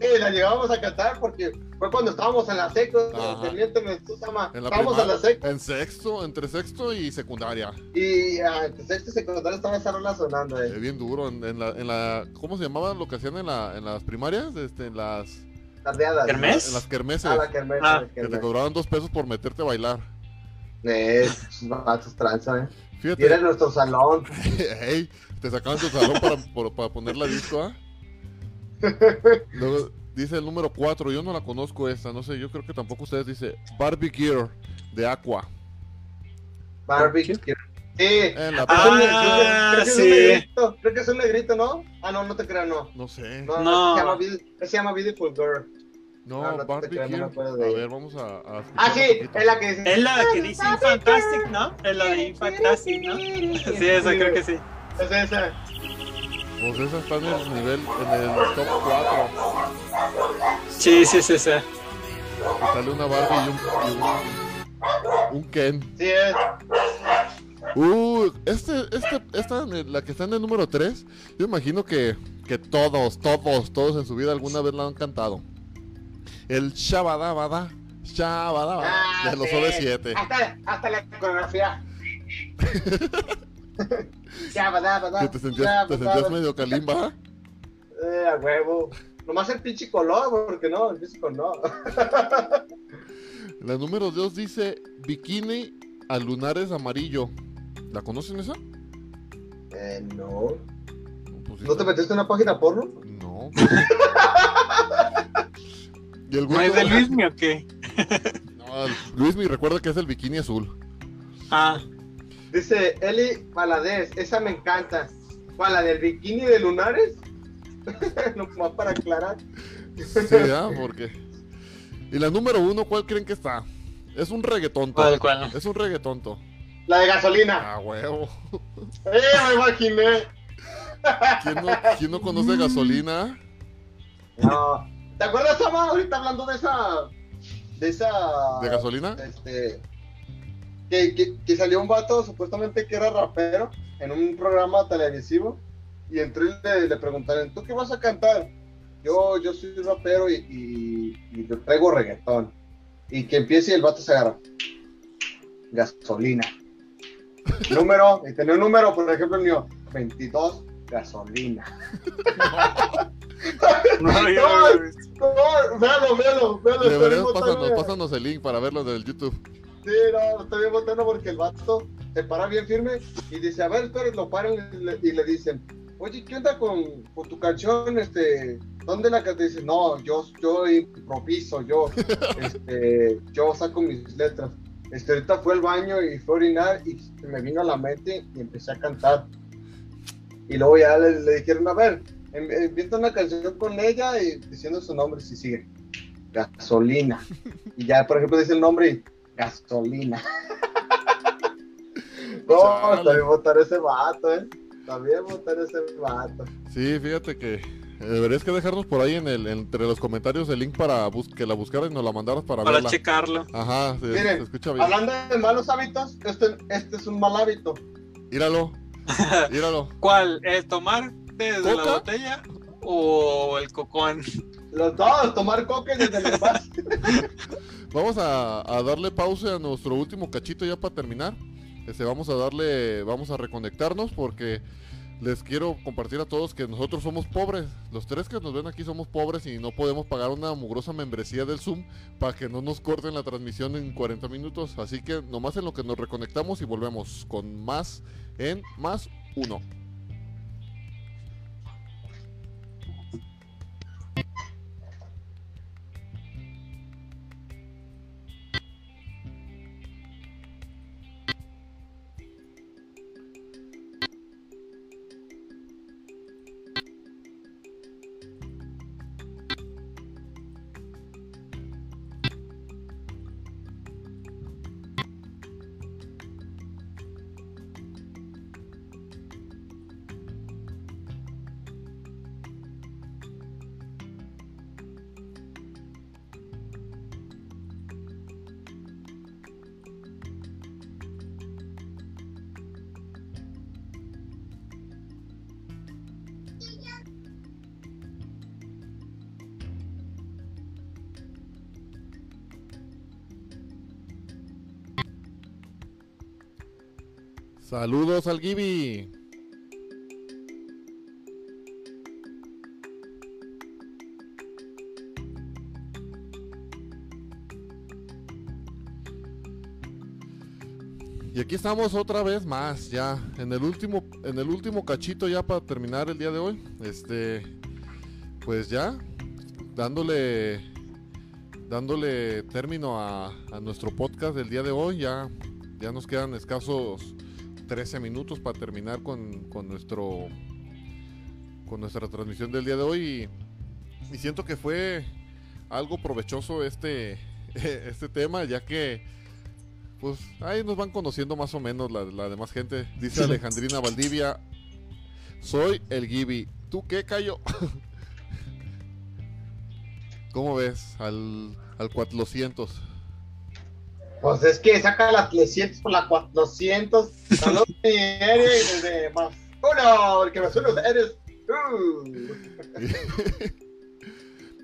sí, la llegábamos a cantar porque fue cuando estábamos en la seco, En la estábamos en la seco En sexto, entre sexto y secundaria. y ah, en sexto y secundaria estaba esa rola sonando, Eh, bien duro. En la, en la. ¿Cómo se llamaba lo que hacían en, la, en las primarias? Este, en las. Tardeadas. ¿Kermés? En las kermeses. Ah, la kermés, Ah, que te cobraban dos pesos por meterte a bailar. Eh, vatos tranza, eh. Y Fíjate. era nuestro salón. (laughs) Ey, te sacaban tu salón para, por- para poner la disco, ¿ah? (laughs) Luego dice el número 4, yo no la conozco esta, no sé, yo creo que tampoco ustedes dice Barbie Gear de Aqua. Barbie. Sí. En la Ah, creo que es sí. un negrito, creo que es un negrito, ¿no? Ah, no, no te creas, no. no sé. No, No. Se, llama, Beauty- se llama Beautiful Girl. No, Ah, no Barbie Girl. A ver, vamos a, a Ah, sí, es la que dice. Es la que dice Infantastic, ¿no? Es la de Infantastic, ¿no? (laughs) Sí, esa creo que sí. Es esa. Pues esa está en el nivel, en el top 4. Sí, sí, sí, sí. Sale una Barbie y un, y un, un Ken. Sí, es. Uh, este, este, esta, la que está en el número 3, yo imagino que, que todos, todos, todos en su vida alguna vez la han cantado. El Shabadabada, Shabadabada, Ah, de los sí. OV7. Hasta, hasta la coreografía. (laughs) te sentías, te sentías medio calimba. Eh, a huevo. Nomás el pinche color, porque no, el físico no. La número 2 dice Bikini a lunares amarillo. ¿La conocen esa? Eh, no. Pues ¿No te está- metiste en una página porno? No. (laughs) y el ¿No es de Luismi o qué? (laughs) No, el- Luis me recuerda que es el bikini azul. Ah, Dice Eli Valadez, esa me encanta. ¿Cuál, la del bikini de lunares? (laughs) no, más para aclarar. Sí, ¿verdad? Porque. Y la número uno, ¿cuál creen que está? Es un reggaetonto. ¿cuál, cuál? Es un reggaetonto. La de gasolina. Ah, huevo. (laughs) ¡Eh, me imaginé! ¿Quién no, quién no conoce gasolina? No. ¿Te acuerdas, Sama, ahorita hablando de esa... De esa... ¿De gasolina? Este... Que, que, que salió un vato supuestamente que era rapero en un programa televisivo y entró y le, le preguntaron, ¿tú qué vas a cantar? Yo, yo soy rapero y, y, y yo traigo reggaetón. Y que empiece y el vato se agarra. Gasolina. (laughs) número, y tenía un número, por ejemplo, el mío, 22, gasolina. (laughs) (laughs) No, no. No, véalo, véalo, véalo. Deberías pásanos, pásanos el link para verlo del YouTube. Sí, no, está bien botano porque el vato se para bien firme y dice, a ver, espera, lo paran y le, y le dicen, oye, ¿qué onda con, con tu canción? Este, ¿dónde la cantas? Dice, no, yo, yo improviso, yo, (laughs) este, yo saco mis letras. Este, ahorita fue al baño y fue a orinar y se me vino a la mente y empecé a cantar. Y luego ya le, le dijeron, a ver, em- empieza una canción con ella y diciendo su nombre si sigue. Gasolina. Y ya, por ejemplo, dice el nombre y gasolina. (laughs) no, Chale. bien votar ese vato, eh. Bien votar ese vato. Sí, fíjate que eh, deberías que dejarnos por ahí en el, entre los comentarios el link para bus- que la buscaras y nos la mandaras para, Para verla. checarlo. Ajá, se, Miren, se escucha bien. Hablando de malos hábitos, este, este es un mal hábito. Míralo, míralo. (laughs) ¿Cuál? ¿El tomar desde la ¿Coca? botella o el cocón? Los dos, tomar coca desde el envase. (laughs) Vamos a, a darle pausa a nuestro último cachito ya para terminar. Este, vamos a darle, vamos a reconectarnos porque les quiero compartir a todos que nosotros somos pobres. Los tres que nos ven aquí somos pobres y no podemos pagar una mugrosa membresía del Zoom para que no nos corten la transmisión en 40 minutos. Así que nomás en lo que nos reconectamos y volvemos con más en más uno. Saludos al Gibi. Y aquí estamos otra vez más, ya en el último, en el último cachito ya para terminar el día de hoy. Este, pues ya dándole, dándole término a, nuestro podcast del día de hoy. Ya, ya nos quedan escasos 13 minutos para terminar con, con nuestro, con nuestra transmisión del día de hoy. Y, y siento que fue algo provechoso este, (laughs) este tema, ya que pues ahí nos van conociendo más o menos la, la demás gente. Dice Alejandrina Valdivia, soy el Gibi. ¿Tú qué, Cayo? (laughs) ¿Cómo ves al, al 400? Pues es que saca la 300 por la 400. Saludos, mi Eri, desde más uno, el que me suena eres tú.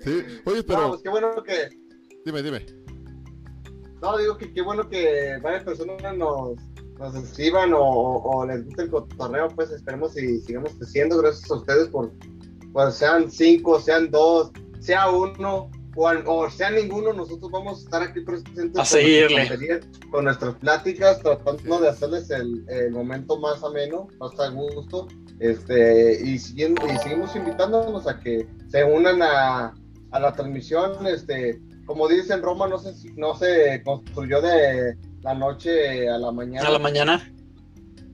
sí, oye, pero. No, pues qué bueno que. Dime, dime. No, digo que qué bueno que varias personas nos, nos escriban o, o, les guste el cotorreo, pues esperemos y sigamos creciendo. Gracias a ustedes por, pues sean cinco, sean dos, sea uno o, o sea ninguno, nosotros vamos a estar aquí presentes a seguirle. Con, con nuestras pláticas, tratando de hacerles el, el, momento más ameno, más a gusto, este, y, siguiendo, y seguimos invitándonos a que se unan a, a la transmisión, este, como dicen Roma, no se, no se construyó de la noche a la mañana. A la mañana.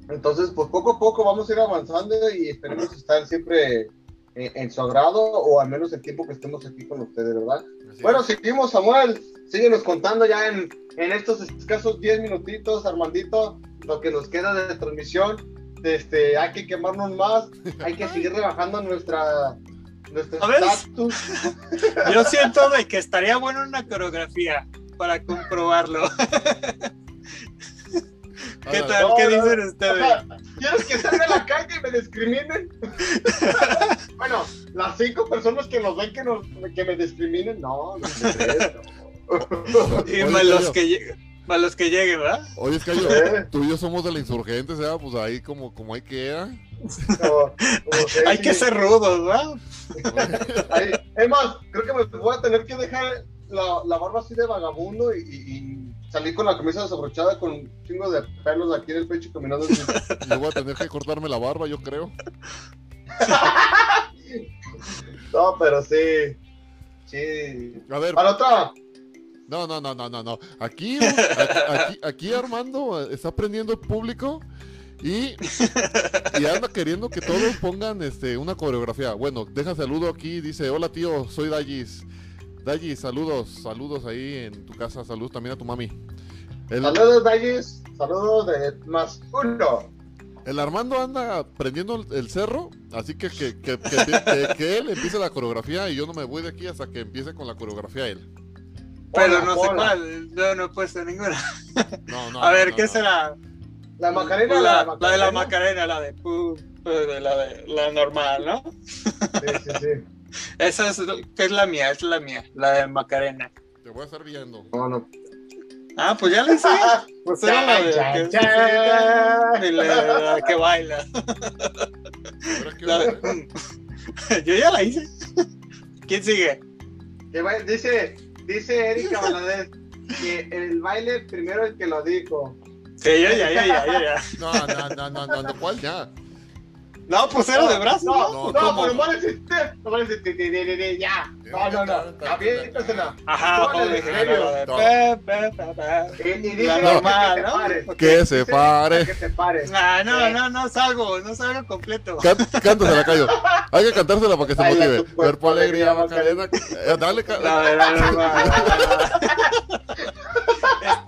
Entonces, pues poco a poco vamos a ir avanzando y esperemos estar siempre en, en, su agrado o al menos el tiempo que estemos aquí con ustedes, ¿verdad? Así bueno, es. seguimos, Samuel. Síguenos contando ya en, en estos escasos 10 minutitos, Armandito, lo que nos queda de transmisión. Este, hay que quemarnos más, hay que seguir rebajando nuestra, nuestro estatus. Yo siento de que estaría bueno una coreografía para comprobarlo. (laughs) ¿Qué tal? No, ¿Qué no, dicen ustedes? ¿Quieres que salga a la calle y me discriminen? (laughs) bueno, las cinco personas que nos ven que, nos, que me discriminen, no, no no. Y más los que lleguen. Para los que lleguen, ¿verdad? Oye, es que yo, ¿Eh? tú y yo somos de la insurgente, ¿verdad? Pues ahí como, como hay que era. Como que Hay sí. que ser rudos, ¿verdad? Ahí- Es más, creo que me voy a tener que dejar la, la barba así de vagabundo y, y- y salir con la camisa desabrochada con un chingo de pelos aquí en el pecho caminando. Yo (laughs) voy a tener que cortarme la barba, yo creo. (laughs) No, pero sí. Sí. A ver, Para otra. no, no, no, no, no, no. Aquí, a- aquí, aquí Armando está prendiendo el público y, y anda queriendo que todos pongan este, una coreografía. Bueno, deja saludo aquí, dice, hola tío, soy Dallis. Dallis, saludos, saludos ahí en tu casa, saludos también a tu mami. El, Saludos, Dallis. Saludos de más uno. el Armando anda prendiendo el, cerro, así que que, que, que- que- que él empiece la coreografía y yo no me voy de aquí hasta que empiece con la coreografía él. Pero Hola, no sé hola. cuál. Yo no he puesto ninguna. No, no, (laughs) A ver, no, ¿qué no. será? La Macarena, Pues la, la, la de la Macarena, la de pu- de la de la normal, ¿no? Sí, sí, sí. Esa es, que es la mía, es la mía, la de Macarena. Te voy a estar viendo. No, no. Ah, pues ya la hice. (laughs) Pues era la de Chan, que, chan. (laughs) y la, la que baila. La de- (laughs) yo ya la hice. ¿Quién sigue? Dice, dice Erika Valadez que el baile primero el que lo dijo. Sí, ya, ya, yo ya. No, no, no, no, no, no, ¿cuál ya? No, pues era de brazos. No, No, no, pero no ti, Ya. No, no, no. Aviéntasela. Ajá, Tómale, en serio. la de No. pe, pe, pe, pe. Y, y dice La que normal, ¿no? Que se pare. Que te pares. Ah, no, no, no salgo, no salgo completo. Cántasela, Cayo. Hay que cantársela para que se motive. cuerpo, alegría, Macarena. Eh, dale, (laughs)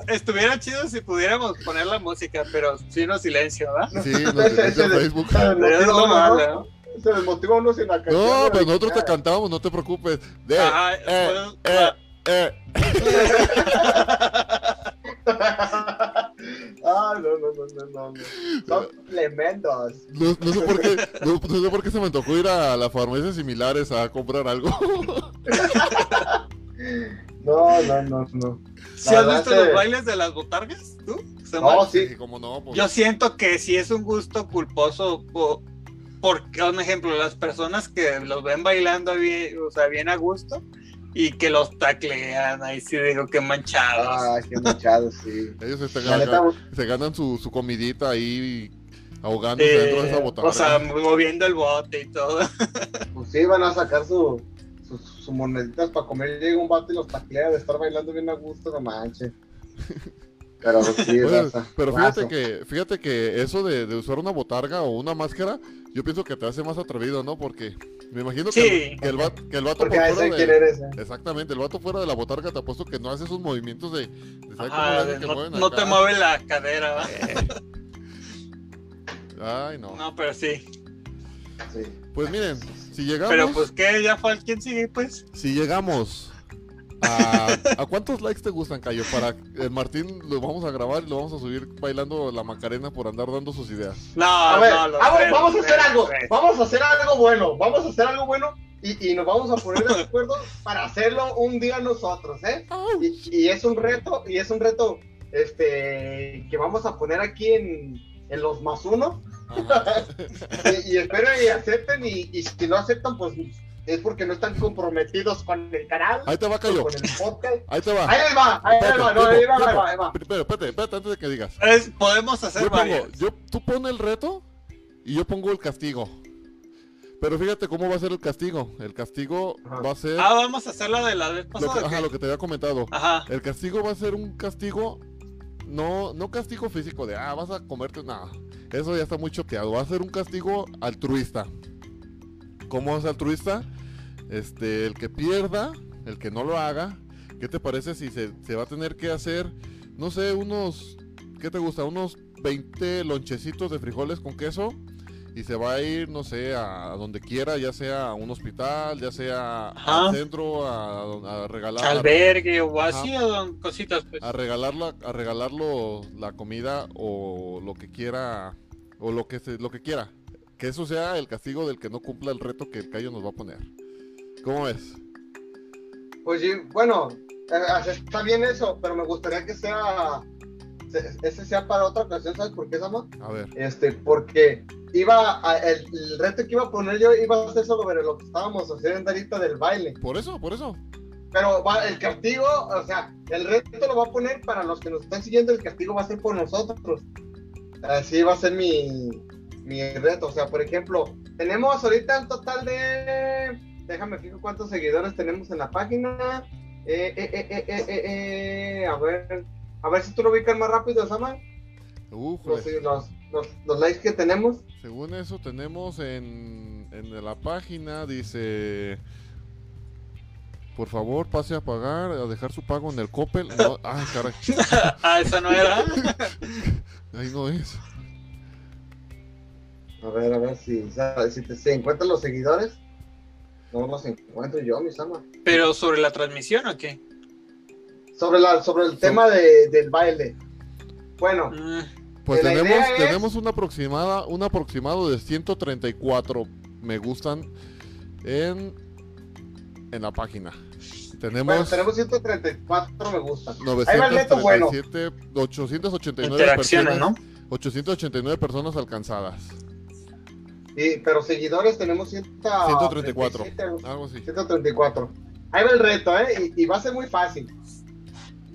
Estuviera chido si pudiéramos poner la música, pero sin no silencio, ¿verdad? Sí, Ese- dice en Facebook. Pero es lo malo, ¿no? Se desmotiva uno sin la canción. No, pues nosotros te cantamos, no te preocupes. De, Ajá, eh, pues, eh, eh. (laughs) Ah, no, no, no, no, no, no. Son tremendos. No, no sé por qué, no, no sé por qué se me tocó ir a las farmacias similares a comprar algo. (laughs) No, no, no, no. ¿Sí La has visto los bailes de las botargas? ¿Tú? No, sí. como no, pues. Yo siento que sí es un gusto culposo po- porque, un ejemplo, las personas que los ven bailando bien, o sea, bien a gusto y que los taclean, ahí sí digo que manchados. Ay, qué manchado, sí. (laughs) Ellos se, La neta, se ganan su, su comidita ahí ahogándose Eh, dentro de esa botarga. o sea, moviendo el bote y todo. (laughs) pues sí, van a sacar su, sus sus moneditas para comer. Llega un vato y los taclea de estar bailando bien a gusto, no manches. (laughs) Pero sí, Oye, pero fíjate que, fíjate que eso de, de usar una botarga o una máscara, yo pienso que te hace más atrevido, ¿no? Porque Me imagino Sí. que, el, que el vato, que el vato Porque por a fuera ese de- quién eres. eh. Exactamente, el vato fuera de la botarga te apuesto que no hace esos movimientos de... de ¿sabes cómo Ajá, le hacen que no, mueven no acá? te mueve la cadera. ¿va? (laughs) Ay, no. No, pero sí. Sí. Pues miren, si llegamos... Pero pues que ya fue quien sigue, pues. Si llegamos a, ¿a cuántos likes te gustan, Cayo? Para el Martín lo vamos a grabar y lo vamos a subir bailando la Macarena por andar dando sus ideas. No, A ver, no, los vamos, a hacer algo, vamos a hacer algo bueno, vamos a hacer algo bueno y, y nos vamos a poner de acuerdo para hacerlo un día nosotros, ¿eh? Y, y es un reto, y es un reto, este, que vamos a poner aquí en, en los más uno, (laughs) y, y espero y acepten, y, y si no aceptan, pues es porque no están comprometidos con el canal, Ahí te va, Cayo. con el podcast. Ahí te va. Ahí va, ahí va, no, ahí va, ahí va, ahí va. Primero, espérate, espérate, antes de que digas. Es- podemos hacer Yo pongo, yo, tú pon el reto y yo pongo el castigo. Pero fíjate cómo va a ser el castigo. El castigo Ajá. va a ser Ah, vamos a hacer la de la vez lo pasada. que, ¿o ajá, lo que te había comentado. Ajá. El castigo va a ser un castigo, no, no castigo físico de, ah, vas a comerte, nada. Eso ya está muy choteado. Va a ser un castigo altruista. ¿Cómo es altruista? Este, el que pierda, el que no lo haga, ¿qué te parece si se, se va a tener que hacer, no sé, unos, ¿qué te gusta? Unos 20 lonchecitos de frijoles con queso y se va a ir, no sé, a donde quiera, ya sea a un hospital, ya sea Ajá. al centro, a, a regalar Albergue o así, o cositas, pues. a regalarlo a regalarlo la comida o lo que quiera o lo que se, lo que quiera que eso sea el castigo del que no cumpla el reto que el Cayo nos va a poner. ¿cómo es? Oye, bueno, eh, está bien eso, pero me gustaría que sea, se- ese sea para otra ocasión, ¿sabes por qué, Sama? a ver. Este, porque iba, a- el, el reto que iba a poner yo iba a ser sobre lo que estábamos haciendo ahorita del baile, por eso por eso. Pero va, el castigo, o sea, el reto lo va a poner para los que nos están siguiendo, el castigo va a ser por nosotros, así va a ser mi, mi reto, o sea, por ejemplo, tenemos ahorita un total de, déjame fijo cuántos seguidores tenemos en la página, eh, eh, eh, eh, eh, eh, eh, a ver, a ver si tú lo ubicas más rápido, Sama, los, los, los, los likes que tenemos. según eso tenemos en, en la página dice por favor pase a pagar a dejar su pago en el Coppel no, ay caray. (laughs) Ah, esa no era. (laughs) ahí no es A ver, a ver si, si te si encuentran los seguidores. No los encuentro yo, mi Sama. Pero sobre la transmisión o qué? Sobre, la, sobre el tema de, del baile. Bueno, Ah, Pues tenemos, es- tenemos una aproximada, un aproximado de 134 me gustan en, en la página. Tenemos bueno, tenemos 134 me gusta. Ahí va el reto 937, 889 interacciones, personas, ¿no? 889 personas alcanzadas. Sí, pero seguidores tenemos 134, 137, algo así. 134. Ahí va el reto, ¿eh? Y, y va a ser muy fácil.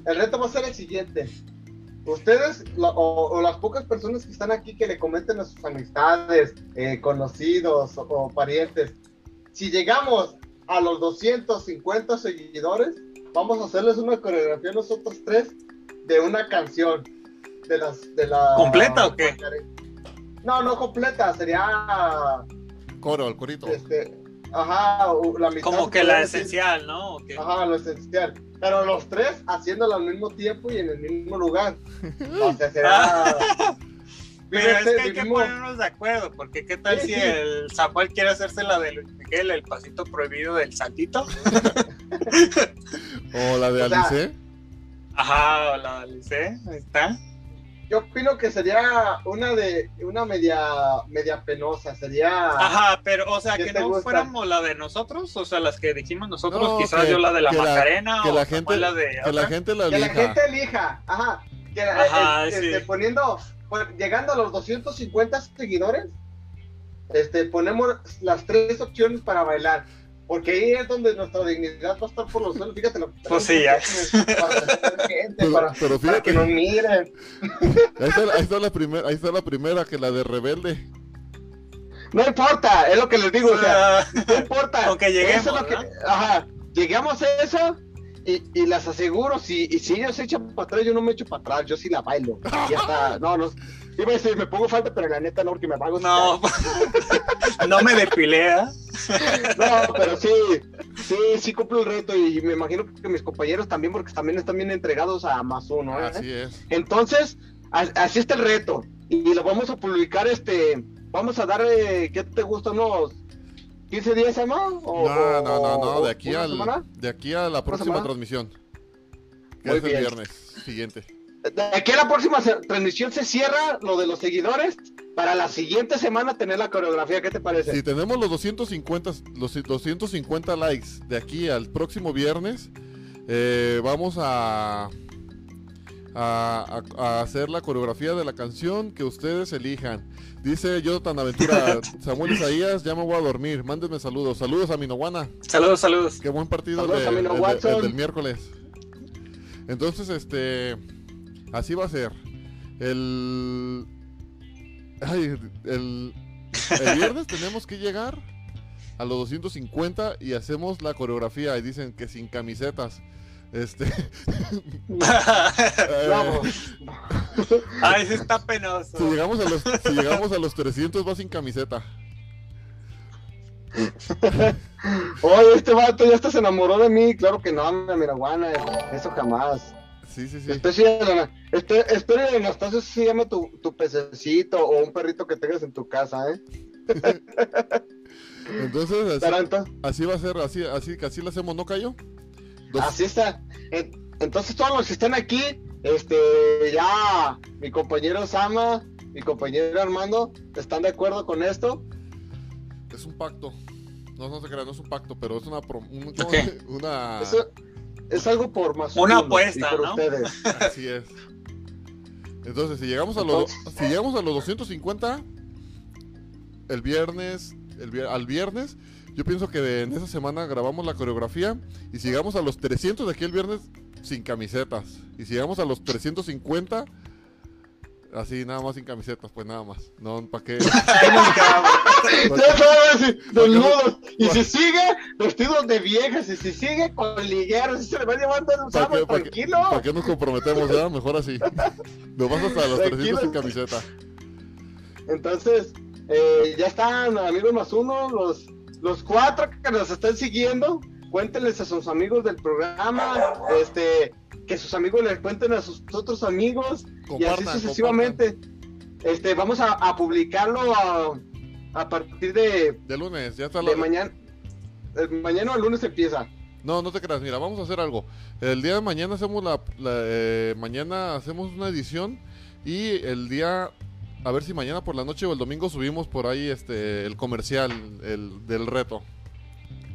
El reto va a ser el siguiente. Ustedes o las pocas personas que están aquí que le comenten a sus amistades, eh, conocidos o, o parientes, si llegamos a los 250 seguidores, vamos a hacerles una coreografía nosotros tres de una canción. De las, de la... ¿Completa o qué? No, no completa, sería Coro, el corito. este, ajá, la mitad. Como que la decir. esencial, ¿no? Ajá, lo esencial. Pero los tres haciéndolo al mismo tiempo y en el mismo lugar. (laughs) O sea, será. (laughs) Pero es que hay que ponernos de acuerdo, porque qué tal Sí, si sí. el Zapuel quiere hacerse la de Luis Miguel, el pasito prohibido del saltito. (laughs) O la de o sea, Alice. Ajá, o la de Alice, ahí está. Yo opino que sería una de una media media penosa. Sería. Ajá, pero, o sea, ¿Qué que no gusta? fuéramos la de nosotros, o sea, las que dijimos nosotros, No, quizás que- yo la de la que la- Macarena que o la gente- la de Que la gente la Que la elija. gente elija. Ajá. Que la- Ajá, eh, sí. este, poniendo. pues, llegando a los 250 seguidores. Este, ponemos las tres opciones para bailar. Porque ahí es donde nuestra dignidad va a estar por los suelos. Fíjate lo que Pues sí, ya. Para, gente, Pero, para, pero para fíjate, que nos miren. ahí está, ahí está la primera, ahí está la primera que la de Rebelde. No importa, es lo que les digo, o sea, no importa. Con que lleguemos, Eso es lo que- ¿verdad? ajá, llegamos a eso y, y las aseguro, si, y si ellos se echan para atrás, yo no me echo para atrás, yo sí la bailo. Y hasta, no, no, iba a decir, me pongo falta, pero la neta no, porque me pago. no, (laughs) no me depilé, ¿eh? No, pero sí, sí, sí cumplo el reto y me imagino que mis compañeros también, porque también están bien entregados a más uno. ¿eh? Así es. Entonces, así está el reto. Y lo vamos a publicar, este, vamos a dar, eh, ¿qué te gusta? ¿Unos 15 días, Emma? ¿O- No, no, no, de aquí una al, semana? de aquí a la próxima transmisión. Que Muy es el bien. viernes siguiente. De aquí a la próxima transmisión se cierra lo de los seguidores para la siguiente semana tener la coreografía. ¿Qué te parece? Si tenemos los 250, los 250 likes de aquí al próximo viernes, eh, vamos a, a, a- a hacer la coreografía de la canción que ustedes elijan. Dice Jonathan Aventura, (laughs) Samuel Isaías, ya me voy a dormir. Mándenme saludos. Saludos a Minoguana. Saludos, saludos. Qué buen partido Saludos de- de- el del miércoles. Entonces, este, así va a ser. El, ay, el, el viernes (laughs) tenemos que llegar a los 250 y hacemos la coreografía y dicen que sin camisetas. Este, (laughs) eh, Vamos. Ay, sí está penoso. si llegamos a los si llegamos a los 300 va sin camiseta. Oye, este vato ya hasta se enamoró de mí. Claro que no, mi Miraguana. Eso jamás. Sí, sí, sí. Espero, espero, espero que Anastasio se llame tu, tu pececito o un perrito que tengas en tu casa, ¿eh? (laughs) Entonces, así, así va a ser, así, así, así lo hacemos, ¿no, Cayo? Dos- así está. En- Entonces, todos los que están aquí, este, ya, mi compañero Sama, mi compañero Armando, ¿están de acuerdo con esto? Es un pacto. No, no se crea, no es un pacto, pero es una... pro- un- Ok. (laughs) una Eso es algo por más Una uno apuesta, por ¿no? ustedes. Así es. Entonces, si llegamos a los, si llegamos a los 250, el viernes, el, vier- al viernes, yo pienso que en esa semana grabamos la coreografía y si llegamos a los 300 de aquí el viernes, sin camisetas. Y si llegamos a los 350, así nada más sin camisetas, pues nada más. No, ¿para qué? Ya sabes, ¿Por desnudos. Y ¿Por si sigue vestidos de viejas, y si sigue con ligueros, y se le va llevando el ¿Para Sama, qué, para qué- tranquilo. para qué nos comprometemos? ya? Mejor así. Nos vas hasta los 300 sin camiseta. Entonces, eh, ya están, amigos más uno, los, los cuatro que nos están siguiendo. Cuéntenles a sus amigos del programa, este, que sus amigos les cuenten a sus otros amigos y así Compartan, sucesivamente. Este, vamos a, a publicarlo a, a partir de, De lunes, ya está de la... mañana. eh, mañana o el lunes empieza. No, no te creas, mira, vamos a hacer algo. El día de mañana hacemos la, la, eh, mañana hacemos una edición y el día a ver si mañana por la noche o el domingo subimos por ahí este el comercial el del reto.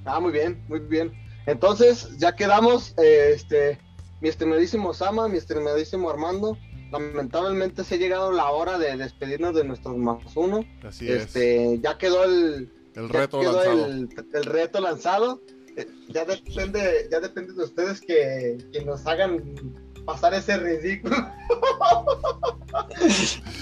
Ah, muy bien, muy bien. Entonces, ya quedamos, eh, este, mi estimadísimo Sama, mi estimadísimo Armando. Lamentablemente se ha llegado la hora de despedirnos de nuestros más uno. Así es. este, ya quedó el, El ya reto quedó lanzado. el, el reto lanzado. Eh, ya depende, ya depende de ustedes que, que nos hagan pasar ese ridículo. (laughs)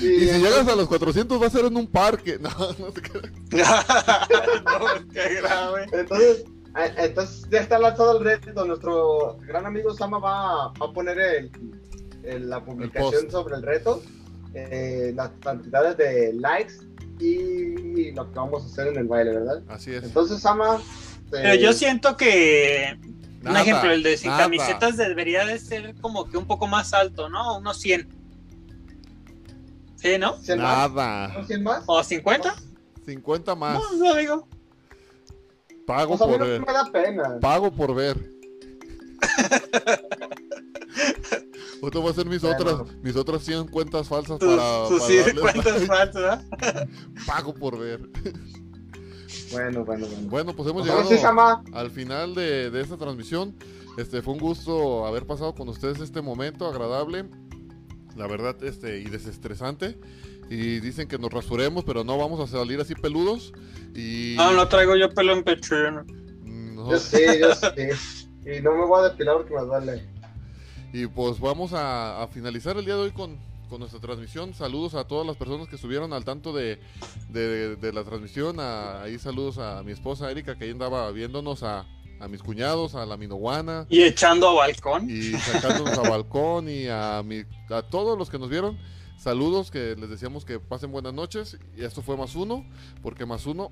Y si llegas a los 400 va a ser en un parque. (laughs) No, no te creas. (laughs) no, qué grave. Entonces, eh, entonces ya está lanzado el reto. Nuestro gran amigo Sama va, va a poner el, el- la publicación sobre el reto, eh, las cantidades de likes y lo que vamos a hacer en el baile, ¿verdad? Así es. Entonces, Sama. Pero eh, yo siento que un Nada, ejemplo, el de sin nada. camisetas debería de ser como que un poco más alto, ¿no? Unos 100. ¿Sí, no? 100 más, Nada. ¿no? 100 más. ¿O 50? 50 más. No, no digo. Pago O sea, a mí por no ver. me da pena. Pago por ver. (laughs) Ahorita voy a hacer mis Bueno. otras mis otras 100 cuentas falsas Tus, para, sus para 100 darle cuentas falsas, pago por ver. (laughs) Bueno, bueno, bueno. Bueno, pues hemos llegado al final de, de esta transmisión. Este fue un gusto haber pasado con ustedes este momento agradable, la verdad, este y desestresante. Y dicen que nos rasuremos, pero no vamos a salir así peludos. Y No, no traigo yo pelo en pecho. yo no. Mm, yo nosotros- sí, yo sí. Y no me voy a depilar porque me duele. Y pues vamos a, a finalizar el día de hoy con, con nuestra transmisión. Saludos a todas las personas que estuvieron al tanto de, de- de la transmisión. A- ahí saludos a mi esposa Erika, que ahí andaba viéndonos, a, a mis cuñados, a la Minoguana, Y echando a balcón. y sacándonos a balcón, y a, mi, a todos los que nos vieron. Saludos, que les decíamos que pasen buenas noches. Y esto fue más uno, porque más uno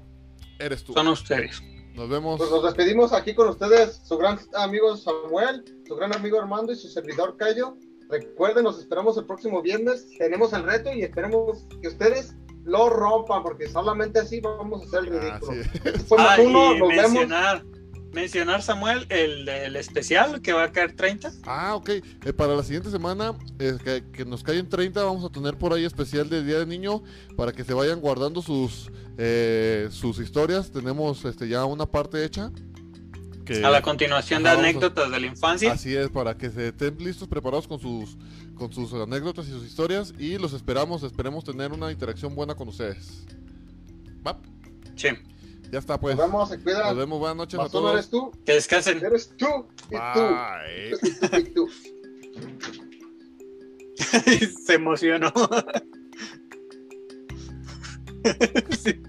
eres tú. Son ustedes. Nos vemos. Pues nos despedimos aquí con ustedes, su gran amigo Samuel, su gran amigo Armando y su servidor Cayo. Recuerden, nos esperamos el próximo viernes. Tenemos el reto y esperemos que ustedes lo rompan, porque solamente así vamos a hacer el Ah, ridículo. sí. Este fue Ah, uno, nos vemos. mencionar, mencionar, Samuel, el, el especial que va a caer 30. Ah, ok. Eh, para la siguiente semana, eh, que, que nos caen 30, vamos a tener por ahí especial de Día del Niño para que se vayan guardando sus eh, sus historias. Tenemos este ya una parte hecha. Que- A la continuación de a- anécdotas de la infancia. Así es, para que se estén listos, preparados con sus con sus anécdotas y sus historias y los esperamos, esperemos tener una interacción buena con ustedes. Va, Sí. ya está pues. Nos vemos, se cuidan. Nos vemos, buenas noches a todos. eres tú, Que descansen. eres tú, y Bye. (laughs) tú, y tú. (laughs) Se emocionó. (laughs)